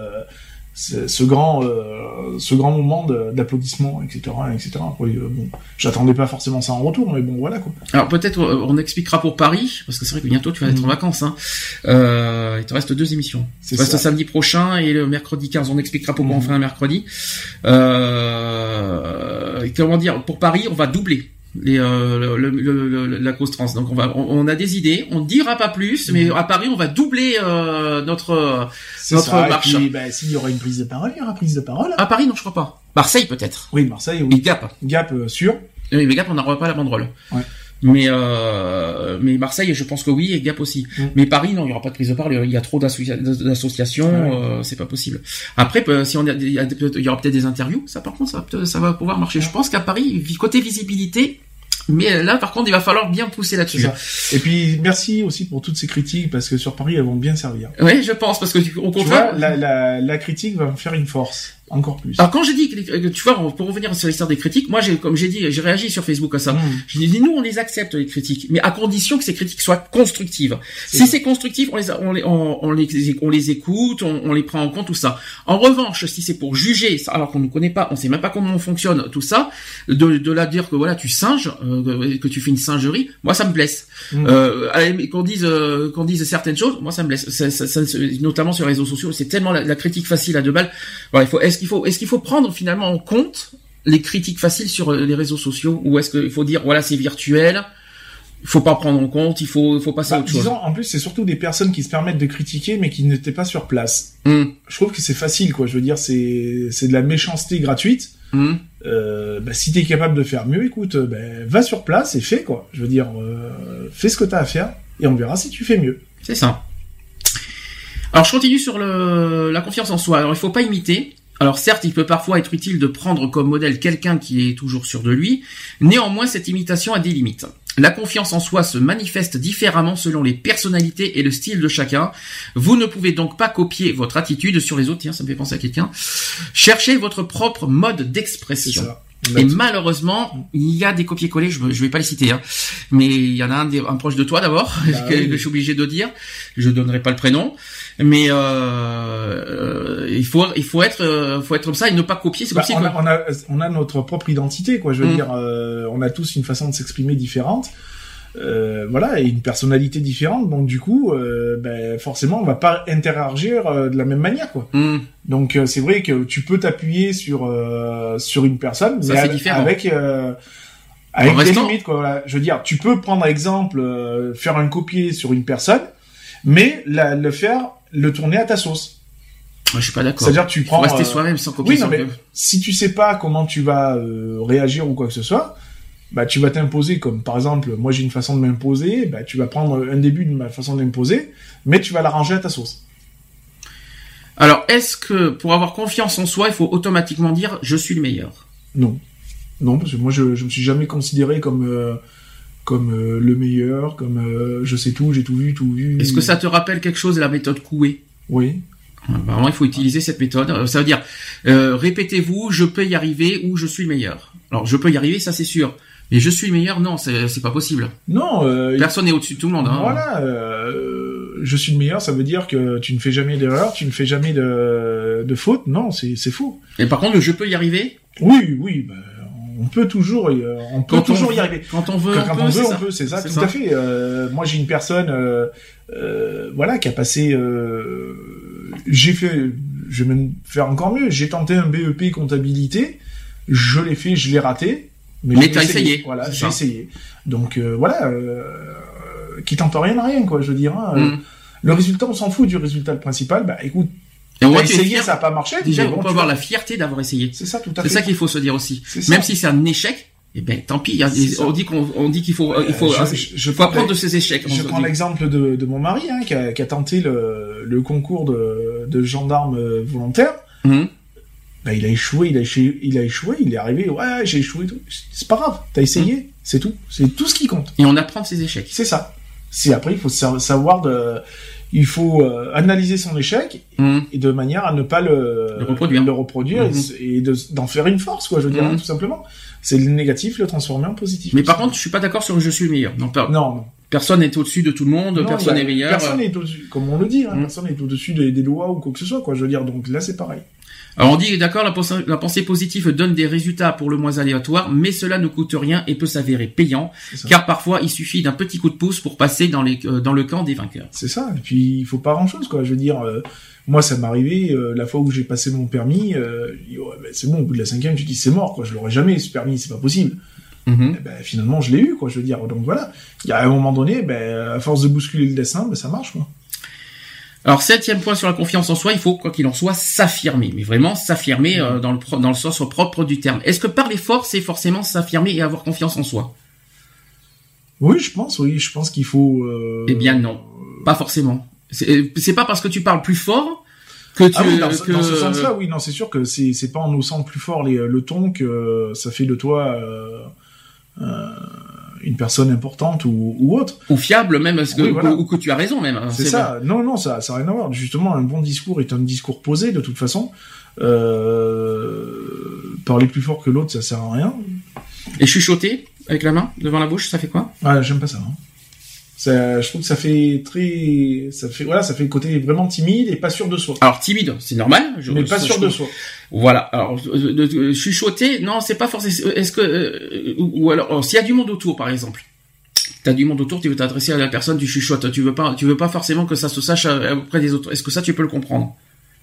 ce, ce grand euh, ce grand moment de- d'applaudissement etc etc euh, bon j'attendais pas forcément ça en retour mais bon voilà quoi Alors peut-être euh, on expliquera pour Paris parce que c'est vrai que bientôt tu vas être en vacances. Hein. Euh, il te reste deux émissions. c'est Il te reste ça samedi prochain et le mercredi 15. On expliquera pourquoi on Mhm. fait un mercredi. Euh, comment dire Pour Paris, on va doubler. Les, euh, le- le- le- la cause trans. Donc on va, on, on a des idées, on ne dira pas plus, mais à Paris on va doubler euh, notre. C'est Notre ça, et marche. puis, ben, s'il y aura une prise de parole, il y aura prise de parole. À Paris non, je crois pas. Marseille peut-être. Oui, Marseille, Et oui. Gap. Gap, euh, sûr. Oui, mais Gap on n'aura pas la banderole. Ouais. Mais euh, mais Marseille, je pense que oui, et Gap aussi. Mm. Mais Paris, non, il y aura pas de prise de parole. Il y a trop d'associa- d'associations, Ouais. euh, c'est pas possible. Après, si on a, il y, aura peut-être des interviews. Ça, par contre, ça, va peut- ça va pouvoir marcher. Je pense qu'à Paris, côté visibilité, mais là, par contre, il va falloir bien pousser là-dessus. Et puis, merci aussi pour toutes ces critiques, parce que sur Paris, elles vont bien servir. Oui, je pense, parce que au Tu contraire. vois, la, la, la critique va me faire une force. Encore plus. Alors quand j'ai dit, que tu vois, pour revenir sur l'histoire des critiques, moi, j'ai, comme j'ai dit, j'ai réagi sur Facebook à ça. Mmh. Je dis, nous, on les accepte, les critiques, mais à condition que ces critiques soient constructives. Si c'est constructif, on les, on les, on, on les, on les écoute, on, on les prend en compte, tout ça. En revanche, si c'est pour juger, alors qu'on ne connaît pas, on sait même pas comment on fonctionne, tout ça, de, de là dire que voilà, tu singes, euh, que tu fais une singerie, moi, ça me blesse. Mm. Euh, qu'on dise, euh, qu'on dise certaines choses, moi, ça me blesse. Ça, ça- ça- notamment sur les réseaux sociaux, c'est tellement la, la critique facile à deux balles. Il faut, est-ce qu'il faut, est-ce qu'il faut prendre finalement en compte les critiques faciles sur les réseaux sociaux ou est-ce qu'il faut dire voilà c'est virtuel il faut pas prendre en compte il faut faut passer à Bah, autre chose? disons, en plus, c'est surtout des personnes qui se permettent de critiquer, mais qui n'étaient pas sur place. Hum, Je trouve que c'est facile, quoi. Je veux dire, c'est c'est de la méchanceté gratuite. hum. Euh, bah, si t'es capable de faire mieux, écoute, euh, ben, va sur place et fais, quoi. Je veux dire, euh, fais ce que t'as à faire, et on verra si tu fais mieux. c'est ça alors je continue sur le, la confiance en soi alors il faut pas imiter alors certes, il peut parfois être utile de prendre comme modèle quelqu'un qui est toujours sûr de lui, néanmoins cette imitation a des limites. La confiance en soi se manifeste différemment selon les personnalités et le style de chacun. Vous ne pouvez donc pas copier votre attitude sur les autres, tiens, ça me fait penser à quelqu'un. Cherchez votre propre mode d'expression. Et malheureusement, il y a des copier-coller, je, je vais pas les citer, hein, mais il y en a un, proche de toi d'abord, Bah [LAUGHS] que, oui. que je suis obligé de dire. Je donnerai pas le prénom, mais euh, euh, il faut il faut être euh, faut être comme ça et ne pas copier. C'est Bah, on, a, on, a, on a notre propre identité, quoi. Je veux Mm. dire, euh, on a tous une façon de s'exprimer différente. Euh, voilà, et une personnalité différente. Donc du coup, euh, ben, forcément, on va pas interagir euh, de la même manière, quoi. Hum, Donc c'est vrai que tu peux t'appuyer sur sur une personne, Ça, mais avec, différent. avec des restant- limites, quoi. Voilà. Je veux dire, tu peux prendre exemple, faire un copier sur une personne, mais la- le faire, le tourner à ta sauce. je suis pas d'accord. C'est-à-dire, tu prends. rester soi-même sans copier. oui, non, mais si tu sais pas comment tu vas réagir ou quoi que ce soit, bah tu vas t'imposer comme par exemple, moi j'ai une façon de m'imposer, bah tu vas prendre un début de ma façon de m'imposer, mais tu vas l'arranger à ta sauce. Alors, est-ce que pour avoir confiance en soi, il faut automatiquement dire je suis le meilleur? Non, non parce que moi je je me suis jamais considéré comme euh, comme euh, le meilleur, comme euh, je sais tout, j'ai tout vu, tout vu. Est-ce que ça te rappelle quelque chose la méthode Coué? Oui. Vraiment, il faut utiliser cette méthode. Ça veut dire, euh, répétez-vous, je peux y arriver ou je suis le meilleur. Alors, je peux y arriver, ça c'est sûr. Mais je suis le meilleur, non, c'est pas possible. Non. Euh, Personne n'est au-dessus de tout le monde. Hein. Voilà, euh, je suis le meilleur, ça veut dire que tu ne fais jamais d'erreur, tu ne fais jamais de, de faute. Non, c'est c'est faux. Et par contre, je peux y arriver? Oui, oui, bah, on peut toujours, euh, on peut Quand toujours on, y arriver. Quand on veut, Quand, on quand peut, on c'est veut, ça. on peut, c'est ça, tout ça. à fait. Euh, moi, j'ai une personne, euh, euh, voilà, qui a passé. euh, j'ai fait, je vais même faire encore mieux. J'ai tenté un BEP comptabilité, je l'ai fait, je l'ai raté. Mais j'ai t'as essayé, Voilà, c'est j'ai ça. essayé. Donc euh, voilà, euh, qui tente rien n'a rien, quoi. Je veux dire. hein. Mm. Le résultat, on s'en fout du résultat principal. Bah écoute, Et tu es essayé, ça a pas marché. Déjà, mais on peut avoir vois. la fierté d'avoir essayé. C'est ça, tout à C'est fait. ça qu'il faut se dire aussi. C'est. Même si c'est un échec, eh ben tant pis. a- C'est on dit qu'on on dit qu'il faut il faut Euh, je- je- je faut apprendre de ses échecs. Je on prends l'exemple de, de mon mari, hein, qui, a, qui a tenté le, le concours de, de gendarme euh, volontaire. Mhm. Bah, il a échoué, il a échoué, il a échoué, il est arrivé, ouais, j'ai échoué. C'est pas grave, t'as essayé, Mhm. c'est tout. C'est tout ce qui compte. Et on apprend de ses échecs. C'est ça. C'est après, il faut sa- savoir de, il faut euh, analyser son échec Mhm. et de manière à ne pas le, Le reproduire. le reproduire et Mhm. de- d'en faire une force, quoi. Je veux dire, Mhm. hein, tout simplement. C'est le négatif, le transformer en positif. Mais par contre, je suis pas d'accord sur le je suis le meilleur. Non, pas- non, non. personne n'est au-dessus de tout le monde, Non, personne n'est meilleur. Personne n'est au-dessus, comme on le dit, hein, Mm. personne n'est au-dessus des, des lois ou quoi que ce soit, quoi. Je veux dire, donc là, c'est pareil. Alors on dit d'accord, la, pensée- la pensée positive donne des résultats pour le moins aléatoires, mais cela ne coûte rien et peut s'avérer payant, car parfois il suffit d'un petit coup de pouce pour passer dans, les, euh, dans le camp des vainqueurs. C'est ça. Et puis, il faut pas grand-chose, quoi. Je veux dire, euh, moi, ça m'est arrivé, euh, la fois où j'ai passé mon permis, euh, je ouais, ben, c'est bon, au bout de la cinquième, tu dis, c'est mort, quoi. Je l'aurai jamais, ce permis, c'est pas possible. Mhm. Eh ben, finalement, je l'ai eu, quoi. Je veux dire, donc voilà. Il y a un moment donné, ben, à force de bousculer le dessin, ben, ça marche, quoi. Alors septième point sur la confiance en soi, il faut quoi qu'il en soit s'affirmer, mais vraiment s'affirmer euh, dans le pro- dans le sens propre du terme. Est-ce que parler fort, c'est forcément s'affirmer et avoir confiance en soi? Oui, je pense, oui, je pense qu'il faut. euh, Eh bien non, pas forcément. C'est c'est pas parce que tu parles plus fort que tu Ah oui, dans, ce- que- dans ce sens-là, oui, non, c'est sûr que c'est c'est pas en haussant plus fort les, le ton que ça fait de toi euh, euh, une personne importante ou, ou autre. ou fiable même, parce que, Oui, voilà. ou que tu as raison même. hein, C'est ça. Non, non, ça, ça n'a rien à voir. Justement, un bon discours est un discours posé de toute façon. Euh, parler plus fort que l'autre, ça sert à rien. Et chuchoter avec la main devant la bouche, ça fait quoi? Ah, j'aime pas ça. hein. Ça, je trouve que ça fait très, ça fait, voilà, ça fait le côté vraiment timide et pas sûr de soi. Alors timide, c'est normal. je- mais pas sûr je de soi. Voilà. Alors euh, de- de- chuchoter, non, c'est pas forcément. Est-ce que euh, ou alors s'il y a du monde autour, par exemple, t'as du monde autour, tu veux t'adresser à la personne, tu chuchotes. Tu veux pas, tu veux pas forcément que ça se sache euh, auprès des autres. Est-ce que ça, tu peux le comprendre?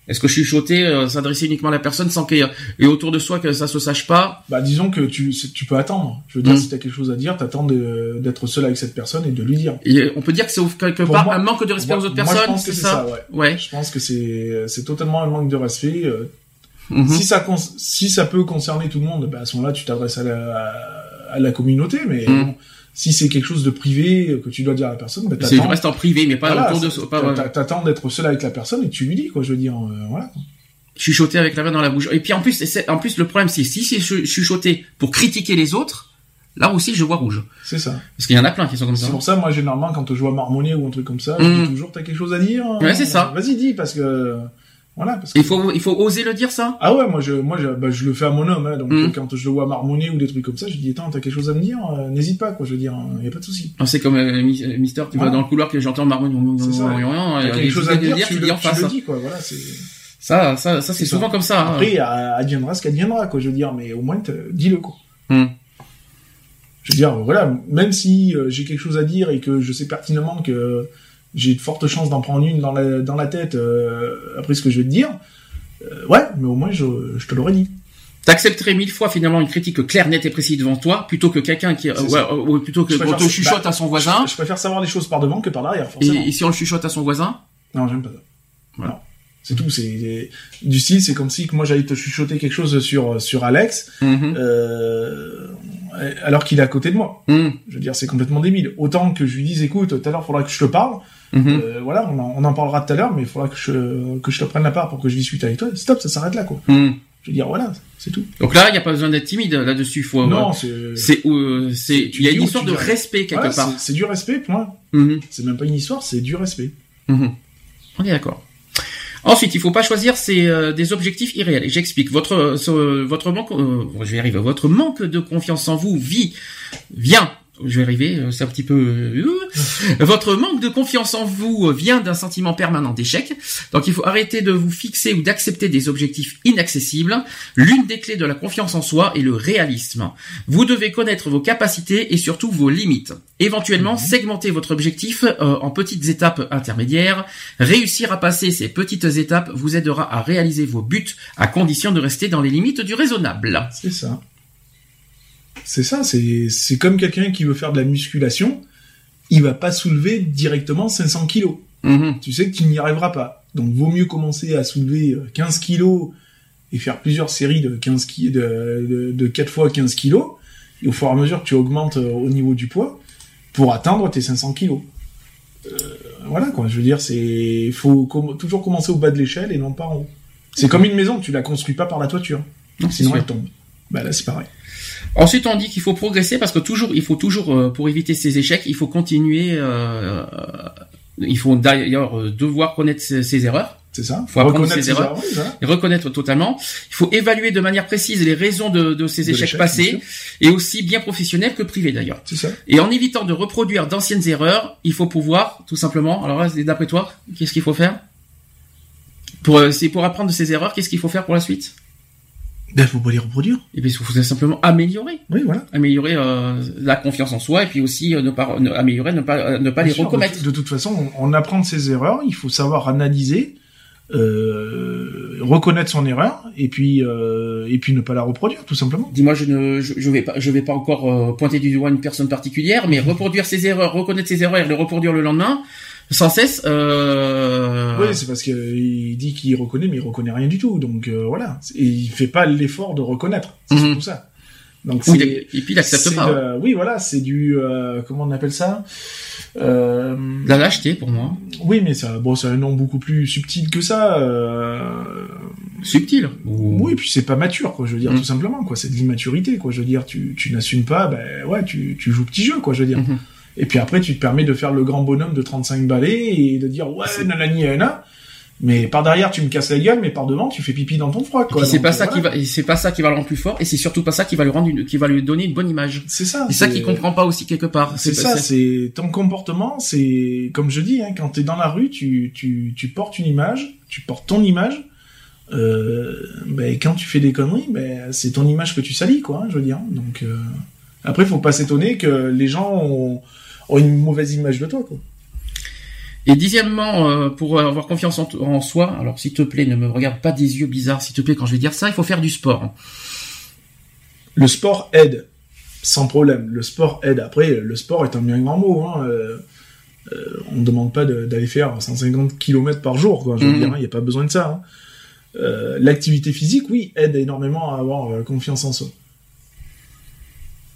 Est-ce que chuchoter, euh, s'adresser uniquement à la personne sans qu'il y ait et autour de soi que ça se sache pas Bah, disons que tu, peux attendre. Je veux dire, Mm. si t'as quelque chose à dire, t'attends d'être seul avec cette personne et de lui dire. et On peut dire que c'est quelque Pour part moi- un manque de respect Moi- aux autres moi, personnes. je pense que c'est ça. ça, ouais. Ouais. Je pense que c'est, c'est totalement un manque de respect. euh, Mhm. Si ça, cons- si ça peut concerner tout le monde, bah, à ce moment-là, tu t'adresses à la, à la communauté, mais Mm. bon, si c'est quelque chose de privé euh, que tu dois dire à la personne, bah, t'attends. reste en privé, mais pas Voilà, autour de soi. pas- T'attends d'être seul avec la personne et tu lui dis, quoi, je veux dire, euh, voilà. chuchoter avec la main dans la bouche. Et puis en plus, en plus le problème c'est si c'est chu- chuchoter pour critiquer les autres, là aussi je vois rouge. C'est ça. Parce qu'il y en a plein qui sont comme ça. C'est pour ça, moi, généralement, quand je vois marmonner ou un truc comme ça, je Mm. dis toujours, t'as quelque chose à dire? Ouais, c'est ça. Vas-y, dis, parce que, voilà, parce que. Il faut il faut oser le dire ça? Ah ouais, moi je, moi je, bah, je le fais à mon homme, hein, donc Mm. euh, quand je le vois marmonner ou des trucs comme ça, je dis attends, t'as quelque chose à me dire, Euh, n'hésite pas, quoi, je veux dire, il y a pas de souci. C'est comme euh, euh, Mister, tu vas Voilà. dans le couloir que j'entends marmonner. T'as quelque chose à dire, tu, tu le, tu le hein. dis, quoi, voilà, c'est. Ça ça ça c'est ça. souvent comme ça. hein. Après, euh, adviendra ce qu'adviendra, quoi, je veux dire, mais au moins, dis-le, quoi. Mm. Je veux dire, voilà, même si euh, j'ai quelque chose à dire et que je sais pertinemment que j'ai de fortes chances d'en prendre une dans la, dans la tête euh, après ce que je vais te dire, euh, ouais, mais au moins, je, je te l'aurais dit. T'accepterais mille fois finalement une critique claire, nette et précise devant toi, plutôt que quelqu'un qui, euh, ouais, ou plutôt que te ça. chuchote Bah, à son voisin. Je préfère savoir les choses par devant que par derrière, forcément. et si on le chuchote à son voisin, Non, j'aime pas ça. Voilà. Non. C'est tout. C'est du style. C'est comme si que moi j'allais te chuchoter quelque chose sur sur Alex, Mhm. euh, alors qu'il est à côté de moi. Mhm. Je veux dire, c'est complètement débile. Autant que je lui dise, écoute, tout à l'heure, faudra que je te parle. Mhm. Euh, voilà, on en, on en parlera tout à l'heure, mais il faudra que je que je te prenne la part pour que je discute avec toi. Stop, ça s'arrête là, quoi. Mhm. Je veux dire, voilà, c'est tout. Donc là, il n'y a pas besoin d'être timide là-dessus. Faut, non, euh, c'est il y a une histoire de respect quelque part. c'est- du respect, point. Mhm. C'est même pas une histoire, c'est du respect. On est d'accord. Ensuite, il faut pas choisir euh, des objectifs irréels. J'explique. Votre, euh, votre manque, euh, je vais y arriver. Votre manque de confiance en vous vit, vient. Je vais arriver. euh, C'est un petit peu. euh, votre manque de confiance en vous euh, vient d'un sentiment permanent d'échec. Donc, il faut arrêter de vous fixer ou d'accepter des objectifs inaccessibles. L'une des clés de la confiance en soi est le réalisme. Vous devez connaître vos capacités et surtout vos limites. Éventuellement, segmenter votre objectif euh, en petites étapes intermédiaires. Réussir à passer ces petites étapes vous aidera à réaliser vos buts à condition de rester dans les limites du raisonnable. C'est ça. C'est ça, c'est comme quelqu'un qui veut faire de la musculation, il va pas soulever directement 500 kilos. Mhm. Tu sais que tu n'y arriveras pas. Donc vaut mieux commencer à soulever euh, 15 kilos et faire plusieurs séries de 15 ki de, de, de 4 fois 15 kilos. Et au fur et à mesure que tu augmentes euh, au niveau du poids pour atteindre tes 500 kilos. Euh, voilà quoi, je veux dire, c'est faut com- toujours commencer au bas de l'échelle et non pas en haut. C'est comme une maison, tu la construis pas par la toiture, Non, sinon elle tombe. Bah là c'est pareil. Ensuite, on dit qu'il faut progresser parce que toujours, il faut toujours, euh, pour éviter ces échecs, il faut continuer. euh, euh, il faut d'ailleurs devoir connaître ses, ses erreurs. C'est ça. Faut apprendre Reconnaître ses erreurs. et reconnaître totalement. Il faut évaluer de manière précise les raisons de, de ces De échecs passés, et aussi bien professionnels que privés d'ailleurs. C'est ça. Et en évitant de reproduire d'anciennes erreurs, il faut pouvoir, tout simplement. Alors là, d'après toi, qu'est-ce qu'il faut faire? Pour, c'est pour apprendre de ces erreurs, qu'est-ce qu'il faut faire pour la suite? Ben faut pas les reproduire. Et bien, il faut simplement améliorer, Oui, voilà. améliorer euh, la confiance en soi, et puis aussi euh, ne pas ne- améliorer, ne pas euh, ne pas les sûr, recommettre. De, de toute façon, on, on apprend de ses erreurs. Il faut savoir analyser euh, reconnaître son erreur et puis euh, et puis ne pas la reproduire tout simplement. Dis-moi, je ne, je, je vais pas, je vais pas encore euh, pointer du doigt une personne particulière, mais reproduire ses erreurs, reconnaître ses erreurs et les reproduire le lendemain, sans cesse. Euh... Oui, c'est parce que il dit qu'il reconnaît, mais il reconnaît rien du tout. Donc euh, voilà, et il fait pas l'effort de reconnaître. C'est Mhm. surtout ça. Donc Oui, et puis il accepte pas. de- oui, voilà, c'est du euh, comment on appelle ça? Euh, La lâcheté pour moi. Oui, mais ça, bon, c'est un nom beaucoup plus subtil que ça. Subtil. Oui, puis c'est pas mature, quoi. Je veux dire, Mhm. tout simplement, quoi. C'est de l'immaturité, quoi. Je veux dire, tu, tu n'assumes pas, ben ouais, tu, tu joues petit jeu, quoi. Je veux dire. Mhm. Et puis après, tu te permets de faire le grand bonhomme de 35 balais et de dire ouais, nanani, nanana. Mais par derrière, tu me casses la gueule, mais par devant, tu fais pipi dans ton froid, Et quoi. c'est pas ça qui va, c'est pas ça qui va le rendre plus fort, et c'est surtout pas ça qui va lui rendre une, qui va lui donner une bonne image. C'est ça. C'est ça qu'il comprend pas aussi quelque part. C'est ça, c'est ton comportement, c'est comme je dis, hein, quand t'es dans la rue, tu, tu, tu portes une image, tu portes ton image. Euh, ben, quand tu fais des conneries, ben, c'est ton image que tu salis, quoi. hein, je veux dire. Donc euh, après, faut pas s'étonner que les gens ont, ont une mauvaise image de toi, quoi. Et dixièmement, euh, pour avoir confiance en, en soi, alors s'il te plaît, ne me regarde pas des yeux bizarres, s'il te plaît, quand je vais dire ça, il faut faire du sport. Le sport aide, sans problème. Le sport aide. Après, le sport est un bien grand mot. Hein. Euh, euh, on ne demande pas de- d'aller faire 150 km par jour. Quoi. Je veux Mhm. dire, il n'y a pas besoin de ça. hein. L'activité physique, oui, aide énormément à avoir confiance en soi.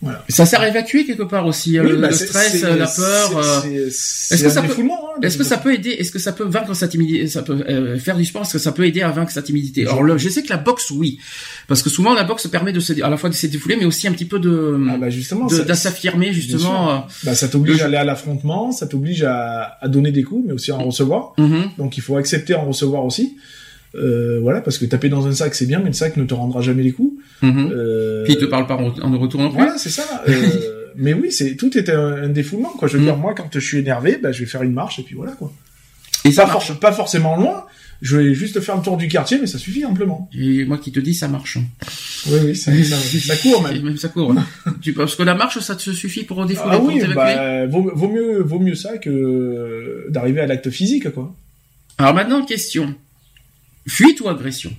Voilà. Ça sert à évacuer quelque part aussi euh, Oui, le, bah, le stress, euh, la peur. euh, c'est- c'est- est-ce que ça peut- hein, Est-ce que ça peut aider Est-ce que ça peut vaincre sa timidité Ça peut euh, faire du sport Est-ce que ça peut aider à vaincre sa timidité? Alors, le- je sais que la boxe, oui, parce que souvent la boxe permet de se, à la fois de se défouler, mais aussi un petit peu de, Ah bah justement, de, s'affirmer justement. euh, bah, ça t'oblige à aller à l'affrontement, ça t'oblige à, à donner des coups, mais aussi à en recevoir. euh, mhm. Donc il faut accepter en recevoir aussi. Euh, voilà, parce que taper dans un sac c'est bien, mais le sac ne te rendra jamais les coups. Mhm. Euh, Puis il te parle pas en, retour non plus. Voilà, c'est ça. Euh, [LAUGHS] mais oui, c'est tout est un, un défoulement, quoi. Je veux Mm. dire, moi, quand je suis énervé, bah, je vais faire une marche et puis voilà, quoi. Et ça Pas, marche. for- pas forcément loin. Je vais juste faire le tour du quartier, mais ça suffit amplement. Et moi qui te dis, ça marche. Oui, oui, ça, ça, ça court même. même [LAUGHS] ça court. tu parce que la marche, ça te suffit pour défouler, Ah oui, bah, vaut, vaut mieux, vaut mieux ça que d'arriver à l'acte physique, quoi. Alors maintenant, question. Fuite ou agression?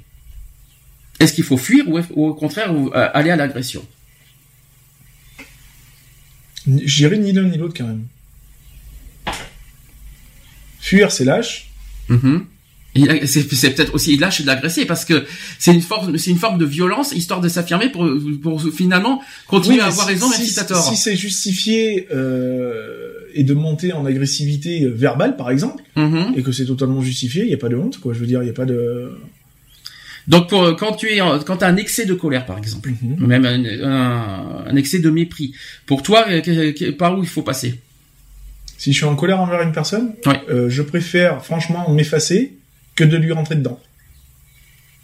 Est-ce qu'il faut fuir ou, ou au contraire ou, euh, aller à l'agression? J'irai ni l'un ni l'autre quand même. Fuir, c'est lâche. Mhm. Là, C'est peut-être aussi lâche de l'agresser parce que c'est une forme, c'est une forme de violence histoire de s'affirmer pour, pour finalement continuer Oui, à avoir si- raison même. Si c'est justifié euh, et de monter en agressivité euh, verbale, par exemple, Mhm. et que c'est totalement justifié, il n'y a pas de honte, quoi. Je veux dire, il n'y a pas de. Donc pour, quand tu es en- quand t'as un excès de colère par exemple, Mhm. même un, un- un excès de mépris, pour toi euh, par où il faut passer? Si je suis en colère envers une personne, euh, je préfère franchement m'effacer que de lui rentrer dedans.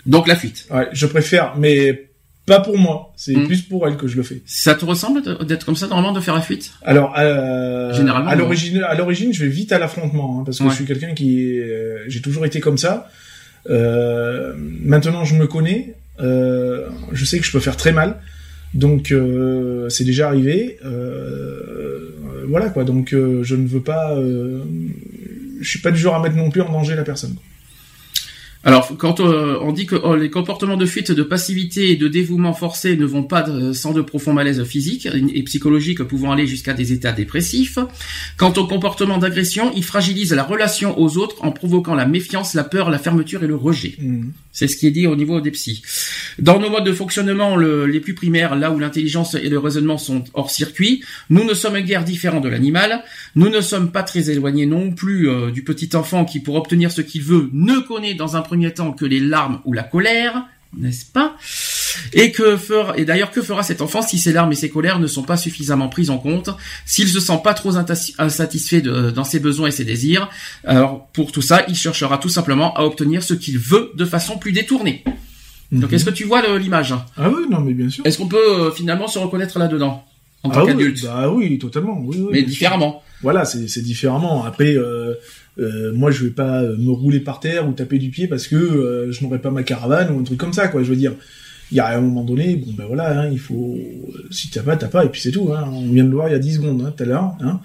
Donc la fuite. Ouais, je préfère, mais pas pour moi. C'est Mhm. plus pour elle que je le fais. Ça te ressemble d'être comme ça normalement de faire la fuite? Alors, euh, Généralement, à l'origine, à l'origine, je vais vite à l'affrontement, hein, parce que Ouais. je suis quelqu'un qui, euh, j'ai toujours été comme ça. Euh, maintenant, je me connais. Je sais que je peux faire très mal. Donc, c'est déjà arrivé. Voilà quoi. Donc, je ne veux pas. Je suis pas du genre à mettre non plus en danger la personne. Alors, quand euh, on dit que oh, les comportements de fuite, de passivité et de dévouement forcé ne vont pas de- sans de profonds malaises physiques et psychologiques pouvant aller jusqu'à des états dépressifs, quant au comportement d'agression, il fragilise la relation aux autres en provoquant la méfiance, la peur, la fermeture et le rejet. Mhm. C'est ce qui est dit au niveau des psys. Dans nos modes de fonctionnement le- les plus primaires, là où l'intelligence et le raisonnement sont hors circuit, nous ne sommes guère différents de l'animal. Nous ne sommes pas très éloignés non plus euh, du petit enfant qui, pour obtenir ce qu'il veut, ne connaît dans un premier temps que les larmes ou la colère, n'est-ce pas? Et que fera, et d'ailleurs, que fera cet enfant si ses larmes et ses colères ne sont pas suffisamment prises en compte, s'il se sent pas trop insatisfait de- dans ses besoins et ses désirs? Alors, pour tout ça, il cherchera tout simplement à obtenir ce qu'il veut de façon plus détournée. Donc, Mhm. est-ce que tu vois l'image? Ah oui, non, mais bien sûr. Est-ce qu'on peut euh, finalement se reconnaître là-dedans en tant Ah oui, qu'adulte? bah oui, totalement. Oui, oui, Mais sûr. différemment. Voilà, c'est c'est différemment. Après, euh, euh, moi, je vais pas euh, me rouler par terre ou taper du pied parce que euh, je n'aurai pas ma caravane ou un truc comme ça, quoi. Je veux dire, il y a un moment donné, bon ben voilà, hein, il faut. Si t'as pas, t'as pas, et puis c'est tout. Hein. On vient de le voir il y a 10 secondes, hein, tout à l'heure. Hein.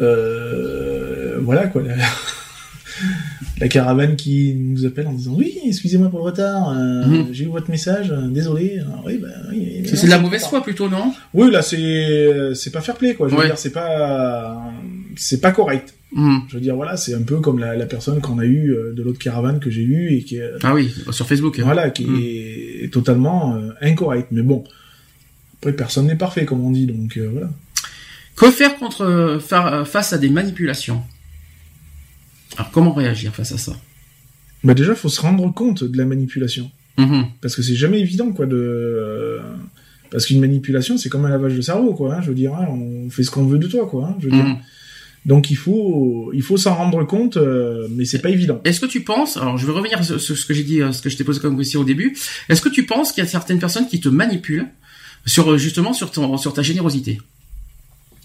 Euh, voilà quoi. [LAUGHS] la caravane qui nous appelle en disant oui, excusez-moi pour le retard, euh, Mhm. j'ai eu votre message, euh, désolé. Alors, oui, bah, oui, C'est de la mauvaise foi plutôt, non? Oui, là c'est c'est pas fair play quoi. Je veux Ouais. dire, c'est pas c'est pas correct. Hmm. Je veux dire voilà, c'est un peu comme la, la personne qu'on a eu euh, de l'autre caravane que j'ai eu et qui est Ah oui, sur Facebook. hein. voilà qui Mm. est totalement euh, incorrect. Mais bon, après personne n'est parfait comme on dit, donc euh, voilà. Que faire contre fa- face à des manipulations? Alors comment réagir face à ça? Bah déjà, faut se rendre compte de la manipulation. Mhm. parce que c'est jamais évident quoi de parce qu'une manipulation c'est comme un lavage de cerveau quoi hein, je veux dire hein, on fait ce qu'on veut de toi quoi hein, je veux dire Mhm. Donc il faut il faut s'en rendre compte euh, mais c'est pas évident Est-ce que tu penses, alors je vais revenir sur ce que j'ai dit, euh, ce que je t'ai posé comme question au début, est-ce que tu penses qu'il y a certaines personnes qui te manipulent sur euh, justement sur, ton, sur ta générosité?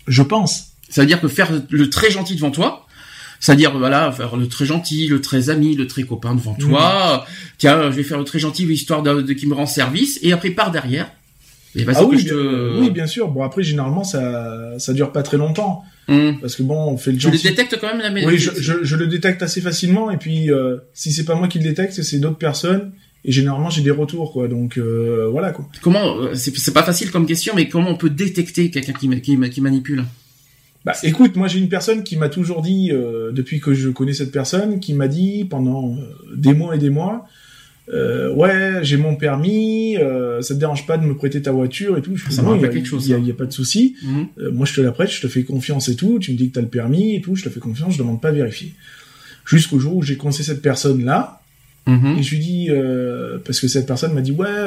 Je pense Ça veut dire que faire le très gentil devant toi, c'est-à-dire voilà faire le très gentil, le très ami, le très copain devant toi. euh, Tiens, je vais faire le très gentil histoire de, de qui me rend service, et après par derrière. Et ah oui bien, te. oui bien sûr. Bon après généralement ça ça dure pas très longtemps. Hum. parce que bon on fait le Tu les gentil. détectes quand même la oui je, je, je le détecte assez facilement. Et puis euh, si c'est pas moi qui le détecte c'est d'autres personnes. Et généralement j'ai des retours quoi. Donc euh, voilà quoi. Comment euh, c'est pas facile comme question, mais comment on peut détecter quelqu'un qui, qui, ma- qui manipule? Bah, écoute, moi j'ai une personne qui m'a toujours dit, euh, depuis que je connais cette personne, qui m'a dit pendant euh, des mois et des mois, euh, ouais, j'ai mon permis, euh, ça te dérange pas de me prêter ta voiture et tout. Je fais, Ça me non, rappelle y a- quelque chose, y a, ça. y a pas de souci. Mhm. Euh, moi je te la prête, je te fais confiance et tout. Tu me dis que t'as le permis et tout, je te fais confiance, je demande pas à vérifier. Jusqu'au jour où j'ai commencé cette personne là, Mhm. et je lui dis, parce que cette personne m'a dit, ouais,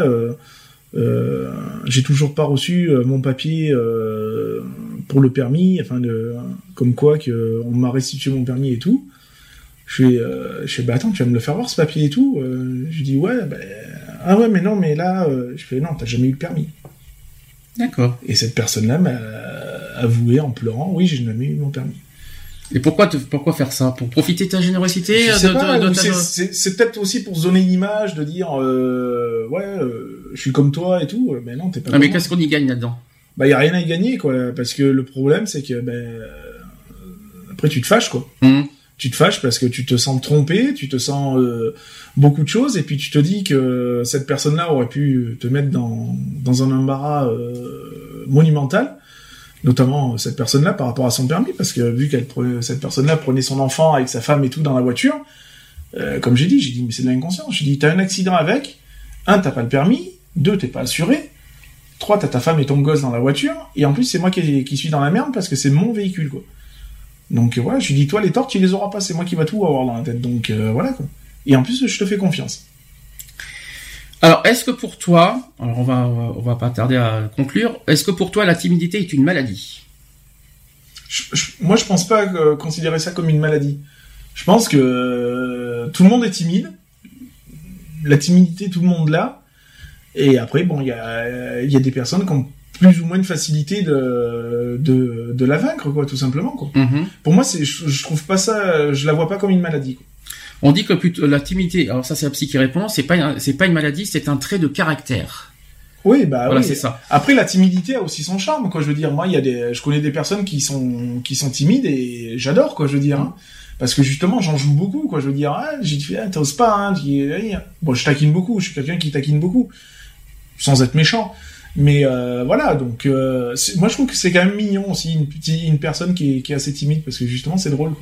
j'ai toujours pas reçu mon papier pour le permis, enfin, de, comme quoi que on m'a restitué mon permis et tout. Je fais, euh, je fais, bah attends, tu vas me le faire voir ce papier et tout. Euh, je dis, ouais, bah, ah ouais, mais non, mais là, euh, je fais, non, t'as jamais eu le permis. D'accord. Et cette personne-là m'a avoué en pleurant, oui, j'ai jamais eu mon permis. Et pourquoi te, pourquoi faire ça? Pour profiter de ta générosité euh, c'est- peut-être aussi pour se donner une image de dire euh, ouais euh, je suis comme toi et tout mais non t'es pas Ah, mais qu'est-ce qu'on y gagne là-dedans? Bah y a rien à y gagner quoi parce que le problème c'est que ben euh, après tu te fâches quoi Mhm. Tu te fâches parce que tu te sens trompé tu te sens euh, beaucoup de choses et puis tu te dis que cette personne là aurait pu te mettre dans dans un embarras euh, monumental notamment cette personne là par rapport à son permis parce que vu qu'elle cette personne là prenait son enfant avec sa femme et tout dans la voiture euh, comme j'ai dit j'ai dit mais c'est de l'inconscience j'ai dit t'as un accident avec un t'as pas le permis deux t'es pas assuré Trois, t'as ta femme et ton gosse dans la voiture, et en plus c'est moi qui suis dans la merde parce que c'est mon véhicule, quoi. Donc euh, voilà, je lui dis, toi les torts, tu les auras pas, c'est moi qui va tout avoir dans la tête, donc euh, voilà, quoi. Et en plus, je te fais confiance. Alors, est-ce que pour toi, alors on va, on va pas tarder à conclure, est-ce que pour toi la timidité est une maladie? Je- je- moi, je pense pas euh, considérer ça comme une maladie. Je pense que euh, tout le monde est timide. La timidité, tout le monde l'a. Et après, bon, il y a, il y a des personnes qui ont plus ou moins de facilité de, de, de la vaincre, quoi, tout simplement, quoi. Pour moi, c'est, je, je trouve pas ça, je la vois pas comme une maladie, quoi. On dit que plutôt la timidité, alors ça c'est la psy qui répond, c'est pas c'est pas une maladie, c'est un trait de caractère. Oui, bah voilà, oui. c'est ça. Après, la timidité a aussi son charme, quoi. Je veux dire, moi, il y a des, je connais des personnes qui sont, qui sont timides et j'adore, quoi. Je veux dire, hein. parce que justement, j'en joue beaucoup, quoi. Je veux dire, ah, j'ai dit, ah, t'oses pas, hein. tu- Bon, je taquine beaucoup. Je suis quelqu'un qui taquine beaucoup, sans être méchant. Mais euh, voilà, donc euh, moi je trouve que c'est quand même mignon aussi une petite une personne qui est, assez timide parce que justement c'est drôle.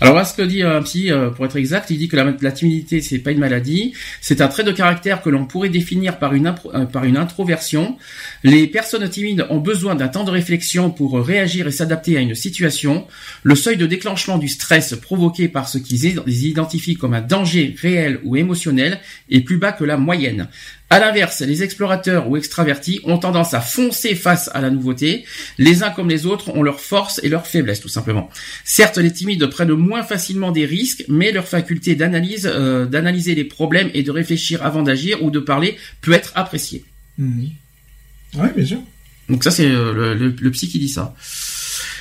Alors là, ce que dit un psy, euh, pour être exact, il dit que la, timidité, c'est pas une maladie, c'est un trait de caractère que l'on pourrait définir par une, euh, par une introversion. Les personnes timides ont besoin d'un temps de réflexion pour réagir et s'adapter à une situation. Le seuil de déclenchement du stress provoqué par ce qu'ils identifient comme un danger réel ou émotionnel est plus bas que la moyenne. À l'inverse, les explorateurs ou extravertis ont tendance à foncer face à la nouveauté. Les uns comme les autres ont leurs forces et leurs faiblesses, tout simplement. Certes, les timides prennent moins facilement des risques, mais leur faculté d'analyse, euh, d'analyser les problèmes et de réfléchir avant d'agir ou de parler peut être appréciée. Ouais, bien sûr. Donc ça, c'est euh, le, le, le psy qui dit ça.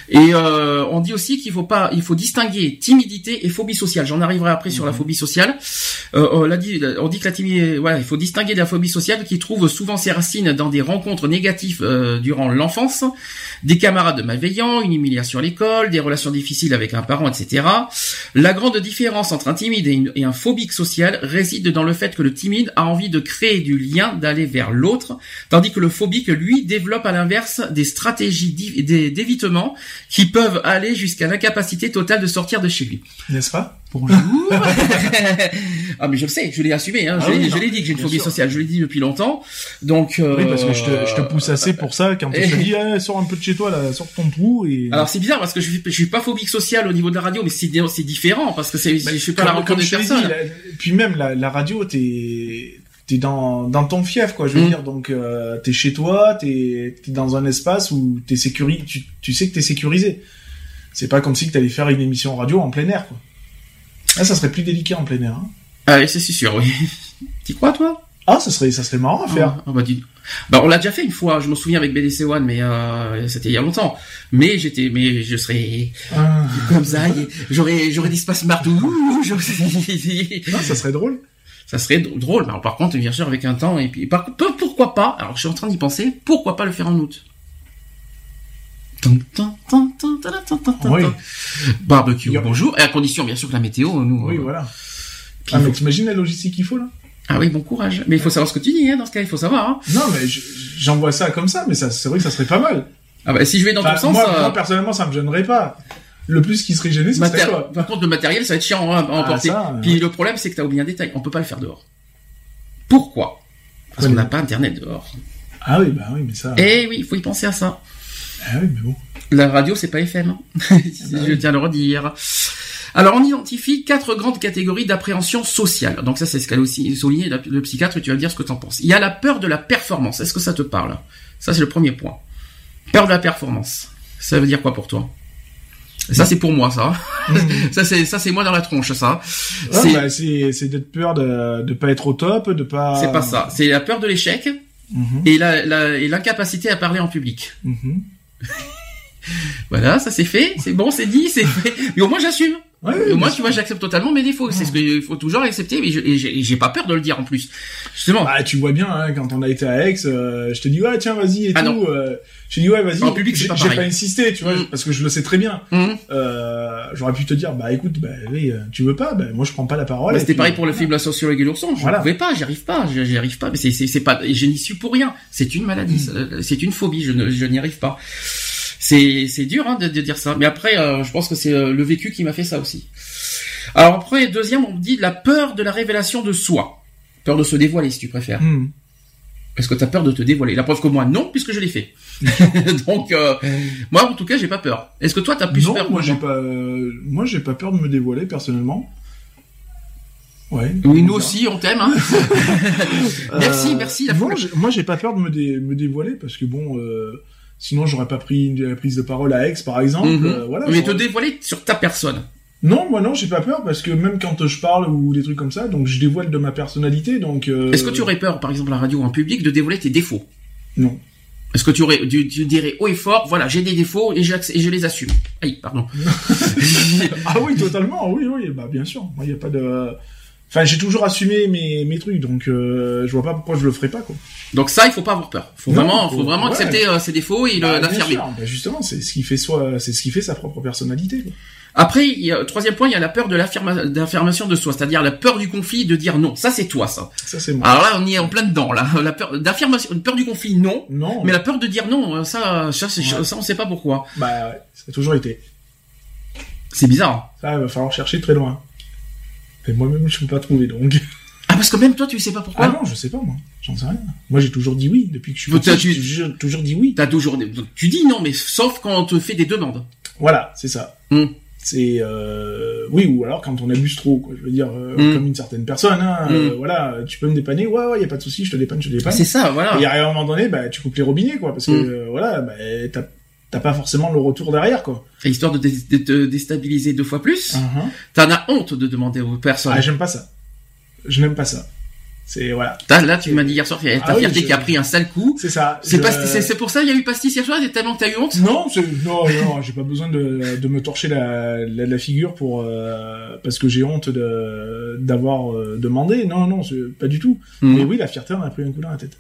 Et euh, on dit aussi qu'il faut pas, il faut distinguer timidité et phobie sociale. J'en arriverai après sur la phobie sociale. Euh, on, l'a dit, on dit que la timidité, voilà, il faut distinguer de la phobie sociale qui trouve souvent ses racines dans des rencontres négatives euh, durant l'enfance, des camarades malveillants, une humiliation à l'école, des relations difficiles avec un parent, etc. La grande différence entre un timide et, une- et un phobique social réside dans le fait que le timide a envie de créer du lien, d'aller vers l'autre, tandis que le phobique, lui, développe à l'inverse des stratégies d'évitement qui peuvent aller jusqu'à l'incapacité totale de sortir de chez lui. N'est-ce pas? Bonjour. [LAUGHS] [LAUGHS] ah mais je le sais, je l'ai assumé. Hein. Ah je l'ai oui, je non, l'ai dit que j'ai une phobie sûr. sociale. Je l'ai dit depuis longtemps. Donc. Euh... Oui, parce que je te, je te pousse assez pour ça quand je te [LAUGHS] dis, eh, sors un peu de chez toi, là, sors ton trou et. Alors c'est bizarre parce que je suis, je suis pas phobique sociale au niveau de la radio, mais c'est c'est différent parce que c'est Bah, je suis pas la rencontre des personnes. dit, la- puis même la, la radio, t'es t'es dans dans ton fief, quoi. Je veux Mm. dire, donc euh, t'es chez toi, t'es dans un espace où t'es sécurisé, tu, tu sais que t'es sécurisé. C'est pas comme si t'allais faire une émission radio en plein air, quoi. Là, ça serait plus délicat en plein air. Hein. Ah oui, c'est sûr, oui. [LAUGHS] T'y crois toi? Ah, ça serait ça serait marrant à faire. Ah, ah, bah, dis- bah, on l'a déjà fait une fois. Je me souviens avec BDC One, mais euh, c'était il y a longtemps. Mais j'étais, mais je serais Ah. comme ça. J'aurais j'aurais partout. J'aurais- Non, ça serait drôle. Ça serait drôle, alors, par contre, bien sûr, avec un temps, et puis, par, pourquoi pas, alors je suis en train d'y penser, pourquoi pas le faire en août Oui. Barbecue, Yo. bonjour, et à condition, bien sûr, que la météo, nous... Oui, euh, voilà. Ah, mais t'imagines la logistique qu'il faut là? Ah oui, bon courage. Mais il faut savoir ce que tu dis, hein, dans ce cas, il faut savoir. Hein. Non, mais je- j'envoie ça comme ça, mais ça, c'est vrai que ça serait pas mal. Ah bah, si je vais dans Enfin, ton sens... moi, euh, moi, personnellement, ça me gênerait pas. Le plus qui serait gêné, ce maté-. Par contre, le matériel, ça va être chiant hein, à Ah, emporter. ça, euh, Puis le problème, c'est que t'as oublié un détail, on peut pas le faire dehors. Pourquoi? Parce Ouais, qu'on mais- n'a pas internet dehors. Ah oui, bah oui, mais ça. Eh oui, il faut y penser à ça. Ah oui, mais bon. La radio, c'est pas FM. hein. [LAUGHS] Je tiens à le redire. Alors, on identifie quatre grandes catégories d'appréhension sociale. Donc ça, c'est ce qu'a aussi souligné le psychiatre, et tu vas me dire ce que t'en penses. Il y a la peur de la performance. Est-ce que ça te parle? Ça, c'est le premier point. Peur de la performance. Ça veut dire quoi pour toi? Ça, c'est pour moi, ça. [LAUGHS] ça, c'est ça, c'est moi dans la tronche, ça. Ah, C'est bah, c'est c'est d'être peur de de pas être au top, de pas. c'est pas ça. C'est la peur de l'échec Mhm, et la- la- et l'incapacité à parler en public. mhm. [LAUGHS] Voilà, ça c'est fait, c'est bon, c'est dit, c'est fait. Mais au moins j'assume. Ouais, Et ouais, moi, tu vois, j'accepte totalement mes défauts. C'est ce qu'il faut toujours accepter, mais j'ai j'ai pas peur de le dire en plus. Justement. Bah, tu vois bien, hein, quand on a été à Aix, euh, je te dis, ouais, tiens, vas-y et Ah, tout. Euh, je te dis, ouais, vas-y. En public, J'ai pas j'ai pas insisté, tu vois, Mm. parce que je le sais très bien. Hum. Euh, J'aurais pu te dire, bah écoute, bah oui, euh, tu veux pas, bah moi je prends pas la parole. Bah, C'était pareil pour le film La sorcière et l'ourson. Je Voilà. ne pouvais pas, j'y arrive pas, j'y arrive pas. Mais c'est pas, je n'y suis pour rien. C'est une maladie, ça- c'est une phobie. Je n'y arrive pas. C'est c'est dur hein, de, de dire ça. Mais après, euh, je pense que c'est euh, le vécu qui m'a fait ça aussi. Alors après, deuxième, on me dit la peur de la révélation de soi. Peur de se dévoiler, si tu préfères. Mm. Est-ce que tu as peur de te dévoiler La preuve que moi, non, puisque je l'ai fait. [LAUGHS] Donc, euh, moi, en tout cas, j'ai pas peur. Est-ce que toi, t'as plus non, peur moi j'ai pas, euh, moi j'ai pas peur de me dévoiler personnellement. Ouais. Oui, nous aussi, on t'aime. Hein [LAUGHS] merci, merci. La non, moi j'ai pas peur de me, dé- me dévoiler parce que bon, euh, sinon j'aurais pas pris une, prise de parole à Aix par exemple. Mhm. euh, voilà. Mais te dévoiler sur ta personne. Non, moi non, j'ai pas peur parce que même quand je parle ou des trucs comme ça, donc je dévoile de ma personnalité, donc. euh, Est-ce que tu aurais peur, par exemple, à la radio ou en public, de dévoiler tes défauts? Non. Est-ce que tu aurais, tu, tu dirais haut et fort, voilà, j'ai des défauts et, je les assume? Aïe, pardon. [LAUGHS] ah oui, totalement, oui, oui, bah bien sûr. Moi, y a pas de. Enfin, j'ai toujours assumé mes, mes trucs, donc euh, je vois pas pourquoi je le ferais pas, quoi. Donc ça, il faut pas avoir peur. Faut Non, vraiment, faut- faut vraiment ouais. accepter euh, ses défauts et Bah, l'affirmer. Bah, justement, c'est ce qui fait soi, c'est ce qui fait sa propre personnalité. quoi. Après, il y a, troisième point, il y a la peur de l'affirma- d'affirmation de soi, c'est-à-dire la peur du conflit, de dire non. Ça, c'est toi, ça. Ça, c'est moi. Alors là, on y est en plein dedans, là. [LAUGHS] La peur d'affirmation, peur du conflit, non. non, Mais la peur de dire non, ça, ça, c'est- Ouais. ça, on sait pas pourquoi. bah, ouais, ça a toujours été. C'est bizarre. hein. Ça, il va falloir chercher très loin. Et moi-même, je peux pas trouver, donc. Ah, parce que même toi, tu sais pas pourquoi. Ah non, je sais pas, moi. J'en sais rien. Moi, j'ai toujours dit oui depuis que je suis petit. t'as- J'ai tu- toujours, toujours dit oui. T'as toujours, des- tu dis non, mais sauf quand on te fait des demandes. Voilà, c'est ça. Hmm. C'est euh, oui ou alors quand on abuse trop, quoi. Je veux dire, euh, Hmm. comme une certaine personne. Hein, euh, Hmm. voilà, tu peux me dépanner. Ouais, ouais, y a pas de souci, je te dépanne, je te dépanne. C'est ça, voilà. Et à un moment donné, bah, tu coupes les robinets, quoi, parce que euh, voilà, bah, t'as t'as pas forcément le retour derrière, quoi. Et Histoire de, dé- te déstabiliser deux fois plus. Uh-huh. T'en as honte de demander aux personnes. Ah, j'aime pas ça. Je n'aime pas ça. C'est voilà. Là, tu m'as dit hier soir, ta Ah oui, fierté je- qui a pris un sale coup. C'est ça. C'est Je- pour ça il y a eu pastis hier soir, tellement que t'as eu honte. Non, non, non, j'ai pas besoin de, de me torcher la, la, la figure pour euh, parce que j'ai honte d'avoir euh, demandé. Non, non, pas du tout. Mhm. Mais oui, la fierté on a pris un coup dans la tête.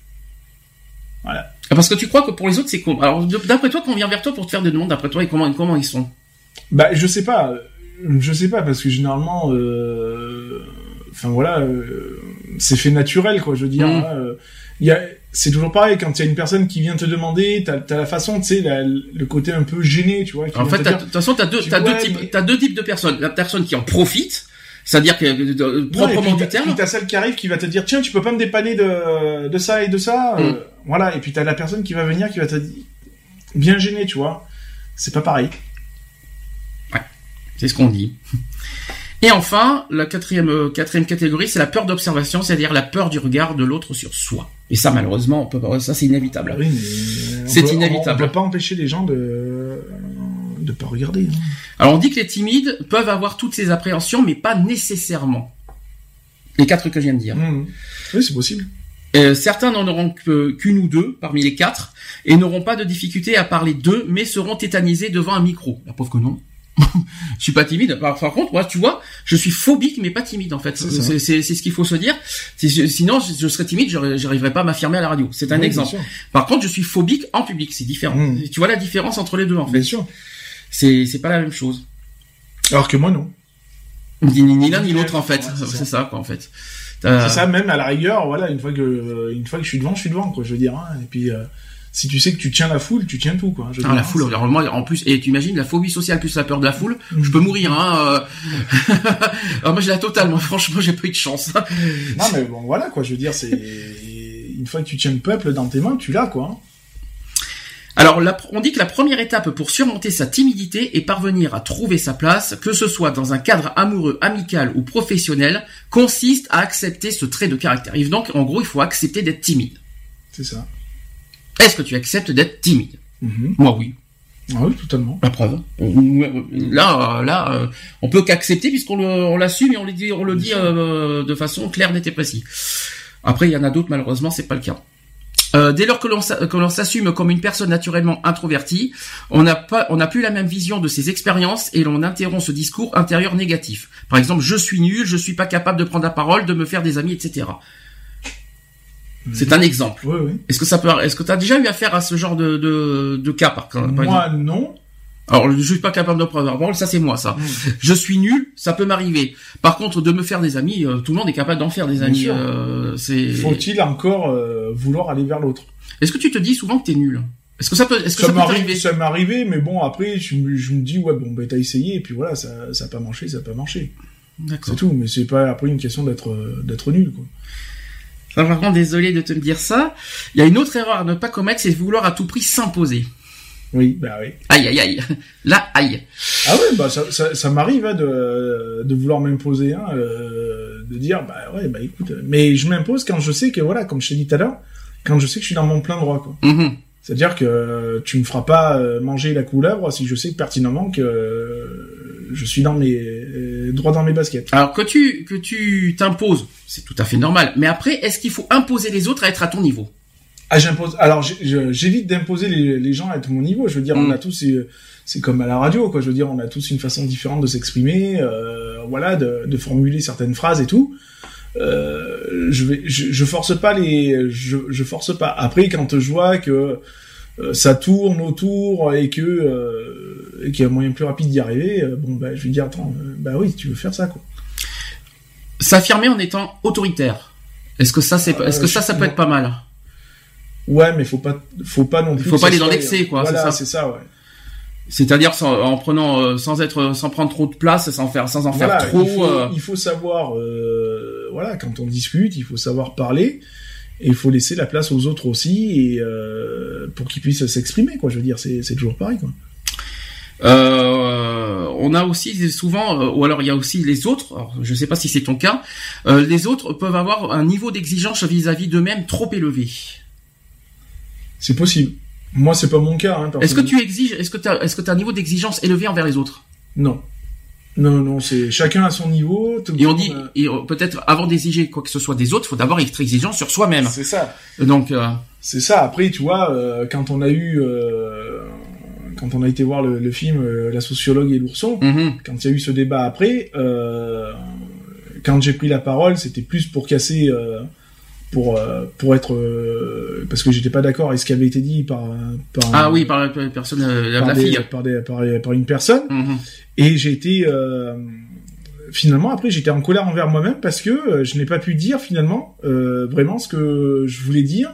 Voilà. Ah, Parce que tu crois que pour les autres, c'est con. Alors, d'après toi, quand on vient vers toi pour te faire des demandes, d'après toi, et comment, comment ils sont? Bah, je sais pas, je sais pas parce que généralement, euh, enfin voilà, euh, c'est fait naturel quoi. Je veux dire, Mhm. hein, euh, il y a, c'est toujours pareil quand il y a une personne qui vient te demander, t'as as la façon, tu sais, le côté un peu gêné, tu vois. En fait, de toute façon, t'as deux, Tu t'as vois, deux types, mais- t'as deux types de personnes. La personne qui en profite, c'est-à-dire que, Ouais, et proprement du terme. T'as celle qui arrive qui va te dire tiens tu peux pas me dépanner de, de ça et de ça euh, Mm. voilà et puis t'as la personne qui va venir qui va te dire bien gêné tu vois c'est pas pareil C'est ce qu'on dit. [LAUGHS] Et enfin, la quatrième, euh, quatrième catégorie, c'est la peur d'observation, c'est-à-dire la peur du regard de l'autre sur soi. Et ça, malheureusement, on peut pas, ça c'est inévitable. Oui, C'est inévitable. on, on peut pas empêcher les gens de de pas regarder hein. Alors on dit que les timides peuvent avoir toutes ces appréhensions, mais pas nécessairement. Les quatre que je viens de dire. Mm. oui c'est possible Euh, certains n'en auront qu'une ou deux parmi les quatre et n'auront pas de difficulté à parler d'eux, mais seront tétanisés devant un micro. La pauvre que non. [LAUGHS] je suis pas timide. Par, par contre, moi, tu vois, je suis phobique, mais pas timide en fait. C'est ce qu'il faut se dire. Sinon, je, je serais timide, j'arriverais pas à m'affirmer à la radio. C'est un Oui, exemple. Par contre, je suis phobique en public. C'est différent. Mm. Tu vois la différence entre les deux en fait. bien sûr C'est c'est pas la même chose. alors que moi non Ni, ni- ni l'un ni l'autre en fait. Ouais, c'est ça. quoi en fait. Euh, c'est ça même à la rigueur voilà une fois que une fois que je suis devant je suis devant quoi je veux dire hein. et puis euh, si tu sais que tu tiens la foule tu tiens tout quoi je Ah, dire, la hein, foule, moi, en plus, et tu imagines la phobie sociale plus la peur de la foule, Mm. je peux mourir, hein. euh. Alors [LAUGHS] moi j'ai la totale, moi franchement j'ai pas eu de chance. non mais bon voilà quoi je veux dire c'est une fois que tu tiens le peuple dans tes mains tu l'as quoi hein. Alors la- on dit que la première étape pour surmonter sa timidité et parvenir à trouver sa place, que ce soit dans un cadre amoureux, amical ou professionnel, consiste à accepter ce trait de caractère. Et donc en gros il faut accepter d'être timide. c'est ça Est-ce que tu acceptes d'être timide? Mhm. Moi oui. ah oui totalement La preuve. Euh, Là, là, euh, on peut qu'accepter puisqu'on l'assume et on le dit, on le dit euh, de façon claire, nette et précise. Après, il y en a d'autres, malheureusement, c'est pas le cas. Euh, dès lors que l'on s'assume comme une personne naturellement introvertie, on n'a pas, on n'a plus la même vision de ses expériences et l'on interrompt ce discours intérieur négatif. Par exemple, je suis nul, je suis pas capable de prendre la parole, de me faire des amis, etc. C'est un exemple. oui oui Est-ce que ça peut, est-ce que tu as déjà eu affaire à ce genre de, de, de cas par, par exemple? moi non alors, je suis pas capable de prendre parole, ça c'est moi, ça. Je suis nul, ça peut m'arriver. Par contre, de me faire des amis, euh, tout le monde est capable d'en faire des amis. euh, c'est. faut-il encore euh, vouloir aller vers l'autre? Est-ce que tu te dis souvent que t'es nul? Est-ce que ça peut, est-ce que ça ça, peut t'arriver? ça m'est arrivé mais bon après je, me- je me dis ouais bon ben t'as essayé et puis voilà ça ça a pas marché ça a pas marché D'accord. c'est tout mais c'est pas après une question d'être euh, d'être nul quoi Ça, Par contre, désolé de te dire ça. Il y a une autre erreur à ne pas commettre, c'est vouloir à tout prix s'imposer. Oui bah oui Aïe, aïe, aïe. Là, aïe. ah ouais bah ça ça, ça m'arrive hein, de de vouloir m'imposer hein, euh, de dire bah ouais bah écoute mais je m'impose quand je sais que voilà comme je t'ai dit tout à l'heure quand je sais que je suis dans mon plein droit quoi Mhm. C'est-à-dire que tu me feras pas euh, manger la couleuvre si je sais pertinemment que euh, je suis dans mes droit dans mes baskets. Alors que tu que tu t'imposes, c'est tout à fait normal. Mais après, est-ce qu'il faut imposer les autres à être à ton niveau? Ah, j'impose. Alors, j'évite d'imposer les, les gens à être mon niveau. Je veux dire, Mm. on a tous, euh, c'est comme à la radio, quoi. Je veux dire, on a tous une façon différente de s'exprimer, euh, voilà, de, de formuler certaines phrases et tout. Euh, je vais, je, je force pas les, je, je force pas. Après, quand je vois que euh, ça tourne autour et que euh, et qu'il y a un moyen plus rapide d'y arriver, euh, bon, bah, je vais dire, attends, bah oui, tu veux faire ça, quoi. S'affirmer en étant autoritaire. Est-ce que ça c'est, est-ce que ça ça peut être pas mal? Ouais, mais faut pas, faut pas non plus. Faut pas ça aller dans l'excès, quoi, c'est Voilà, ça. c'est ça, ouais. C'est-à-dire sans- en prenant, euh, sans être, sans prendre trop de place, sans faire, sans en Voilà, faire trop. il, faut, euh, il faut savoir, euh, voilà, quand on discute, il faut savoir parler et il faut laisser la place aux autres aussi et euh, pour qu'ils puissent s'exprimer, quoi. Je veux dire, c'est c'est toujours pareil, quoi. Euh, on a aussi souvent, euh, ou alors il y a aussi les autres. Alors, je ne sais pas si c'est ton cas. euh, les autres peuvent avoir un niveau d'exigence vis-à-vis d'eux-mêmes trop élevé. C'est possible. Moi, c'est pas mon cas. Hein, Est-ce que tu exiges Est-ce que tu as, est-ce que as un niveau d'exigence élevé envers les autres? Non. Non, non, c'est chacun à son niveau. tout Et on dit, euh, peut-être avant d'exiger quoi que ce soit des autres, faut d'abord être exigeant sur soi-même. C'est ça. Donc, euh, C'est ça. Après, tu vois, euh, quand on a eu, euh, quand on a été voir le, le film La sociologue et l'ourson, mhm. quand il y a eu ce débat après, euh, quand j'ai pris la parole, c'était plus pour casser, euh, pour euh, pour être, euh, parce que j'étais pas d'accord avec ce qui avait été dit par par ah oui, par la personne, euh, la, par la des- fille. par, des- par, par une personne, Mhm. et j'ai été euh, finalement après j'étais en colère envers moi-même parce que je n'ai pas pu dire finalement euh, vraiment ce que je voulais dire,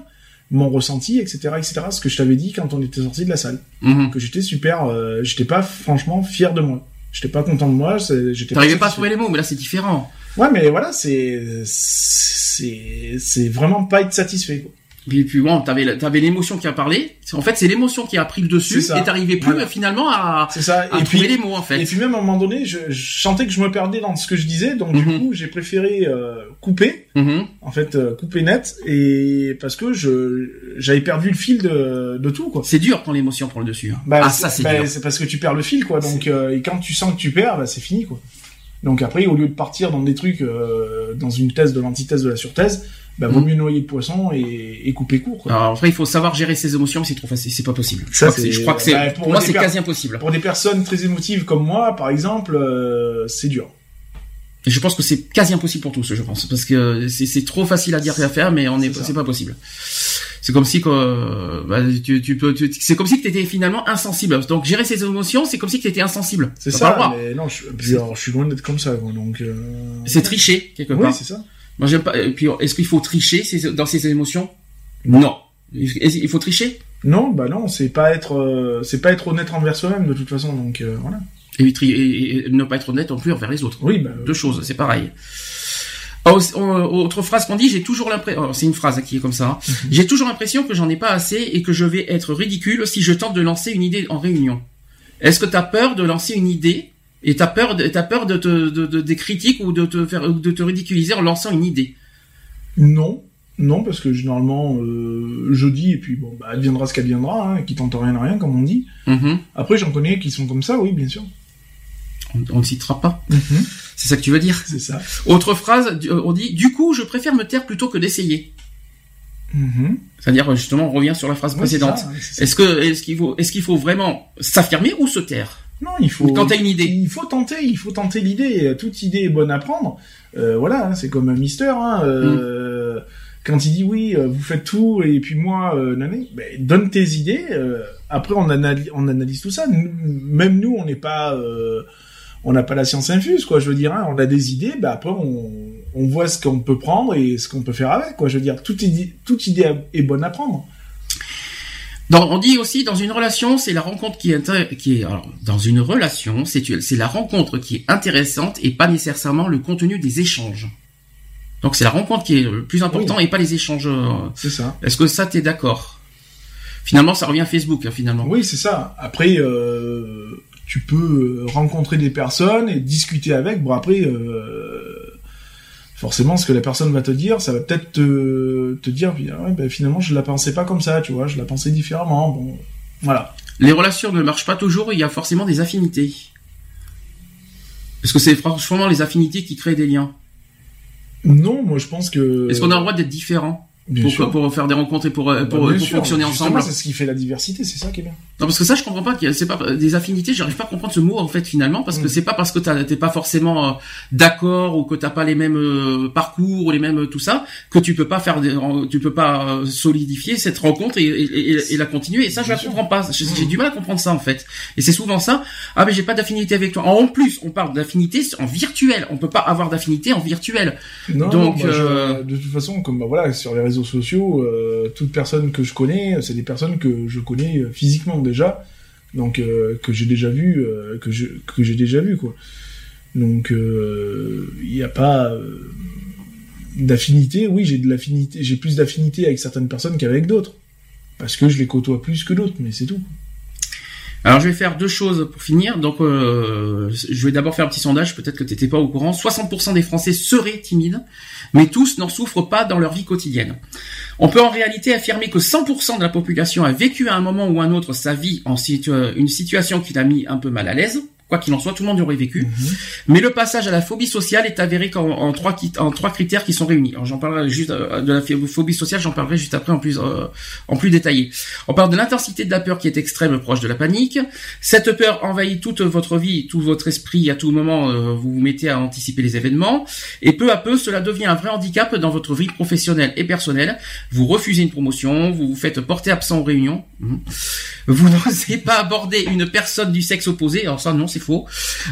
mon ressenti, etc., etc., ce que je t'avais dit quand on était sorti de la salle, Mhm. que j'étais super, euh, j'étais pas franchement fier de moi, j'étais pas content de moi, j'étais T'arrivais pas à trouver les mots, mais là c'est différent. Ouais, mais voilà, c'est c'est c'est vraiment pas être satisfait. Quoi. Puis, puis bon, t'avais t'avais l'émotion qui a parlé. En fait, c'est l'émotion qui a pris le dessus et t'arrivais plus Voilà. finalement à, ça. à et trouver puis les mots en fait. et puis même à un moment donné, je, je sentais que je me perdais dans ce que je disais, donc du Mhm. coup j'ai préféré euh, couper, Mhm. en fait euh, couper net, et parce que je j'avais perdu le fil de de tout quoi. C'est dur quand l'émotion prend le dessus. hein. Bah, ah ça c'est bah, c'est parce que tu perds le fil quoi. Donc euh, et quand tu sens que tu perds, bah, c'est fini quoi. Donc après, au lieu de partir dans des trucs, euh, dans une thèse de l'antithèse de la surthèse, bah, vaut Mhm. mieux noyer le poisson et, et couper court. Quoi. Alors après, il faut savoir gérer ses émotions, mais c'est trop facile, c'est pas possible. Je Ça, crois que c'est- c'est- je crois que c'est, bah, pour, pour moi, des c'est quasi impossible. Pour des personnes très émotives comme moi, par exemple, euh, c'est dur. Et je pense que c'est quasi impossible pour tous, je pense, parce que c'est, c'est trop facile à dire et à faire, mais on est, c'est pas possible. C'est comme si que, euh, bah, tu, tu peux, tu- c'est comme si que t'étais finalement insensible. Donc gérer ses émotions, c'est comme si que t'étais insensible. C'est pas ça. Mais non, je, puis alors, je suis loin d'être comme ça. Donc. Euh... C'est tricher quelque Oui, part. c'est ça. Moi j'aime pas. Et puis est-ce qu'il faut tricher dans ses émotions? Non. Il faut tricher? Non, bah non, c'est pas être, euh, c'est pas être honnête envers soi-même de toute façon. Donc euh, voilà. et, tri- et- et ne pas être honnête non plus envers les autres. Oui, bah. Deux choses, c'est pareil. Ah, Autre phrase qu'on dit, j'ai toujours l'impression, c'est une phrase qui est comme ça, hein. Mhm. j'ai toujours l'impression que j'en ai pas assez et que je vais être ridicule si je tente de lancer une idée en réunion. Est-ce que t'as peur de lancer une idée et t'as peur, de, t'as peur de, te, de, de- des critiques ou de te faire, de te ridiculiser en lançant une idée? Non, non, parce que généralement, euh, je dis et puis bon, bah, adviendra ce qu'adviendra, hein, qui tente rien à rien, comme on dit. Mhm. Après, j'en connais qui sont comme ça, oui, bien sûr. On, on ne citera pas. C'est ça que tu veux dire C'est ça. Autre phrase, euh, on dit, du coup, je préfère me taire plutôt que d'essayer. Mhm. C'est-à-dire, justement, on revient sur la phrase précédente. Est-ce que, est-ce qu'il faut, est-ce qu'il faut vraiment s'affirmer ou se taire Non, il faut. Quand t'as une idée. Il faut tenter, il faut tenter l'idée. Toute idée est bonne à prendre. Euh, voilà, hein, c'est comme un Mister. Hein, euh, Quand il dit oui, vous faites tout et puis moi, euh, nané, ben, donne tes idées. après, on analyse, on analyse tout ça. Nous- même nous, on n'est pas, on n'a pas la science infuse, quoi. Je veux dire, hein, on a des idées. Ben après, on, on voit ce qu'on peut prendre et ce qu'on peut faire avec, quoi. Je veux dire, toute idée, toute idée est bonne à prendre. Dans- on dit aussi dans une relation, c'est la rencontre qui est, qui est alors, dans une relation, c'est c'est la rencontre qui est intéressante et pas nécessairement le contenu des échanges. Donc c'est la rencontre qui est le plus important et pas les échanges. euh. C'est ça. Est-ce que ça t'es d'accord? Finalement, ça revient à Facebook hein, finalement. Oui, c'est ça. Après, euh, tu peux rencontrer des personnes et discuter avec. Bon, après, euh, forcément, ce que la personne va te dire, ça va peut-être te, te dire, ah ouais, ben, finalement, je la pensais pas comme ça, tu vois, je la pensais différemment. Bon, voilà. Les relations ne marchent pas toujours. Il y a forcément des affinités. Est-ce que c'est franchement les affinités qui créent des liens Non, moi, je pense que. Est-ce qu'on a le droit d'être différent? Bien pour, sûr. pour faire des rencontres et pour, euh, Bah, pour, bien pour sûr. fonctionner ensemble C'est ce qui fait la diversité, c'est ça qui est bien. Non, parce que ça, je comprends pas. C'est pas des affinités. J'arrive pas à comprendre ce mot en fait finalement, parce que Mm. c'est pas parce que t'as- t'es pas forcément euh, d'accord ou que t'as pas les mêmes euh, parcours ou les mêmes euh, tout ça que tu peux pas faire, des, tu peux pas euh, solidifier cette rencontre et, et, et- et la continuer. Et ça, je Bien la sûr. comprends pas. J'ai Mm. du mal à comprendre ça en fait. Et c'est souvent ça. Ah, mais j'ai pas d'affinité avec toi. En plus, on parle d'affinité en virtuel. On peut pas avoir d'affinité en virtuel. Non, Donc, moi, je- euh, de toute façon, comme bah, voilà, sur les réseaux sociaux, euh, toute personne que je connais, c'est des personnes que je connais euh, physiquement déjà, donc euh, que j'ai déjà vu, que je que j'ai déjà vu quoi. Donc il n'y a pas d'affinité. Oui, j'ai de l'affinité, j'ai plus d'affinité avec certaines personnes qu'avec d'autres, parce que je les côtoie plus que d'autres, mais c'est tout. Alors je vais faire deux choses pour finir. Donc euh, je vais d'abord faire un petit sondage, peut-être que tu n'étais pas au courant. 60% des Français seraient timides, mais tous n'en souffrent pas dans leur vie quotidienne. On peut en réalité affirmer que 100% de la population a vécu à un moment ou un autre sa vie en une situation qui l'a mis un peu mal à l'aise, Quoi qu'il en soit, tout le monde y aurait vécu. Mhm. Mais le passage à la phobie sociale est avéré en trois, qui- en trois critères qui sont réunis. Alors j'en parlerai juste euh, de la phobie sociale, j'en parlerai juste après en plus euh, en plus détaillé. On parle de l'intensité de la peur qui est extrême, proche de la panique. Cette peur envahit toute votre vie, tout votre esprit. À tout moment, euh, vous vous mettez à anticiper les événements. Et peu à peu, cela devient un vrai handicap dans votre vie professionnelle et personnelle. Vous refusez une promotion, vous vous faites porter absent aux réunions. Vous n'osez pas aborder une personne du sexe opposé. Alors ça, non, c'est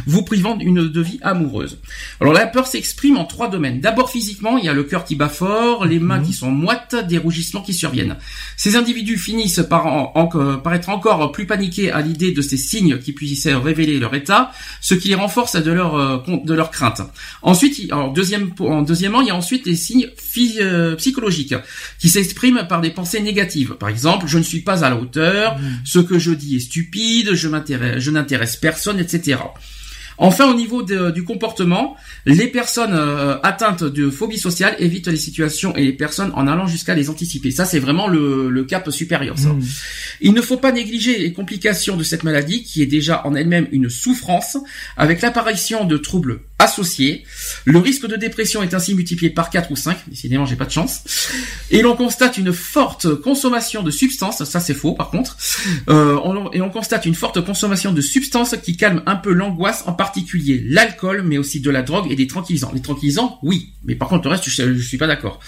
Vous privant d'une de vie amoureuse. Alors la peur s'exprime en trois domaines. D'abord physiquement, il y a le cœur qui bat fort, les mains qui sont moites, des rougissements qui surviennent. Ces individus finissent par, en- en- par être encore plus paniqués à l'idée de ces signes qui puissent révéler leur état, ce qui les renforce de leur euh, de leur crainte. Ensuite, il- alors deuxième en deuxièmement, il y a ensuite les signes euh, psychologiques qui s'expriment par des pensées négatives. Par exemple, je ne suis pas à la hauteur, ce que je dis est stupide, je m'intéresse, je n'intéresse personne, etc. Enfin, au niveau de- du comportement, les personnes euh, atteintes de phobie sociale évitent les situations et les personnes en allant jusqu'à les anticiper. Ça, c'est vraiment le, le cap supérieur. Ça. Mhm. Il ne faut pas négliger les complications de cette maladie qui est déjà en elle-même une souffrance avec l'apparition de troubles associés. Le risque de dépression est ainsi multiplié par 4 ou 5. Décidément, j'ai pas de chance. Et l'on constate une forte consommation de substances. Ça, c'est faux, par contre. Euh, et on constate une forte consommation de substances qui calment un peu l'angoisse, en particulier l'alcool, mais aussi de la drogue et des tranquillisants. Les tranquillisants, oui. Mais par contre, le reste, je, je suis pas d'accord.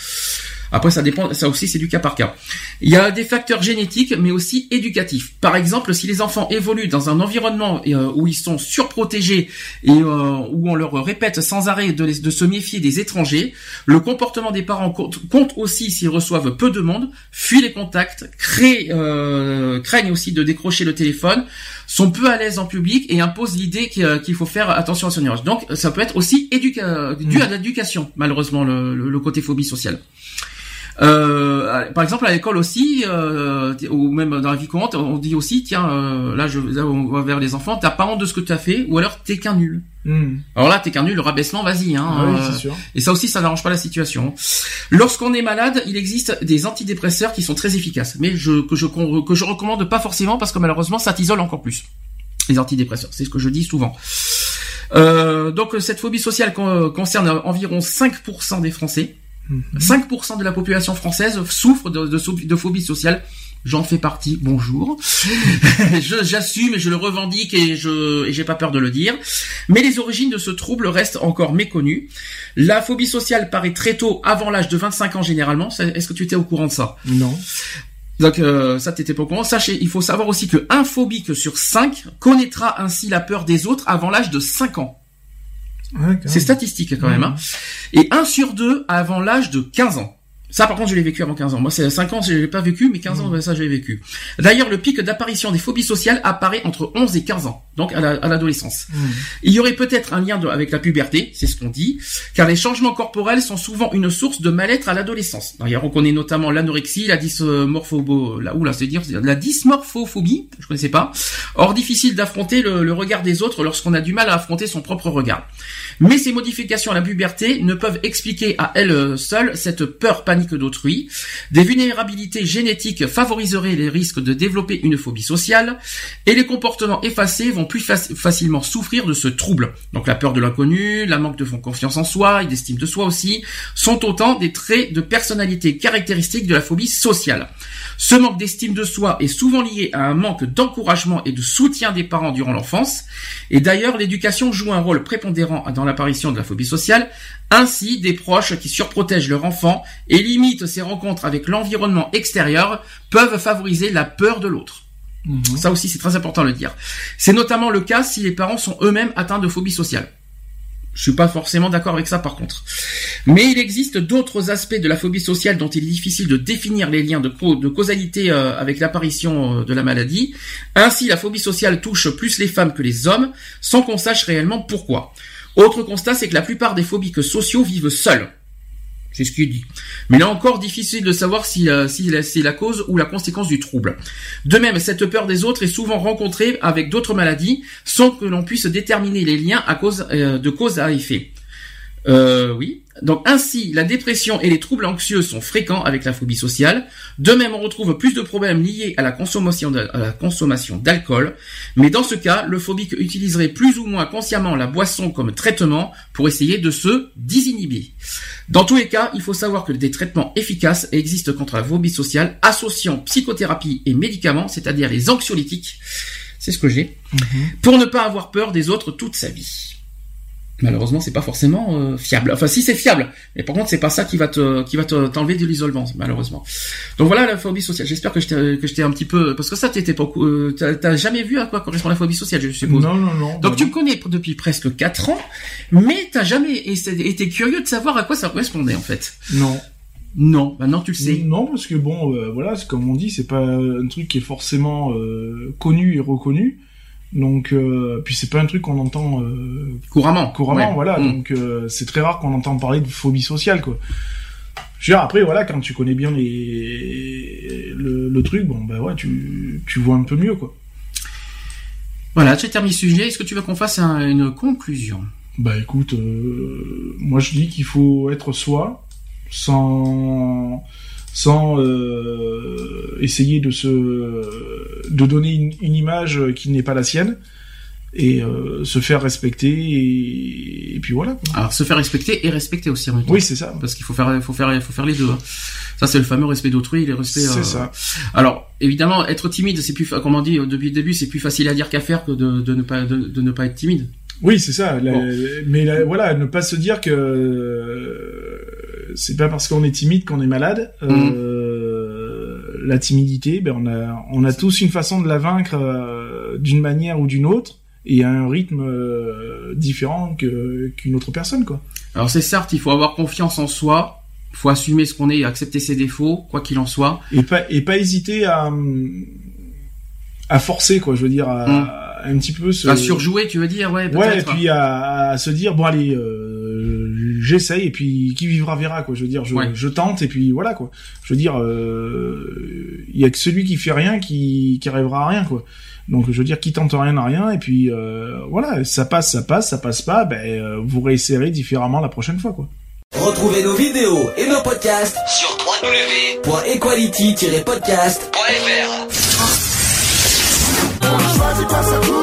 Après, ça dépend, ça aussi, c'est du cas par cas. Il y a des facteurs génétiques, mais aussi éducatifs. Par exemple, si les enfants évoluent dans un environnement euh, où ils sont surprotégés et euh, où on leur répète sans arrêt de, se méfier des étrangers, le comportement des parents compte, aussi s'ils reçoivent peu de monde, fuient les contacts, euh, craignent aussi de décrocher le téléphone, sont peu à l'aise en public et imposent l'idée qu'il faut faire attention à son image. Donc, ça peut être aussi dû à l'éducation, malheureusement, le côté phobie sociale. Euh, par exemple, à l'école aussi, euh, ou même dans la vie courante, on dit aussi, tiens, euh, là, je, là, on va vers les enfants, t'as pas honte de ce que tu as fait, ou alors t'es qu'un nul. Mhm. Alors là, t'es qu'un nul, le rabaissement, vas-y. Hein, Ah oui, euh, sûr. et ça aussi, ça n'arrange pas la situation. Lorsqu'on est malade, il existe des antidépresseurs qui sont très efficaces, mais je, que je que je recommande pas forcément parce que malheureusement, ça t'isole encore plus. Les antidépresseurs, c'est ce que je dis souvent. Euh, donc cette phobie sociale con- concerne environ 5% des Français. Mhm. 5% de la population française souffre de, de, so- de phobie sociale. J'en fais partie. Bonjour. [LAUGHS] j'assume et je le revendique et je, et j'ai pas peur de le dire. Mais les origines de ce trouble restent encore méconnues. La phobie sociale paraît très tôt, avant l'âge de 25 ans généralement. Est-ce que tu étais au courant de ça? Non. Donc euh, ça, t'étais pas au courant. Sachez, il faut savoir aussi que un phobique sur 5 connaîtra ainsi la peur des autres avant l'âge de 5 ans. Ouais, C'est statistique quand même. Hein. Et 1 sur 2 avant l'âge de 15 ans. Ça, par contre, je l'ai vécu avant 15 ans. Moi, c'est 5 ans, je l'ai pas vécu, mais 15 ans, ben, ça, je l'ai vécu. D'ailleurs, le pic d'apparition des phobies sociales apparaît entre 11 et 15 ans, donc à la- à l'adolescence. Mhm. Il y aurait peut-être un lien de- avec la puberté, c'est ce qu'on dit, car les changements corporels sont souvent une source de mal-être à l'adolescence. D'ailleurs, on connaît notamment l'anorexie, la dysmorphobo, la, oula, c'est dire, la dysmorphophobie, je connaissais pas. Or, difficile d'affronter le, le regard des autres lorsqu'on a du mal à affronter son propre regard. Mais ces modifications à la puberté ne peuvent expliquer à elles seules cette peur panique d'autrui. Des vulnérabilités génétiques favoriseraient les risques de développer une phobie sociale et les comportements effacés vont plus faci- facilement souffrir de ce trouble. Donc la peur de l'inconnu, la manque de confiance en soi et d'estime de soi aussi sont autant des traits de personnalité caractéristiques de la phobie sociale. Ce manque d'estime de soi est souvent lié à un manque d'encouragement et de soutien des parents durant l'enfance. Et d'ailleurs, l'éducation joue un rôle prépondérant dans l'apparition de la phobie sociale. Ainsi, des proches qui surprotègent leur enfant et limitent ses rencontres avec l'environnement extérieur peuvent favoriser la peur de l'autre. Mhm. Ça aussi, c'est très important de le dire. C'est notamment le cas si les parents sont eux-mêmes atteints de phobie sociale. Je suis pas forcément d'accord avec ça par contre. Mais il existe d'autres aspects de la phobie sociale dont il est difficile de définir les liens de causalité euh, avec l'apparition euh, de la maladie. Ainsi, la phobie sociale touche plus les femmes que les hommes, sans qu'on sache réellement pourquoi. Autre constat, c'est que la plupart des phobiques sociaux vivent seuls. C'est ce qu'il dit. Mais là encore, difficile de savoir si, si c'est la cause ou la conséquence du trouble. De même, cette peur des autres est souvent rencontrée avec d'autres maladies, sans que l'on puisse déterminer les liens à cause, euh, de cause à effet. Euh, oui. Donc ainsi, la dépression et les troubles anxieux sont fréquents avec la phobie sociale. De même, on retrouve plus de problèmes liés à la consommation de- à la consommation d'alcool. Mais dans ce cas, le phobique utiliserait plus ou moins consciemment la boisson comme traitement pour essayer de se désinhiber. Dans tous les cas, il faut savoir que des traitements efficaces existent contre la phobie sociale, associant psychothérapie et médicaments, c'est-à-dire les anxiolytiques. C'est ce que j'ai. Pour ne pas avoir peur des autres toute sa vie. Malheureusement, c'est pas forcément euh, fiable. Enfin, si c'est fiable, mais par contre, c'est pas ça qui va te qui va te- t'enlever de l'isolement, malheureusement. Donc voilà la phobie sociale. J'espère que je t'ai que je t'ai un petit peu parce que ça, t'étais pas euh, t'as jamais vu à quoi correspond la phobie sociale, je suppose. Non, non, non. Donc tu non. me connais depuis presque 4 ans, mais t'as jamais été curieux de savoir à quoi ça correspondait en fait. Non. Non, maintenant tu le sais. Non, parce que bon, euh, voilà, c'est comme on dit, c'est pas un truc qui est forcément euh, connu et reconnu. Donc, euh, puis c'est pas un truc qu'on entend euh, Couramment. couramment, Ouais. voilà. Mm. Donc, euh, c'est très rare qu'on entende parler de phobie sociale, quoi. Je veux dire, après, voilà, quand tu connais bien les le, le truc, bon, bah ouais, tu tu vois un peu mieux, quoi. Voilà, j'ai terminé le sujet. Est-ce que tu veux qu'on fasse un- une conclusion? Bah écoute, moi je dis qu'il faut être soi, sans sans euh, essayer de se de donner une, une image qui n'est pas la sienne et euh, se faire respecter et, et puis voilà. quoi. Alors se faire respecter et respecter aussi en même temps. Oui, c'est ça. Parce qu'il faut faire, faut faire, faut faire les deux. hein. Ça, c'est le fameux respect d'autrui le respect. C'est euh, ça. Alors, évidemment, être timide, c'est plus, comme on dit depuis le début, c'est plus facile à dire qu'à faire que de, de ne pas, de, de ne pas être timide. Oui, c'est ça. La- Bon. Mais la- voilà, ne pas se dire que c'est pas parce qu'on est timide qu'on est malade. Euh, La timidité, ben on a on a tous une façon de la vaincre euh, d'une manière ou d'une autre et à un rythme euh, différent que qu'une autre personne, quoi. Alors, c'est certes, il faut avoir confiance en soi. Il faut assumer ce qu'on est et accepter ses défauts, quoi qu'il en soit. Et pas et pas hésiter à à forcer, quoi. Je veux dire, à, à un petit peu se À surjouer, tu veux dire, ouais, Ouais, et puis à, à se dire bon allez, euh, j'essaye et puis qui vivra verra quoi. Je veux dire, je, Ouais. je tente et puis voilà quoi. Je veux dire, euh, il y a que celui qui fait rien qui qui arrivera à rien quoi. Donc je veux dire, qui tente rien n'a rien et puis euh, voilà, ça passe, ça passe, ça passe pas, ben euh, vous réessayerez différemment la prochaine fois quoi. Retrouvez nos vidéos et nos podcasts Sur www.equality-podcast.fr